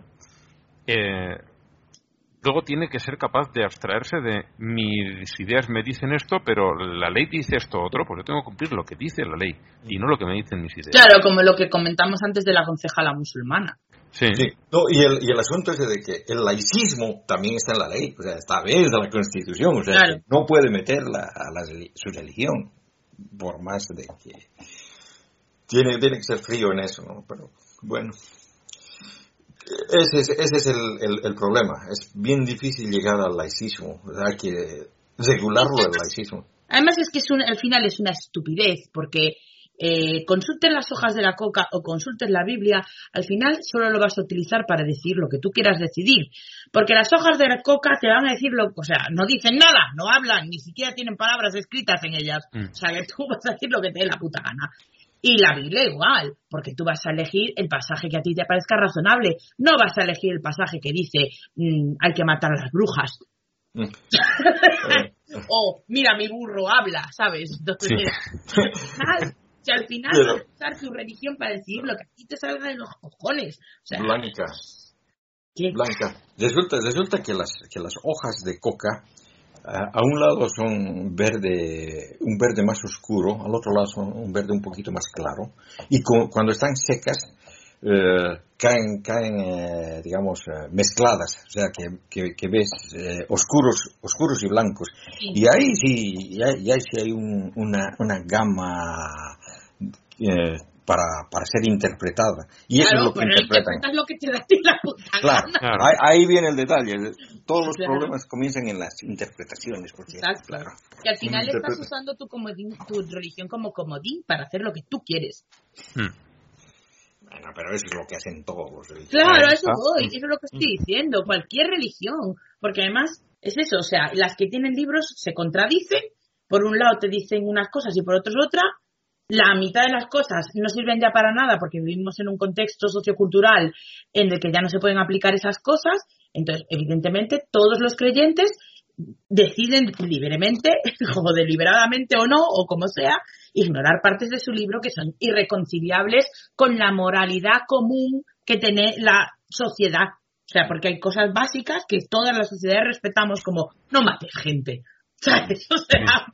eh, luego tiene que ser capaz de abstraerse de mis ideas me dicen esto, pero la ley dice esto otro, pues yo tengo que cumplir lo que dice la ley y no lo que me dicen mis ideas. Claro, como lo que comentamos antes de la concejala musulmana. Sí. Sí, no, y, el, y el asunto es de que el laicismo también está en la ley, o sea, está desde la Constitución, o sea, Claro. que no puede meterla a la, su religión, por más de que tiene, tiene que ser frío en eso, ¿no? Pero bueno, ese es, ese es el, el- el problema, es bien difícil llegar al laicismo, hay que regularlo el laicismo. Además es que es un- al final es una estupidez, porque eh, consultes las hojas de la coca o consultes la Biblia, al final solo lo vas a utilizar para decir lo que tú quieras decidir. Porque las hojas de la coca te van a decir lo, o sea, no dicen nada, no hablan, ni siquiera tienen palabras escritas en ellas. Mm. O sea, que tú vas a decir lo que te dé la puta gana. Y la Biblia igual, porque tú vas a elegir el pasaje que a ti te parezca razonable. No vas a elegir el pasaje que dice mm, hay que matar a las brujas. Mm. O mira mi burro habla, ¿sabes? Entonces, Sí. al final, si al final Pero- vas a usar tu religión para decidir lo que a ti te salga de los cojones. O sea, Blanca. ¿qué? Blanca. Resulta, resulta que las, que las hojas de coca a un lado son verde, un verde más oscuro, al otro lado son un verde un poquito más claro, y cu- cuando están secas eh, caen, caen eh, digamos, eh, mezcladas, o sea que, que, que ves eh, oscuros, oscuros y blancos. Sí. Y ahí sí, y ahí, y ahí sí hay un- una, una gama eh, para, para ser interpretada. Y eso Claro, es lo que interpretan. interpretas lo que te da a ti la puta Claro, gana. Claro. Ahí, ahí viene el detalle. Todos los Claro. problemas comienzan en las interpretaciones. Porque, Exacto. claro, Y al final estás usando tu, comodín- tu religión como comodín para hacer lo que tú quieres. Mm. Bueno, pero eso es lo que hacen todos. el- Claro, a eso voy, eso es lo que estoy diciendo, cualquier religión, porque además es eso, o sea, las que tienen libros se contradicen, por un lado te dicen unas cosas y por otros otra, la mitad de las cosas no sirven ya para nada porque vivimos en un contexto sociocultural en el que ya no se pueden aplicar esas cosas, entonces evidentemente todos los creyentes deciden libremente o deliberadamente o no, o como sea, ignorar partes de su libro que son irreconciliables con la moralidad común que tiene la sociedad. O sea, porque hay cosas básicas que todas las sociedades respetamos como no mates gente. O sea,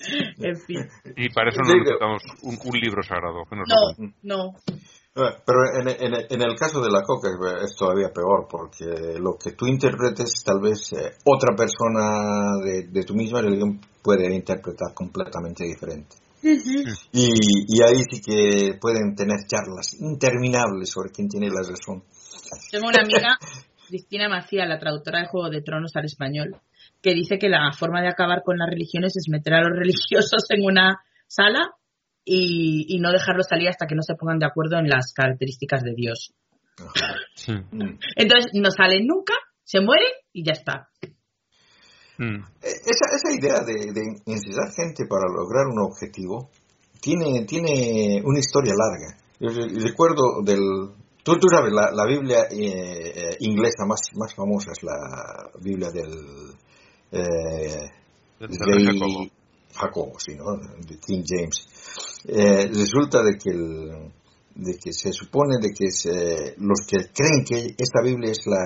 en fin. Y para eso no necesitamos un, un libro sagrado. que nos. No, no. Eh, Pero en, en- en el caso de la coca eh, es todavía peor porque lo que tú interpretes tal vez eh, otra persona de, de tu misma religión puede interpretar completamente diferente. Y, y ahí sí que pueden tener charlas interminables sobre quién tiene la razón. Tengo una amiga, Cristina Macía, la traductora de Juego de Tronos al español, que dice que la forma de acabar con las religiones es meter a los religiosos en una sala y, y no dejarlos salir hasta que no se pongan de acuerdo en las características de Dios. Sí. Entonces no salen nunca, se mueren y ya está. Mm. Eh, Esa, esa idea de, de incitar gente para lograr un objetivo tiene, tiene una historia larga. Yo re- recuerdo del... Tú, tú sabes, la, la Biblia eh, eh, inglesa más, más famosa es la Biblia del eh, rey Jacobo. Jacobo, sí, ¿no? De King James. Eh, resulta de que, el- de que se supone de que se- los que creen que esta Biblia es la,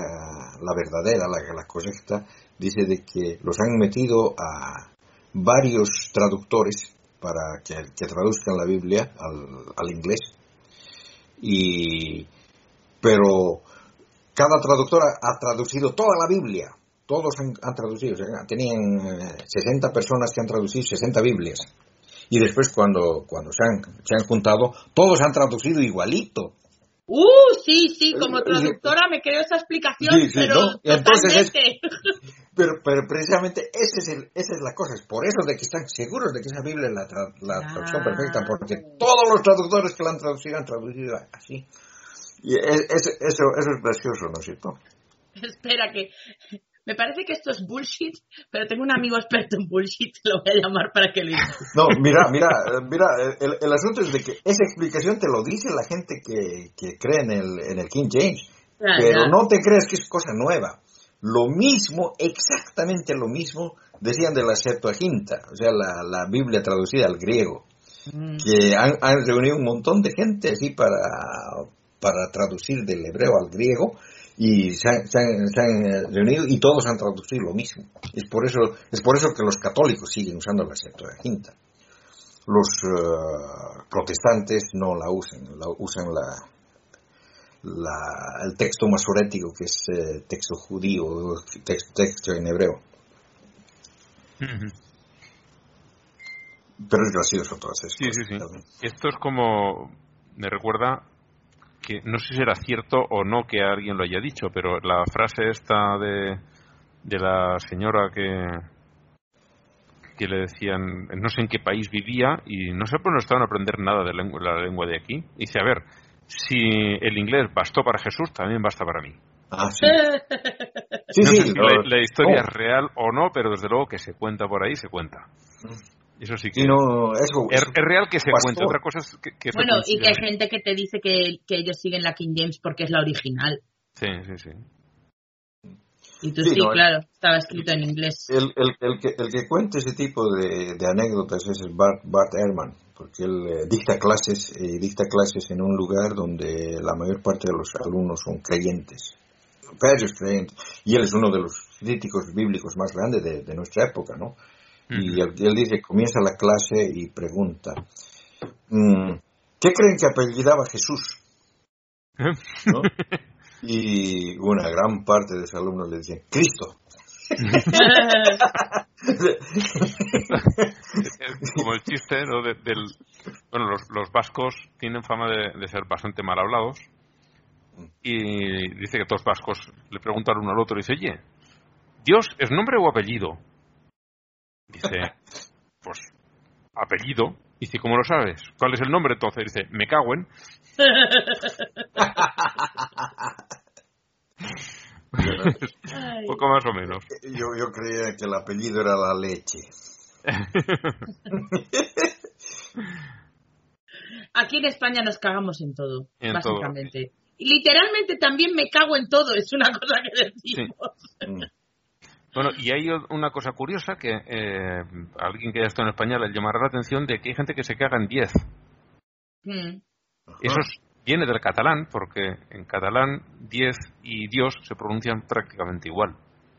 la verdadera, la, la correcta, dice de que los han metido a varios traductores para que, que traduzcan la Biblia al, al inglés. Y, pero cada traductora ha traducido toda la Biblia. Todos han, traducido. tenían eh, 60 personas que han traducido 60 Biblias. Y después cuando, cuando se, han, se han juntado, todos han traducido igualito. Uh, sí, sí, como Eh, traductora me creo esa explicación, Sí, sí, pero ¿no? Entonces es-. Pero, pero precisamente ese es el, esa es la cosa. Es por eso de que están seguros de que esa Biblia es la, tra- la traducción Ah. perfecta. Porque todos los traductores que la han traducido han traducido así. Y es- es- eso, eso es gracioso, ¿no es cierto? Espera que me parece que esto es bullshit, pero tengo un amigo experto en bullshit, lo voy a llamar para que lo diga. No, mira, mira, mira, el, el asunto es de que esa explicación te lo dice la gente que, que cree en el, en el King James, pero ya. no te creas que es cosa nueva. Lo mismo, exactamente lo mismo, decían de la Septuaginta, o sea, la, la Biblia traducida al griego, Mm. que han, han reunido un montón de gente así para, para traducir del hebreo al griego, y se han, se han- se han, eh, reunido y todos han traducido lo mismo. Es por eso, es por eso que los católicos siguen usando la Septuaginta. Los eh, protestantes no la usan, la usan la, la- el texto masorético que es eh, texto judío, texto, texto en hebreo. Pero es gracioso todas esas Sí, sí, cosas sí. también. Esto es como, me recuerda que no sé si era cierto o no que alguien lo haya dicho, pero la frase esta de, de la señora que que le decían, no sé en qué país vivía y no sé por no estaban a aprender nada de lengua- la lengua de aquí. Dice, a ver, si el inglés bastó para Jesús, también basta para mí. Ah, sí. Sí, No sé sí. si la, la historia no. es real o no, pero desde luego que se cuenta por ahí, se cuenta. Eso sí que... No, eso, es, eso- es real que se cuente, otra cosa es que, que se Bueno, y que hay gente que te dice que, que ellos siguen la King James porque es la original. Sí, sí, sí. Y tú Sí, sí, no, claro, estaba escrito en inglés. el, el, el, que, el que cuenta ese tipo de, de anécdotas es el Bart, Bart Ehrman, porque él eh, dicta clases eh, dicta clases en un lugar donde la mayor parte de los alumnos son creyentes, varios creyentes, y él es uno de los críticos bíblicos más grandes de, de nuestra época, ¿no? Y él, él dice, comienza la clase y pregunta, mm, ¿qué creen que apellidaba Jesús? ¿No? Y una gran parte de los alumnos le dicen, Cristo. Como el chiste ¿no? de- del bueno los, los vascos tienen fama de, de ser bastante mal hablados y dice que todos vascos le preguntan uno al otro y dice oye Dios es nombre o apellido dice pues apellido dice ¿cómo lo sabes? ¿cuál es el nombre entonces? dice me cago en poco más o menos Yo, yo creía que el apellido era la leche. Aquí en España nos cagamos en todo, En básicamente. Y literalmente también me cago en todo, es una cosa que decimos. Mm. Bueno, y hay una cosa curiosa que eh, a alguien que haya estado en España le llamará la atención de que hay gente que se caga en 10. Mm. Eso es- viene del catalán, porque en catalán 10 y Dios se pronuncian prácticamente igual.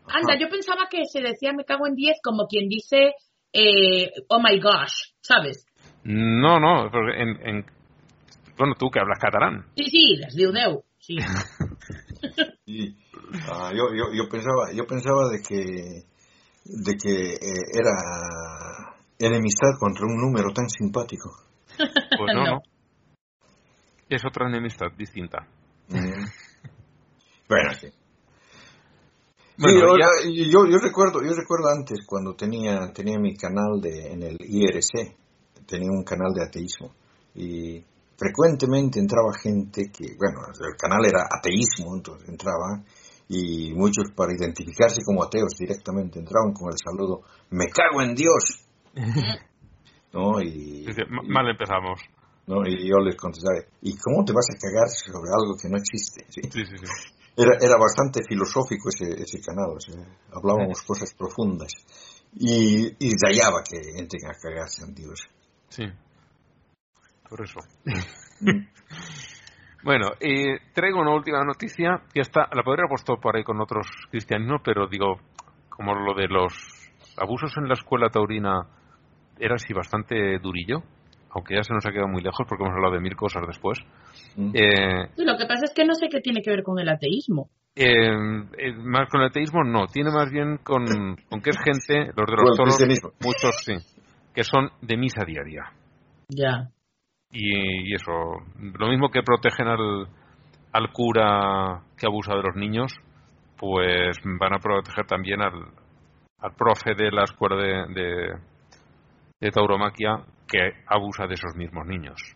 Anda, yo pensaba que se decía me cago en 10 como quien dice eh, oh my gosh, ¿sabes? No, no, porque en, en- bueno, tú que hablas catalán. Sí, sí, les diu Déu, sí. Y, ah, yo, yo, yo pensaba, yo pensaba de que, de que eh, era enemistad contra un número tan simpático. Pues no, No. no. Es otra enemistad distinta. Mm. Bueno, sí. Bueno, Sí, yo, ya- yo, yo recuerdo, yo recuerdo antes cuando tenía, tenía mi canal de, en el IRC, tenía un canal de ateísmo y frecuentemente entraba gente que, bueno, el canal era ateísmo, entonces entraba y muchos para identificarse como ateos directamente entraban con el saludo, me cago en Dios. ¿No? Y, dice, "Ma- y- mal empezamos. ¿no? y yo les contestaba, ¿y cómo te vas a cagar sobre algo que no existe? ¿Sí? Sí, sí, sí. Era, era bastante filosófico ese, ese canal, o sea, hablábamos cosas profundas. Y, y que entren a cagarse en Dios. Sí. Por eso. bueno, eh, traigo una última noticia que está, la podría haber puesto por ahí con otros cristianos, pero digo, como lo de los abusos en la escuela taurina era así bastante durillo, aunque ya se nos ha quedado muy lejos porque hemos hablado de mil cosas después. Mm. Eh, Sí, Lo que pasa es que no sé qué tiene que ver con el ateísmo. eh, eh, más con el ateísmo no, tiene más bien con, con que es gente, los de los el toros, muchos sí, que son de misa diaria. Ya. Y, y eso, lo mismo que protegen al, al cura que abusa de los niños, pues van a proteger también al, al profe de la escuela de, de, de tauromaquia que abusa de esos mismos niños.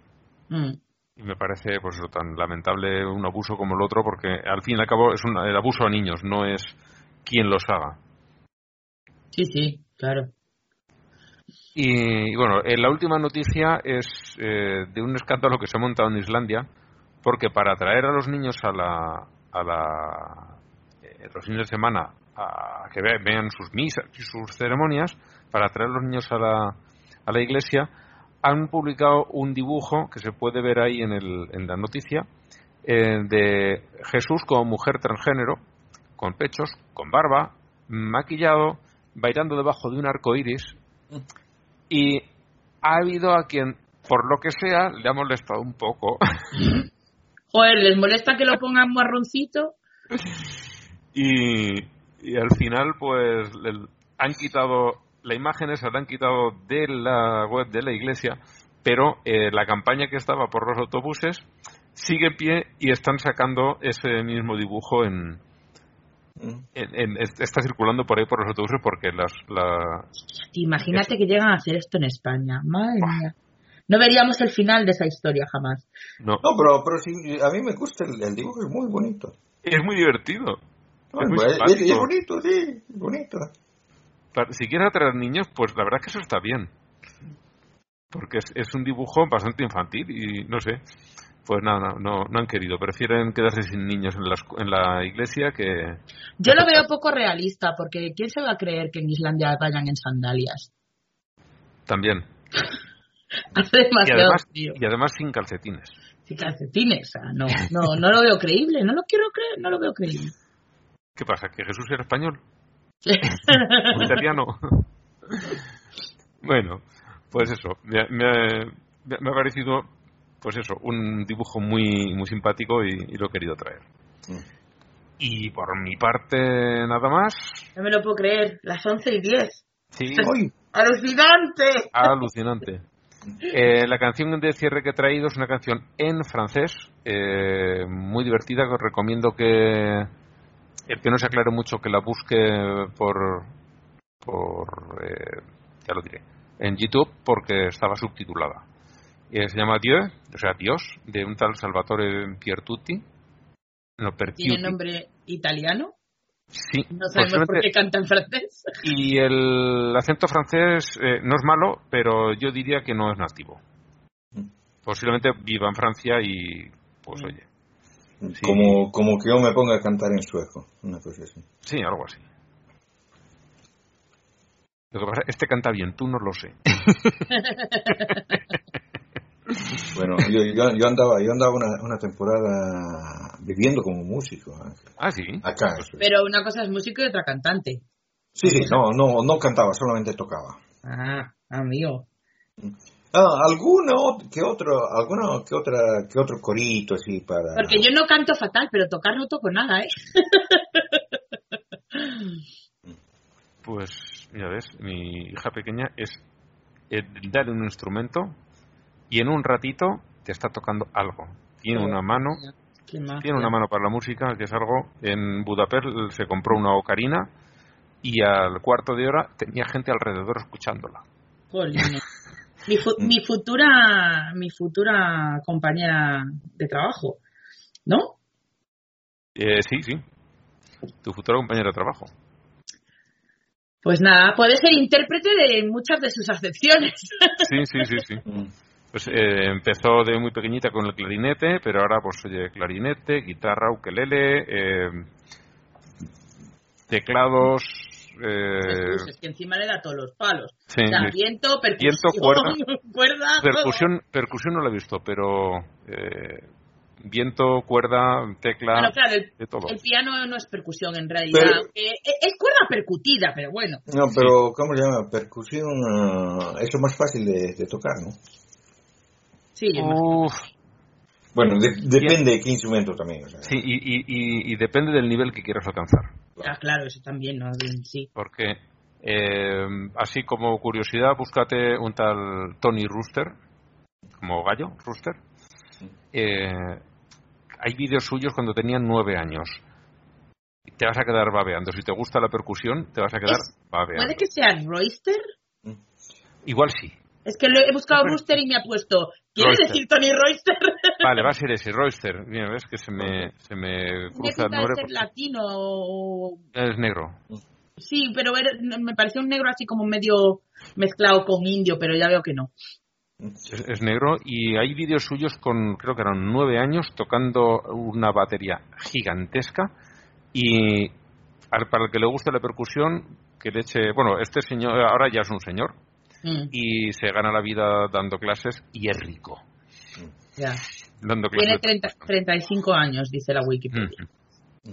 Mm. Y me parece pues eso, tan lamentable un abuso como el otro, porque al fin y al cabo es un, el abuso a niños, no es quien los haga. Sí, sí, claro. Y bueno, eh, la última noticia es eh, de un escándalo que se ha montado en Islandia, porque para atraer a los niños a la, a la eh, los fines de semana a que ve- vean sus misas y sus ceremonias, para atraer a los niños a la, a la iglesia, han publicado un dibujo que se puede ver ahí en, el, en la noticia eh, de Jesús como mujer transgénero, con pechos, con barba, maquillado, bailando debajo de un arco iris. Y ha habido a quien, por lo que sea, le ha molestado un poco. Joder, ¿les molesta que lo pongan marroncito? y, y al final, pues, le han quitado la imagen esa, la han quitado de la web de la iglesia, pero eh, la campaña que estaba por los autobuses sigue en pie y están sacando ese mismo dibujo en. En- en- está circulando por ahí por los autobuses porque las la, Imagínate que llegan a hacer esto en España. Madre mía. No veríamos el final de esa historia jamás. no No, pero, pero sí, a mí me gusta el, el dibujo, es muy bonito. es muy divertido No, Es muy es, es- simpático. es bonito, sí, es bonito. Para- si quieres atraer niños pues la verdad es que eso está bien porque es, es un dibujo bastante infantil y no sé pues nada no, no, no han querido prefieren quedarse sin niños en la, en la iglesia que Yo lo veo poco realista, porque ¿quién se va a creer que en Islandia vayan en sandalias? también Hace y demasiado además frío. y además sin calcetines Sin calcetines, o sea, no, no, no lo veo creíble, no lo quiero creer, no lo veo creíble. ¿qué pasa? ¿que Jesús era español? ¿O italiano? bueno pues eso me, me me ha parecido pues eso un dibujo muy muy simpático y, y lo he querido traer Mm. y por mi parte nada más No me lo puedo creer, las 11 y 10. sí Ay, ¡Alucinante! Alucinante. Eh, la canción de cierre que he traído es una canción en francés, eh, muy divertida, que os recomiendo que el que no se aclare mucho que la busque por, por eh, ya lo diré, en YouTube porque estaba subtitulada. Eh, se llama Dieu, o sea, Dios, de un tal Salvatore Piertutti. No, ¿Tiene nombre italiano? Sí, No sabemos por qué canta en francés. Y el acento francés eh, no es malo, pero yo diría que no es nativo. Mm. Posiblemente viva en Francia y, pues oye, Sí. como, como que yo me ponga a cantar en sueco, una cosa así. sí, algo así. Lo que pasa, este canta bien, tú no lo sé. Bueno, yo, yo, yo andaba, yo andaba una, una temporada viviendo como músico, Ángel, Ah, sí. acá. Pero una cosa es músico y otra cantante. Sí, sí, no, no, no cantaba, solamente tocaba. Ah, amigo. Ah, alguno que otro, alguno que otra, que otro corito así para. Porque yo no canto fatal, pero tocar no toco nada, ¿eh? Pues, mira, ves, mi hija pequeña es eh, darle un instrumento y en un ratito te está tocando algo. Tiene una mano. Tiene una mano para la música, que es algo. En Budapest se compró una ocarina y al cuarto de hora tenía gente alrededor escuchándola. Mi, fu- mi futura mi futura compañera de trabajo, ¿no? Eh, sí, sí. Tu futura compañera de trabajo. Pues nada, puede ser intérprete de muchas de sus acepciones. Sí, sí, sí, sí. Pues eh, empezó de muy pequeñita con el clarinete, pero ahora pues oye clarinete, guitarra, ukelele, eh, teclados, eh, Jesús, es que encima le da todos los palos. sí, O sea, sí. viento, percusión, Viento, cuerda. percusión, percusión no la he visto, pero eh, viento, cuerda, tecla, Bueno, claro, el, de todo. el piano no es percusión en realidad. Pero- aunque es es cuerda percutida, pero bueno. No, pero ¿cómo se llama? Percusión, ah, es lo más fácil de, de tocar, ¿no? Sí, Uf, Bueno, de- depende de qué instrumento también. o sea. sí, y, y, y- y depende del nivel que quieras alcanzar. ah, claro, eso también, ¿no? Sí. Porque, eh, así como curiosidad, búscate un tal Tony Rooster, como gallo, Rooster. Eh, hay vídeos suyos cuando tenían nueve años. Y Te vas a quedar babeando. Si te gusta la percusión, te vas a quedar Es- babeando. ¿Puede que sea Royster? Igual sí. Es que lo he buscado Rooster y me ha puesto. ¿Quieres Royster. decir Tony Royster? Vale, va a ser ese, Royster. Mira, ves que se me, se me cruza el nombre. porque latino. o- Es negro. Sí, pero me pareció un negro así como medio mezclado con indio, pero ya veo que no. Es, es negro y hay vídeos suyos con, creo que eran nueve años, tocando una batería gigantesca y al- para el que le guste la percusión, que le eche, bueno, este señor ahora ya es un señor Mm, y se gana la vida dando clases y es rico. ya. Dando clases. Tiene 30 35 años, dice la Wikipedia. Mm.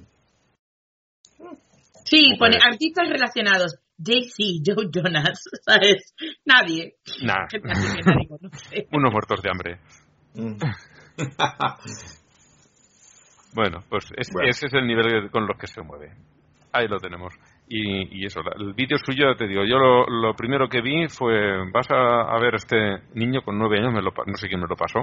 Sí, pone artistas relacionados. Jay-Z, Joe Jonas, ¿sabes? Nadie. Nah, nadie conoce. unos muertos de hambre. Mm. Bueno, pues es- Bueno. ese es el nivel con los que se mueve. Ahí lo tenemos. Y, y eso, el vídeo suyo, te digo, yo lo, lo primero que vi fue, vas a, a ver este niño con nueve años, me lo no sé quién me lo pasó,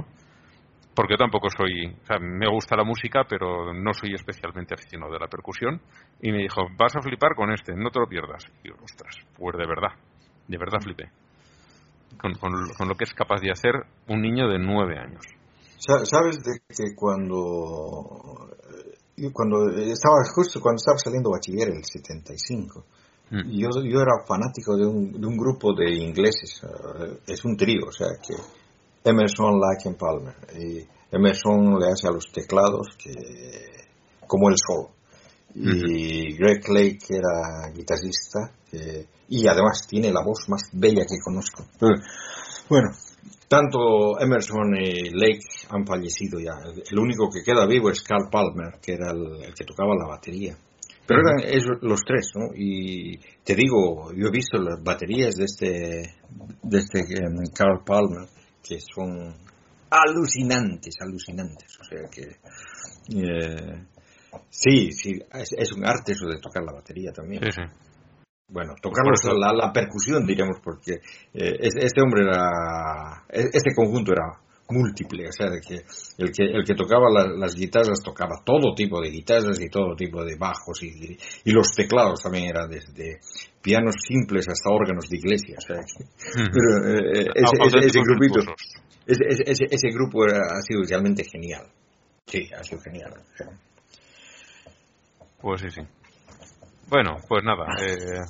porque yo tampoco soy, o sea, me gusta la música, pero no soy especialmente aficionado de la percusión, y me dijo, vas a flipar con este, no te lo pierdas. Y yo, ostras, pues de verdad, de verdad flipé. Con, con, con lo que es capaz de hacer un niño de nueve años. Sa- Sabes de que cuando cuando estaba justo cuando estaba saliendo bachiller el 75 Mm. yo, yo era fanático de un, de un grupo de ingleses eh, es un trío o sea que Emerson, Lake and Palmer y Emerson le hace a los teclados que como el solo y Greg Lake era guitarrista que- y además tiene la voz más bella que conozco. Bueno tanto Emerson y Lake han fallecido ya. El único que queda vivo es Carl Palmer, que era el, que tocaba la batería. Pero eran ellos los tres, ¿no? Y te digo, yo he visto las baterías de este, de este em, Carl Palmer, que son alucinantes, alucinantes. O sea que, eh, sí, sí, es, un arte eso de tocar la batería también. Bueno, Por eso- la, la percusión, diríamos, porque eh, es- este hombre era, e- este conjunto era múltiple, o sea, de que el que, el que tocaba la- las guitarras tocaba todo tipo de guitarras y todo tipo de bajos y, y los teclados también eran desde pianos simples hasta órganos de iglesia, o sea, que- pero eh, eh, ese, ese- grupito, ese, ese- ese- ese grupo era- ha sido realmente genial, sí, ha sido genial. o sea. Pues sí, sí. Bueno, pues nada. eh,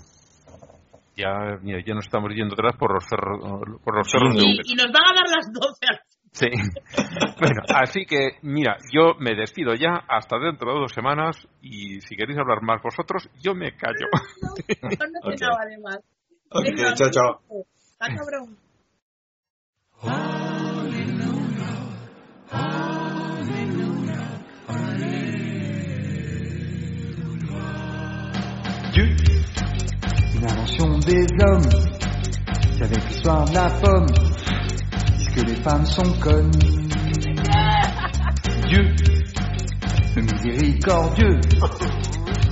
ya, mira, ya nos estamos yendo atrás por los cerros, por los cerros de Y, y nos van a dar las 12. Sí. bueno, así que, mira, yo me despido ya hasta dentro de dos semanas y si queréis hablar más vosotros, yo me callo. No, yo no sé Ok. nada de más. Ok, Venga, chao, chao. Está cabrón. Une invention des hommes, qui avec l'histoire de la pomme, disent que les femmes sont connes. Dieu, le miséricordieux,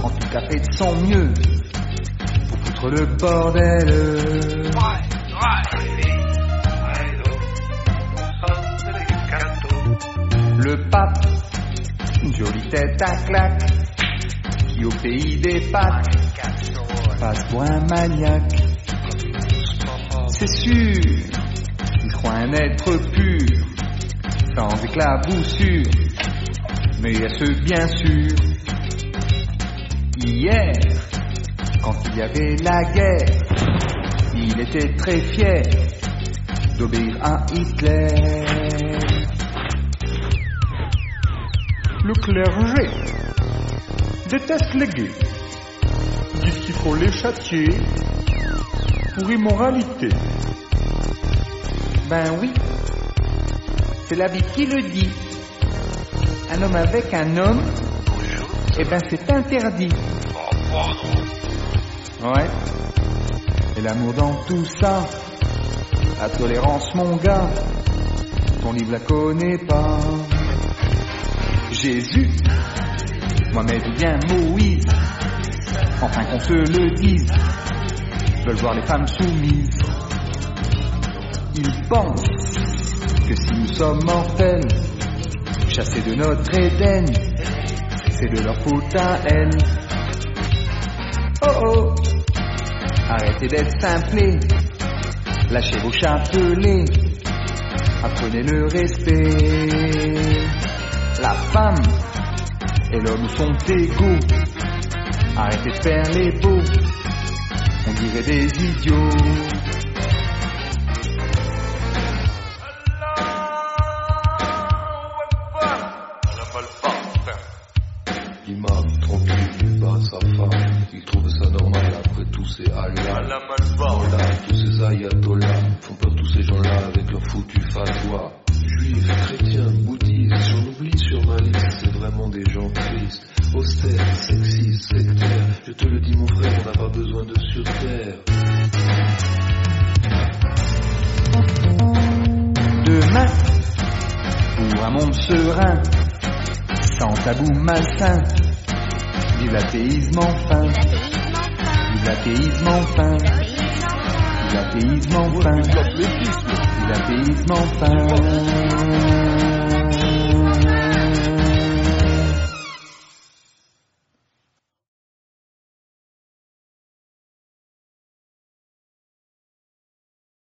en tout fait de son mieux, pour foutre le bordel. Le pape, une jolie tête à claque, qui au pays des Pâques passe pour un maniaque. C'est sûr, il croit un être pur, sans éclaboussure, mais a ceux bien sûr. Hier, quand il y avait la guerre, il était très fier d'obéir à Hitler. Le clergé déteste les gays. Disent qu'il faut les châtier pour immoralité. Ben oui, c'est la Bible qui le dit. Un homme avec un homme, eh ben c'est interdit. Ouais. Et l'amour dans tout ça, la tolérance mon gars, ton livre la connaît pas. Jésus, Mohamed bien Moïse, enfin qu'on se le dise, veulent voir les femmes soumises. Ils pensent que si nous sommes mortels, chassés de notre Éden, c'est de leur faute à elles. Oh oh, arrêtez d'être simplés, lâchez vos chapelets, apprenez le respect. La femme et l'homme sont égaux. Arrêtez de faire les beaux, on dirait des idiots. L'athéisme enfin, l'athéisme enfin, l'athéisme enfin, l'athéisme enfin.